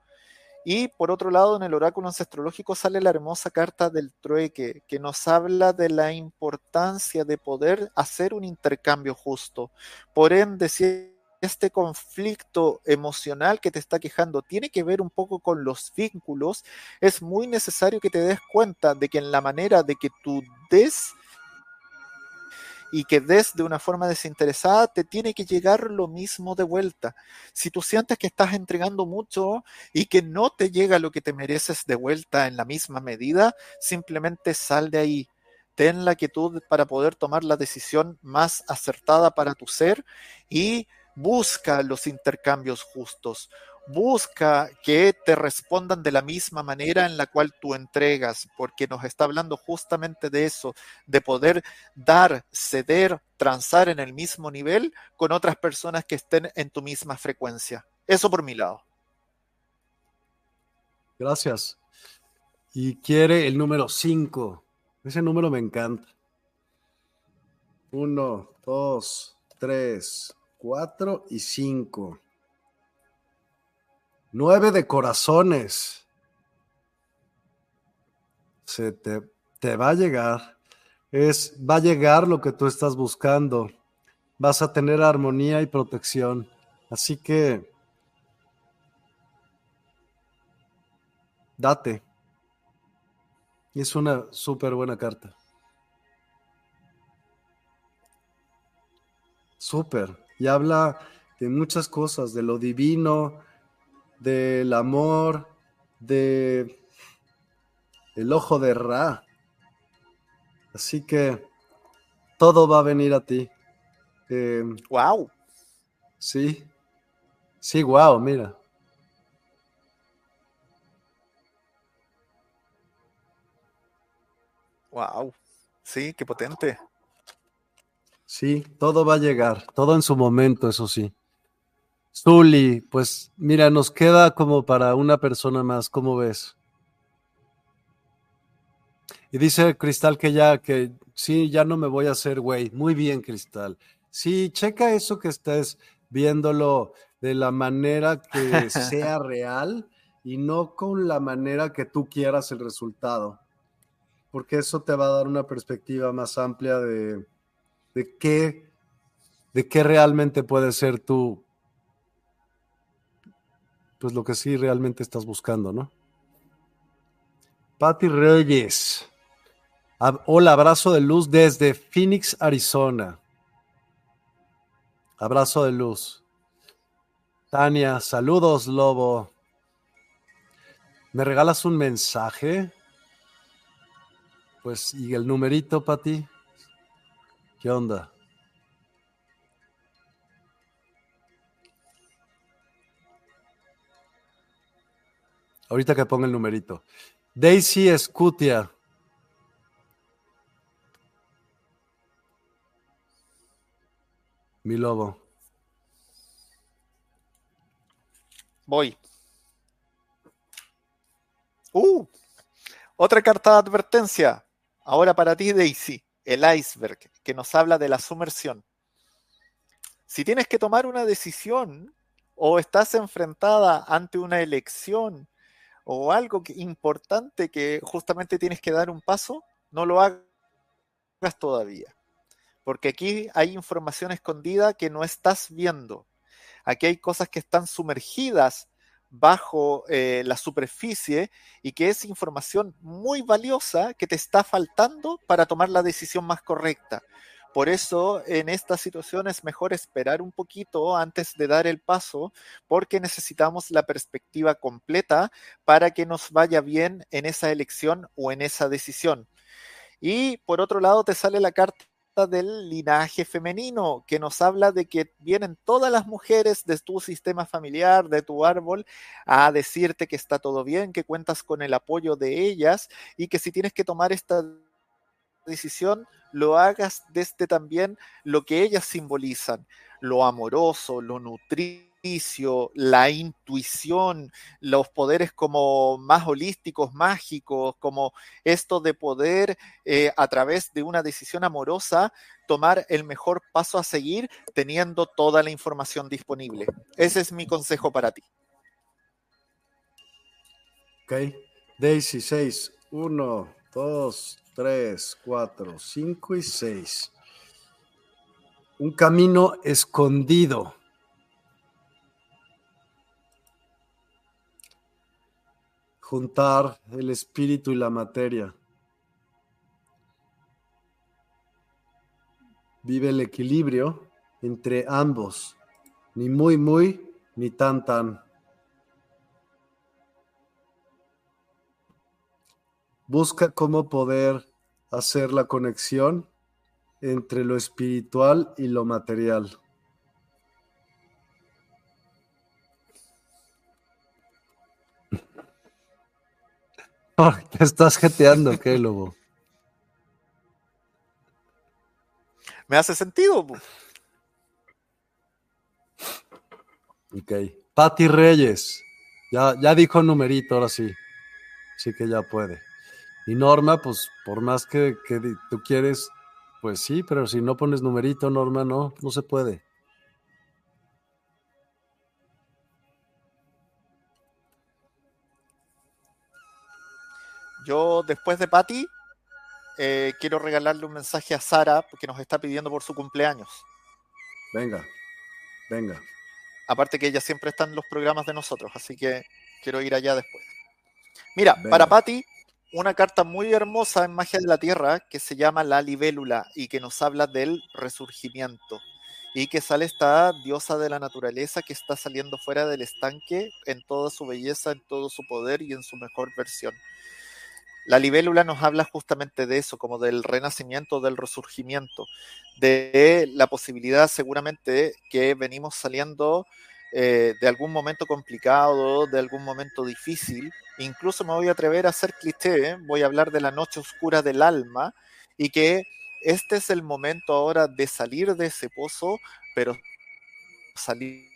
Y por otro lado, en el oráculo ancestrológico sale la hermosa carta del trueque, que nos habla de la importancia de poder hacer un intercambio justo. Por ende, si este conflicto emocional que te está quejando tiene que ver un poco con los vínculos, es muy necesario que te des cuenta de que en la manera de que tú des y que des de una forma desinteresada, te tiene que llegar lo mismo de vuelta. Si tú sientes que estás entregando mucho y que no te llega lo que te mereces de vuelta en la misma medida, simplemente sal de ahí. Ten la quietud para poder tomar la decisión más acertada para tu ser y busca los intercambios justos, busca que te respondan de la misma manera en la cual tú entregas, porque nos está hablando justamente de eso, de poder dar, ceder, transar en el mismo nivel con otras personas que estén en tu misma frecuencia. Eso por mi lado. Gracias. Y quiere el número 5. Ese número me encanta. Uno, dos, tres, 4 y 5. 9 de corazones. Se te, te va a llegar. Es, va a llegar lo que tú estás buscando. Vas a tener armonía y protección. Así que date. Es una súper buena carta. Súper y habla de muchas cosas, de lo divino, del amor, de el ojo de Ra. Así que todo va a venir a ti. wow. Em, sí. Sí, wow, mira. Wow. Sí, qué potente. Sí, todo va a llegar, todo en su momento, eso sí. Zuli, pues mira, nos queda como para una persona más, ¿cómo ves? Y dice Cristal que ya, que sí, ya no me voy a hacer güey. Muy bien, Cristal. Sí, checa eso que estés viéndolo de la manera que sea real y no con la manera que tú quieras el resultado. Porque eso te va a dar una perspectiva más amplia de, de qué, de qué realmente puede ser tú, pues lo que sí realmente estás buscando, ¿no? Patti Reyes. Hola, abrazo de luz desde Phoenix, Arizona. Abrazo de luz. Tania, saludos, Lobo. ¿Me regalas un mensaje? Pues, ¿y el numerito, Pati? ¿Qué onda? Ahorita que ponga el numerito. Daisy Escutia. Mi lobo. Voy. Uh, otra carta de advertencia. Ahora para ti, Daisy el iceberg, que nos habla de la sumersión. Si tienes que tomar una decisión o estás enfrentada ante una elección o algo importante que justamente tienes que dar un paso, no lo hagas todavía. Porque aquí hay información escondida que no estás viendo. Aquí hay cosas que están sumergidas bajo eh, la superficie y que es información muy valiosa que te está faltando para tomar la decisión más correcta. Por eso en esta situación es mejor esperar un poquito antes de dar el paso porque necesitamos la perspectiva completa para que nos vaya bien en esa elección o en esa decisión. Y por otro lado te sale la carta del linaje femenino, que nos habla de que vienen todas las mujeres de tu sistema familiar, de tu árbol, a decirte que está todo bien, que cuentas con el apoyo de ellas y que si tienes que tomar esta decisión, lo hagas desde también lo que ellas simbolizan, lo amoroso, lo nutricio, la intuición, los poderes como más holísticos, mágicos, como esto de poder eh, a través de una decisión amorosa tomar el mejor paso a seguir teniendo toda la información disponible. Ese es mi consejo para ti. Ok, Daisy 6, 1, 2, 3, 4, 5 y 6. Un camino escondido. Juntar el espíritu y la materia. Vive el equilibrio entre ambos, ni muy, muy, ni tan, tan. busca cómo poder hacer la conexión entre lo espiritual y lo material. ¿Te estás jeteando, qué, lobo? Me hace sentido. Ok. Patti Reyes. Ya, ya dijo numerito, ahora sí. Sí que ya puede. Y Norma, pues por más que, tú quieres, pues sí, pero si no pones numerito, Norma, no, no se puede. Yo, después de Patty, eh, quiero regalarle un mensaje a Sara, porque nos está pidiendo por su cumpleaños. Venga, venga. Aparte que ella siempre está en los programas de nosotros, así que quiero ir allá después. Mira, para Patty, una carta muy hermosa en Magia de la Tierra que se llama La Libélula y que nos habla del resurgimiento. Y que sale esta diosa de la naturaleza que está saliendo fuera del estanque en toda su belleza, en todo su poder y en su mejor versión. La libélula nos habla justamente de eso, como del renacimiento, del resurgimiento, de la posibilidad seguramente que venimos saliendo eh, de algún momento complicado, de algún momento difícil. Incluso me voy a atrever a hacer cliché, ¿eh? voy a hablar de la noche oscura del alma y que este es el momento ahora de salir de ese pozo, pero salir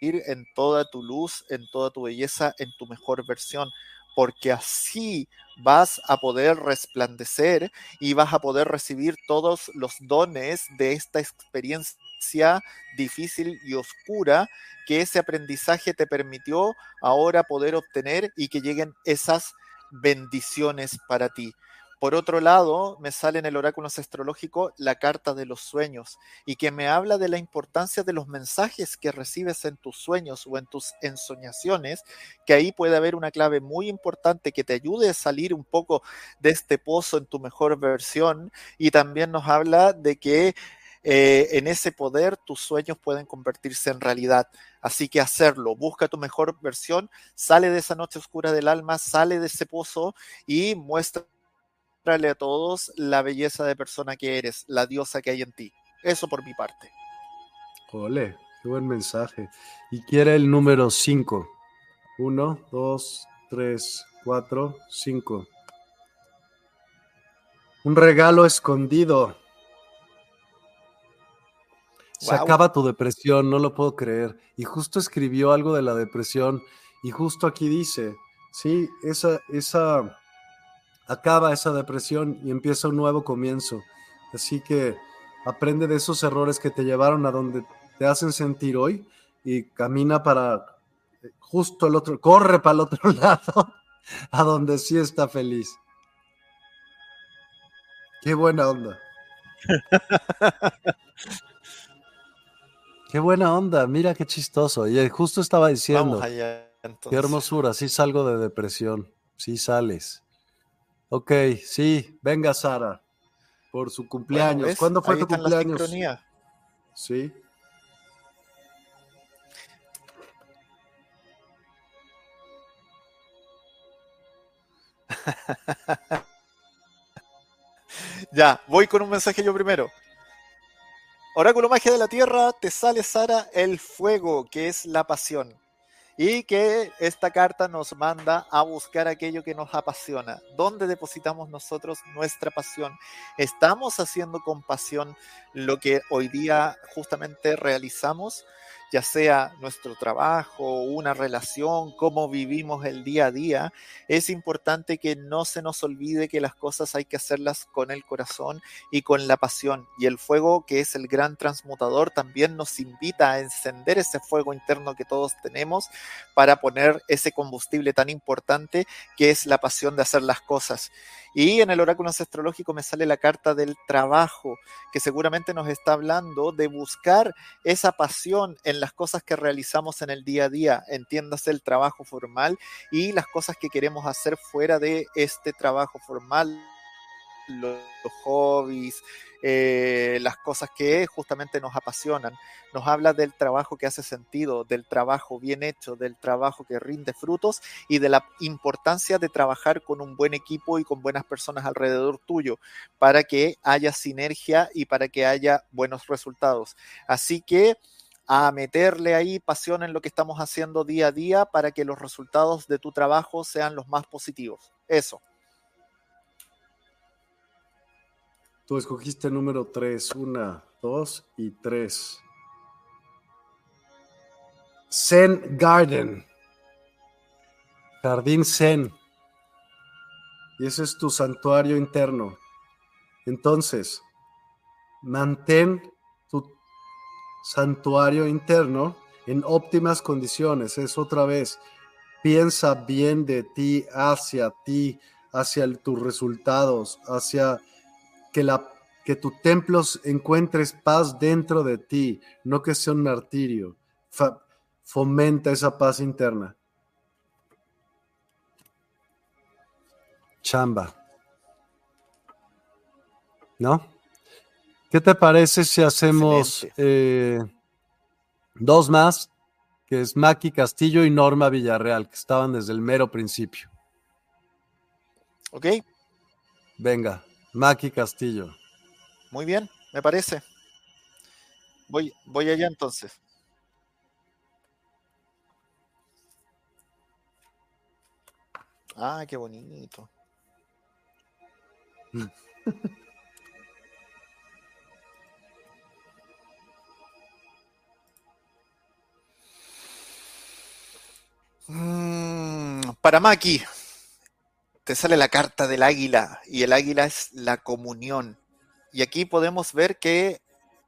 en toda tu luz, en toda tu belleza, en tu mejor versión, porque así vas a poder resplandecer y vas a poder recibir todos los dones de esta experiencia difícil y oscura que ese aprendizaje te permitió ahora poder obtener y que lleguen esas bendiciones para ti. Por otro lado, me sale en el oráculo astrológico la carta de los sueños y que me habla de la importancia de los mensajes que recibes en tus sueños o en tus ensoñaciones, que ahí puede haber una clave muy importante que te ayude a salir un poco de este pozo en tu mejor versión y también nos habla de que eh, en ese poder tus sueños pueden convertirse en realidad. Así que hacerlo, busca tu mejor versión, sale de esa noche oscura del alma, sale de ese pozo y a todos la belleza de persona que eres, la diosa que hay en ti. Eso por mi parte. Ole, qué buen mensaje. Y quiere el número 5. 1, 2, 3, 4, 5. Un regalo escondido. Se acaba tu depresión, no lo puedo creer. Y justo escribió algo de la depresión y justo aquí dice, sí, esa, esa, acaba esa depresión y empieza un nuevo comienzo. Así que aprende de esos errores que te llevaron a donde te hacen sentir hoy y camina para eh, justo el otro, corre para el otro lado, a donde sí está feliz. Qué buena onda. qué buena onda, mira qué chistoso. Y justo estaba diciendo, qué hermosura, sí salgo de depresión, sí sales. Ok, sí, venga Sara, por su cumpleaños. ¿Cuándo fue tu cumpleaños? Sí. Ya, voy con un mensaje yo primero. Oráculo Magia de la Tierra, te sale Sara el fuego, que es la pasión. Y que esta carta nos manda a buscar aquello que nos apasiona. ¿Dónde depositamos nosotros nuestra pasión? ¿Estamos haciendo con pasión lo que hoy día justamente realizamos? Ya sea nuestro trabajo, una relación, cómo vivimos el día a día, es importante que no se nos olvide que las cosas hay que hacerlas con el corazón y con la pasión. Y el fuego, que es el gran transmutador, también nos invita a encender ese fuego interno que todos tenemos para poner ese combustible tan importante que es la pasión de hacer las cosas. Y en el oráculo ancestrológico me sale la carta del trabajo, que seguramente nos está hablando de buscar esa pasión en las cosas que realizamos en el día a día, entiéndase el trabajo formal y las cosas que queremos hacer fuera de este trabajo formal, los, hobbies, eh, las cosas que justamente nos apasionan. Nos habla del trabajo que hace sentido, del trabajo bien hecho, del trabajo que rinde frutos y de la importancia de trabajar con un buen equipo y con buenas personas alrededor tuyo para que haya sinergia y para que haya buenos resultados. Así que a meterle ahí pasión en lo que estamos haciendo día a día para que los resultados de tu trabajo sean los más positivos. Eso. Escogiste número 3, 1, 2 y 3. Zen Garden. Jardín Zen. Y ese es tu santuario interno. Entonces, mantén tu santuario interno en óptimas condiciones. Es otra vez, piensa bien de ti, hacia ti, hacia tus resultados, hacia que, la, que tu templo encuentres paz dentro de ti, no que sea un martirio. fomenta esa paz interna. Chamba. ¿No? ¿Qué te parece si hacemos eh, dos más? Que es Maki Castillo y Norma Villarreal, que estaban desde el mero principio. Ok. Venga. Maki Castillo. Muy bien, me parece. Voy, voy allá entonces. Ah, qué bonito. Mm, para Maki, te sale la carta del águila y el águila es la comunión. Y aquí podemos ver que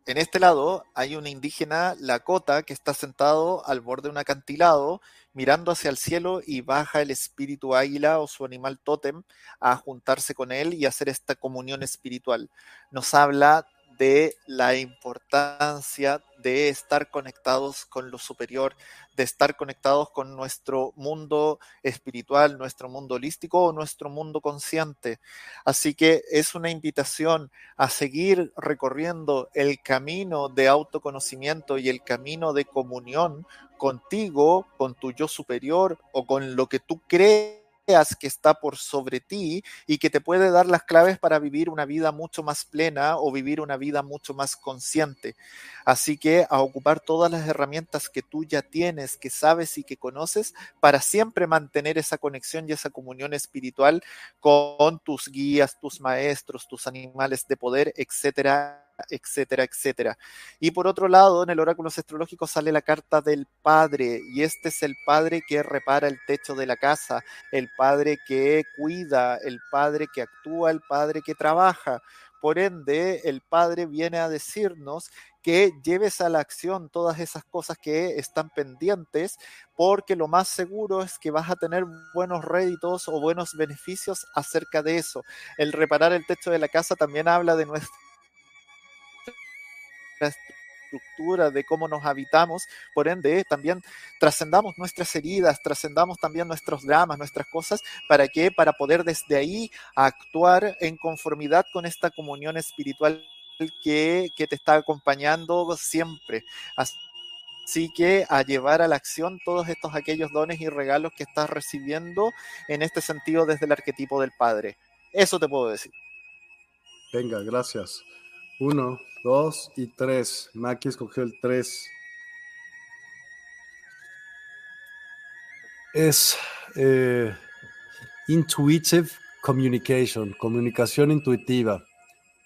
en este lado hay una indígena Lakota que está sentado al borde de un acantilado mirando hacia el cielo y baja el espíritu águila o su animal tótem a juntarse con él y hacer esta comunión espiritual. Nos habla de la importancia de estar conectados con lo superior, de estar conectados con nuestro mundo espiritual, nuestro mundo holístico o nuestro mundo consciente. Así que es una invitación a seguir recorriendo el camino de autoconocimiento y el camino de comunión contigo, con tu yo superior o con lo que tú crees que está por sobre ti y que te puede dar las claves para vivir una vida mucho más plena o vivir una vida mucho más consciente. Así que a ocupar todas las herramientas que tú ya tienes, que sabes y que conoces para siempre mantener esa conexión y esa comunión espiritual con tus guías, tus maestros, tus animales de poder, etcétera, etcétera, etcétera. Y por otro lado, en el oráculo astrológico sale la carta del padre, y este es el padre que repara el techo de la casa, el padre que cuida, el padre que actúa, el padre que trabaja. Por ende, el Padre viene a decirnos que lleves a la acción todas esas cosas que están pendientes, porque lo más seguro es que vas a tener buenos réditos o buenos beneficios acerca de eso. El reparar el techo de la casa también habla de nuestra estructura, de cómo nos habitamos, por ende también trascendamos nuestras heridas, trascendamos también nuestros dramas, nuestras cosas, para que para poder desde ahí actuar en conformidad con esta comunión espiritual que, que te está acompañando siempre. Así que a llevar a la acción todos estos aquellos dones y regalos que estás recibiendo en este sentido desde el arquetipo del Padre. Eso te puedo decir. Venga, gracias. Uno, dos y tres. Maki escogió el tres. Es eh, intuitive communication, comunicación intuitiva.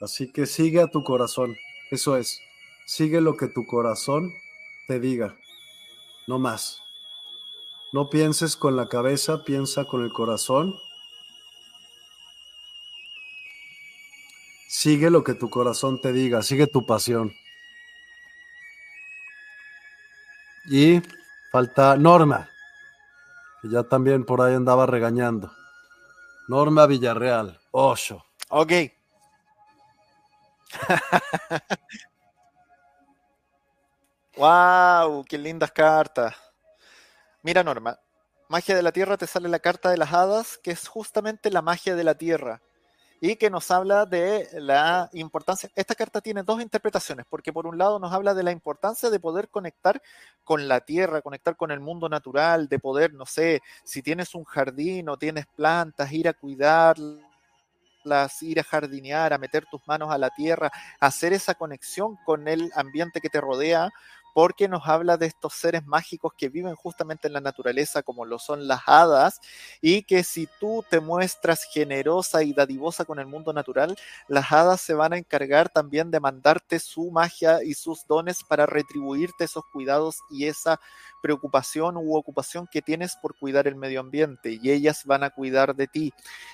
Así que sigue a tu corazón. Eso es. Sigue lo que tu corazón te diga. No más. No pienses con la cabeza, piensa con el corazón Sigue lo que tu corazón te diga, sigue tu pasión. Y falta Norma, que ya también por ahí andaba regañando. Norma Villarreal, ocho. Ok. wow, qué lindas cartas. Mira, Norma, magia de la tierra te sale la carta de las hadas, que es justamente la magia de la tierra y que nos habla de la importancia. Esta carta tiene dos interpretaciones, porque por un lado nos habla de la importancia de poder conectar con la tierra, conectar con el mundo natural, de poder, no sé, si tienes un jardín o tienes plantas, ir a cuidarlas, ir a jardinear, a meter tus manos a la tierra, hacer esa conexión con el ambiente que te rodea, porque nos habla de estos seres mágicos que viven justamente en la naturaleza, como lo son las hadas, y que si tú te muestras generosa y dadivosa con el mundo natural, las hadas se van a encargar también de mandarte su magia y sus dones para retribuirte esos cuidados y esa preocupación u ocupación que tienes por cuidar el medio ambiente y ellas van a cuidar de ti.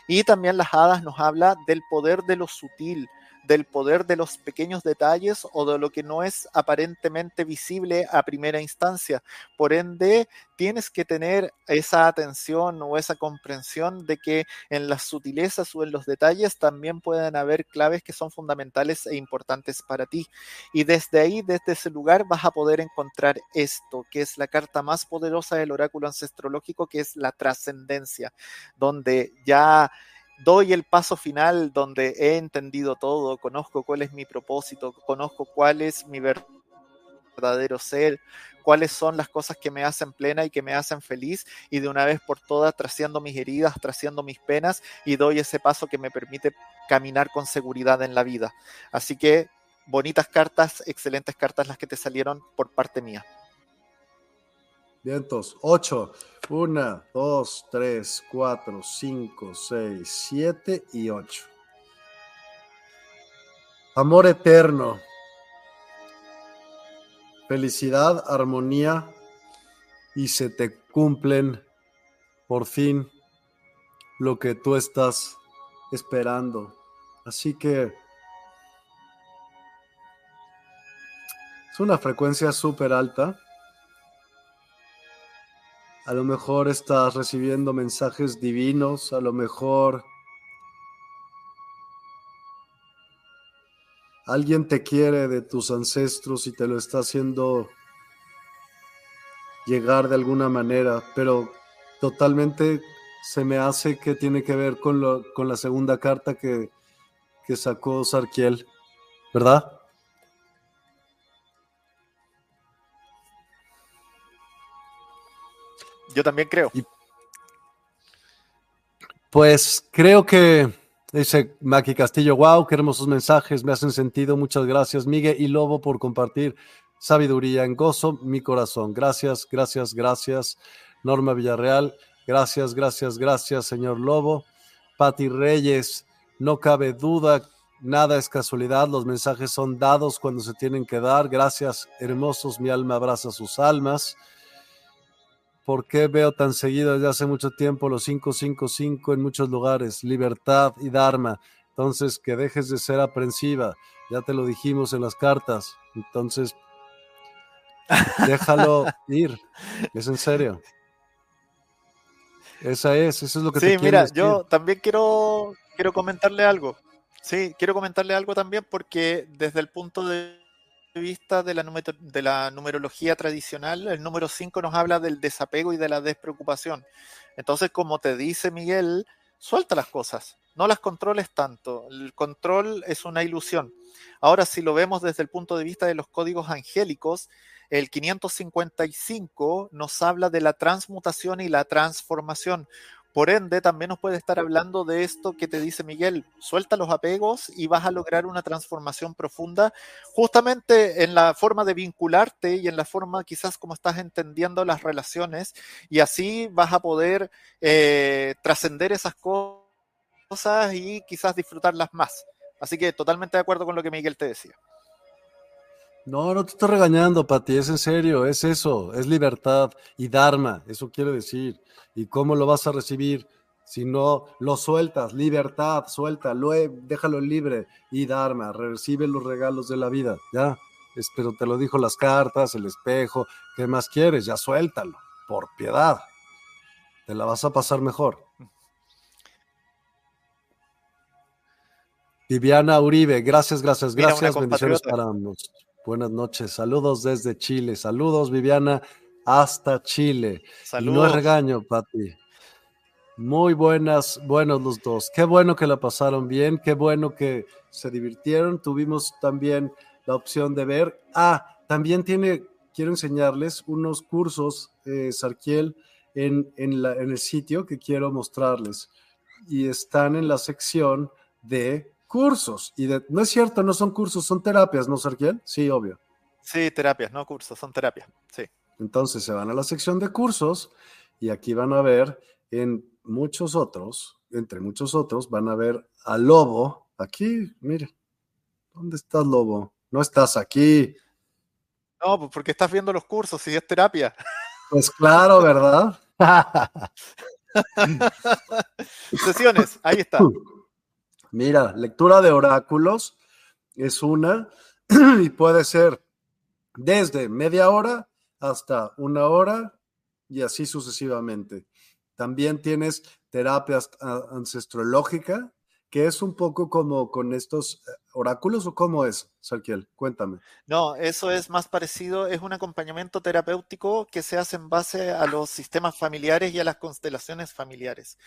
Y también las hadas nos habla del poder de lo sutil, del poder de los pequeños detalles o de lo que no es aparentemente visible a primera instancia. Por ende, tienes que tener esa atención o esa comprensión de que en las sutilezas o en los detalles también pueden haber claves que son fundamentales e importantes para ti. Y desde ahí, desde ese lugar, vas a poder encontrar esto, que es la carta más poderosa del oráculo ancestrológico, que es la trascendencia, donde ya doy el paso final donde he entendido todo, conozco cuál es mi propósito, conozco cuál es mi verdadero ser, cuáles son las cosas que me hacen plena y que me hacen feliz y de una vez por todas traciendo mis heridas, traciendo mis penas y doy ese paso que me permite caminar con seguridad en la vida. Así que bonitas cartas, excelentes cartas las que te salieron por parte mía. Vientos, 8. 1, 2, 3, 4, 5, 6, 7 y 8. Amor eterno. Felicidad, armonía y se te cumplen por fin lo que tú estás esperando. Así que es una frecuencia súper alta a lo mejor estás recibiendo mensajes divinos, a lo mejor alguien te quiere de tus ancestros y te lo está haciendo llegar de alguna manera, pero totalmente se me hace que tiene que ver con, lo, con la segunda carta que, que sacó Sarkiel, ¿verdad? Yo también creo. Pues creo que dice Maki Castillo, wow, qué hermosos mensajes, me hacen sentido. Muchas gracias, Miguel y Lobo, por compartir sabiduría en gozo mi corazón. Gracias, gracias, gracias. Norma Villarreal, gracias, gracias, gracias, señor Lobo. Pati Reyes, no cabe duda, nada es casualidad, los mensajes son dados cuando se tienen que dar. Gracias, hermosos, mi alma abraza sus almas. ¿Por qué veo tan seguido desde hace mucho tiempo los 555 en muchos lugares? Libertad y Dharma. Entonces, que dejes de ser aprensiva. Ya te lo dijimos en las cartas. Entonces, déjalo ir. Es en serio. Esa es, eso es lo que sí, mira, yo también quiero, quiero comentarle algo. Sí, quiero comentarle algo también porque desde el punto de vista de la, de la numerología tradicional, el número 5 nos habla del desapego y de la despreocupación. Entonces, como te dice Miguel, suelta las cosas, no las controles tanto. El control es una ilusión. Ahora, si lo vemos desde el punto de vista de los códigos angélicos, el 555 nos habla de la transmutación y la transformación. Por ende, también nos puede estar hablando de esto que te dice Miguel, suelta los apegos y vas a lograr una transformación profunda, justamente en la forma de vincularte y en la forma quizás como estás entendiendo las relaciones, y así vas a poder eh, trascender esas cosas y quizás disfrutarlas más. Así que totalmente de acuerdo con lo que Miguel te decía. No, no te estoy regañando, Pati, es en serio, es eso, es libertad y Dharma, eso quiere decir. ¿Y cómo lo vas a recibir? Si no lo sueltas, libertad, suelta, déjalo libre y Dharma, recibe los regalos de la vida, ya. Pero te lo dijo las cartas, el espejo, ¿qué más quieres? Ya suéltalo, por piedad. Te la vas a pasar mejor. Viviana Uribe, gracias, gracias, gracias. Bendiciones para ambos. Buenas noches, saludos desde Chile, saludos Viviana hasta Chile. Saludos. no es regaño, Pati. Muy buenas, buenos los dos. Qué bueno que la pasaron bien, qué bueno que se divirtieron. Tuvimos también la opción de ver. Ah, también tiene, quiero enseñarles unos cursos, eh, Sarkiel, en, en, la, en el sitio que quiero mostrarles. Y están en la sección de cursos. Y no es cierto, no son cursos, son terapias, ¿no, Sergiel? Sí, obvio. Sí, terapias, no cursos, son terapias, sí. Entonces se van a la sección de cursos y aquí van a ver en muchos otros, entre muchos otros, van a ver a Lobo. Aquí, mire, ¿dónde estás, Lobo? No estás aquí. No, pues porque estás viendo los cursos y es terapia. Pues claro, ¿verdad? Sesiones, ahí está. Mira, lectura de oráculos es una y puede ser desde media hora hasta una hora y así sucesivamente. También tienes terapia ancestrológica, que es un poco como con estos eh, oráculos o cómo es, Sarkiel? Cuéntame. No, eso es más parecido, es un acompañamiento terapéutico que se hace en base a los sistemas familiares y a las constelaciones familiares.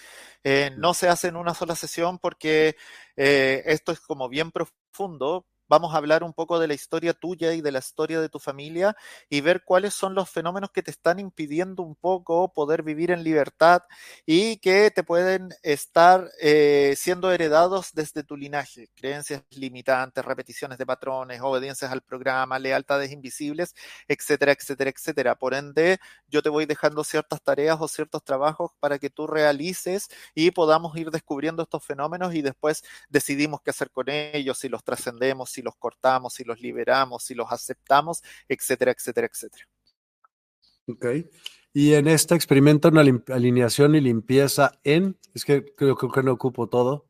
Eh, no se hace en una sola sesión porque eh, esto es como bien profundo, vamos a hablar un poco de la historia tuya y de la historia de tu familia y ver cuáles son los fenómenos que te están impidiendo un poco poder vivir en libertad y que te pueden estar eh, siendo heredados desde tu linaje. Creencias limitantes, repeticiones de patrones, obediencias al programa, lealtades invisibles, etcétera, etcétera, etcétera. Por ende, yo te voy dejando ciertas tareas o ciertos trabajos para que tú realices y podamos ir descubriendo estos fenómenos y después decidimos qué hacer con ellos, si los trascendemos, si los cortamos, si los liberamos, si los aceptamos, etcétera, etcétera, etcétera. Ok. Y en este experimento, una alineación y limpieza en, es que creo, que no ocupo todo.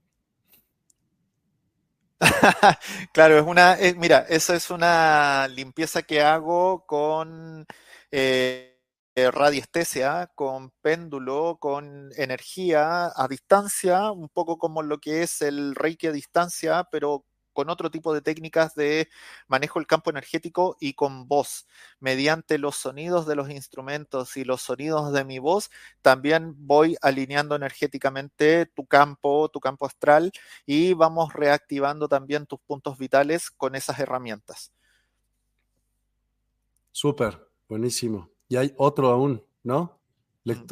claro, es una, eh, mira, esa es una limpieza que hago con eh, radiestesia, con péndulo, con energía a distancia, un poco como lo que es el reiki a distancia, pero con otro tipo de técnicas de manejo del campo energético y con voz. Mediante los sonidos de los instrumentos y los sonidos de mi voz, también voy alineando energéticamente tu campo, tu campo astral y vamos reactivando también tus puntos vitales con esas herramientas. Súper, buenísimo. Y hay otro aún, ¿no?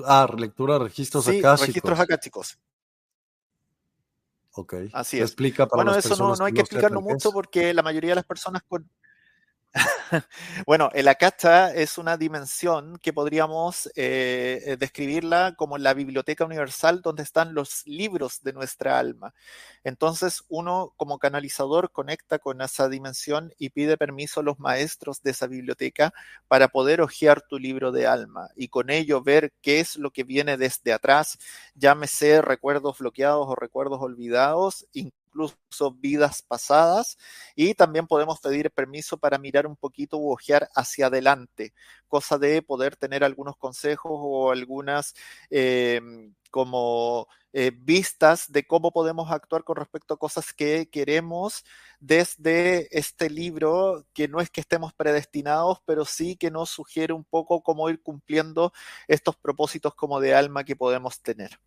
ah, lectura, registros sí, Registros acá, chicos. Ok. Así es. Explica para bueno, eso no, personas no hay que no explicarlo mucho porque la mayoría de las personas con... bueno, el akasha es una dimensión que podríamos eh, eh, describirla como la biblioteca universal donde están los libros de nuestra alma. Entonces uno como canalizador conecta con esa dimensión y pide permiso a los maestros de esa biblioteca para poder hojear tu libro de alma y con ello ver qué es lo que viene desde atrás, llámese recuerdos bloqueados o recuerdos olvidados, incluso vidas pasadas, y también podemos pedir permiso para mirar un poquito u ojear hacia adelante, cosa de poder tener algunos consejos o algunas eh, como eh, vistas de cómo podemos actuar con respecto a cosas que queremos desde este libro, que no es que estemos predestinados, pero sí que nos sugiere un poco cómo ir cumpliendo estos propósitos como de alma que podemos tener.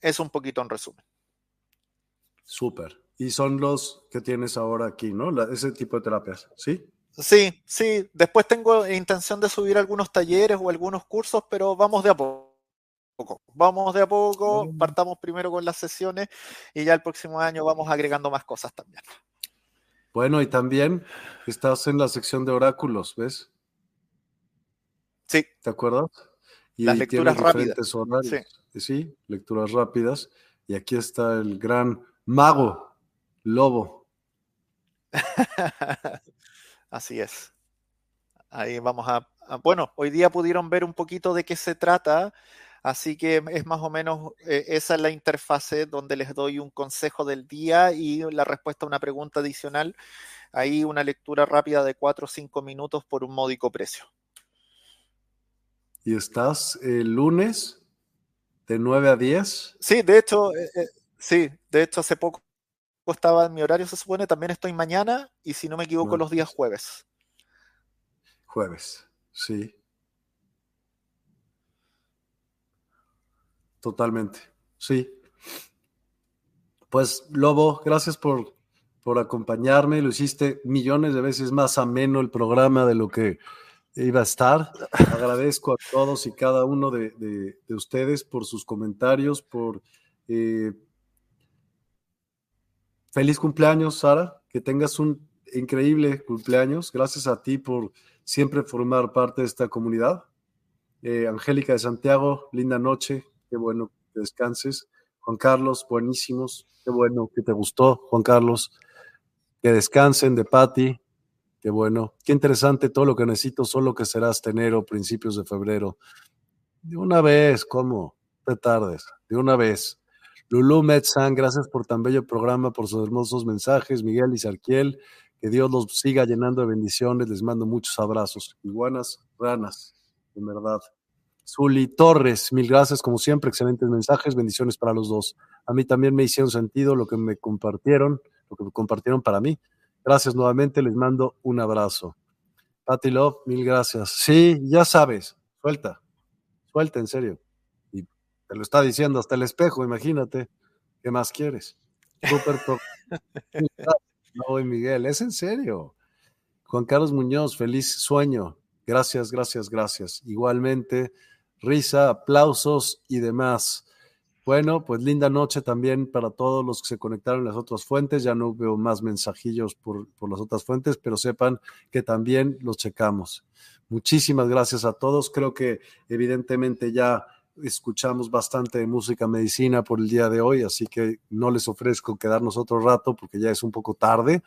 Es un poquito en resumen. Súper. Y son los que tienes ahora aquí, ¿no? La- ese tipo de terapias, ¿sí? Sí, sí. Después tengo intención de subir algunos talleres o algunos cursos, pero vamos de a poco. Vamos de a poco, Mm. partamos primero con las sesiones y ya el próximo año vamos agregando más cosas también. Bueno, y también estás en la sección de oráculos, ¿ves? Sí, ¿Te acuerdas? Y Las lecturas rápidas. horarios. Sí, lecturas rápidas. Y aquí está el gran mago, lobo. Así es. Ahí vamos a, a- Bueno, hoy día pudieron ver un poquito de qué se trata, así que es más o menos eh, esa es la interfase donde les doy un consejo del día y la respuesta a una pregunta adicional. Ahí una lectura rápida de 4 o 5 minutos por un módico precio. Y estás el lunes de 9 a 10. Sí, de hecho, eh, eh, sí, de hecho hace poco estaba en mi horario, se supone, también estoy mañana y si no me equivoco los días jueves. Jueves, sí. Totalmente, sí. Pues Lobo, gracias por, por acompañarme. Lo hiciste millones de veces más ameno el programa de lo que iba a estar. Agradezco a todos y cada uno de, de- de ustedes por sus comentarios, por... eh, feliz cumpleaños, Sara. Que tengas un increíble cumpleaños. Gracias a ti por siempre formar parte de esta comunidad. Eh, Angélica de Santiago, linda noche, qué bueno que descanses. Juan Carlos, buenísimos, qué bueno que te gustó, Juan Carlos. Que descansen de Patti, qué bueno. Qué interesante todo lo que necesito, solo que será hasta enero, principios de febrero. De una vez, ¿cómo? Te tardes, de una vez. Lulú Metzan, gracias por tan bello programa, por sus hermosos mensajes. Miguel y Sarquiel, que Dios los siga llenando de bendiciones. Les mando muchos abrazos. Iguanas, ranas, en verdad. Zuli Torres, mil gracias, como siempre, excelentes mensajes, bendiciones para los dos. A mí también me hicieron sentido lo que me compartieron, lo que me compartieron para mí. Gracias nuevamente, les mando un abrazo. Patty Love, mil gracias. Sí, ya sabes, suelta, suelta, en serio. Te lo está diciendo hasta el espejo, imagínate. ¿Qué más quieres? Pro- No, Miguel, es en serio. Juan Carlos Muñoz, feliz sueño. Gracias, gracias, gracias. Igualmente, risa, aplausos y demás. Bueno, pues linda noche también para todos los que se conectaron en las otras fuentes. Ya no veo más mensajillos por, por las otras fuentes, pero sepan que también los checamos. Muchísimas gracias a todos. Creo que evidentemente ya escuchamos bastante de música medicina por el día de hoy, así que no les ofrezco quedarnos otro rato porque ya es un poco tarde.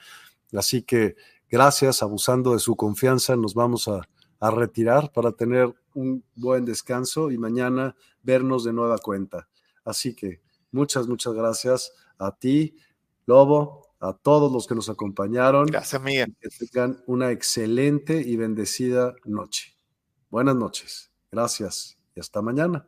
Así que gracias, abusando de su confianza, nos vamos a, a retirar para tener un buen descanso y mañana vernos de nueva cuenta. Así que muchas, muchas gracias a ti, Lobo, a todos los que nos acompañaron. Gracias, Miguel. Que tengan una excelente y bendecida noche. Buenas noches. Gracias y hasta mañana.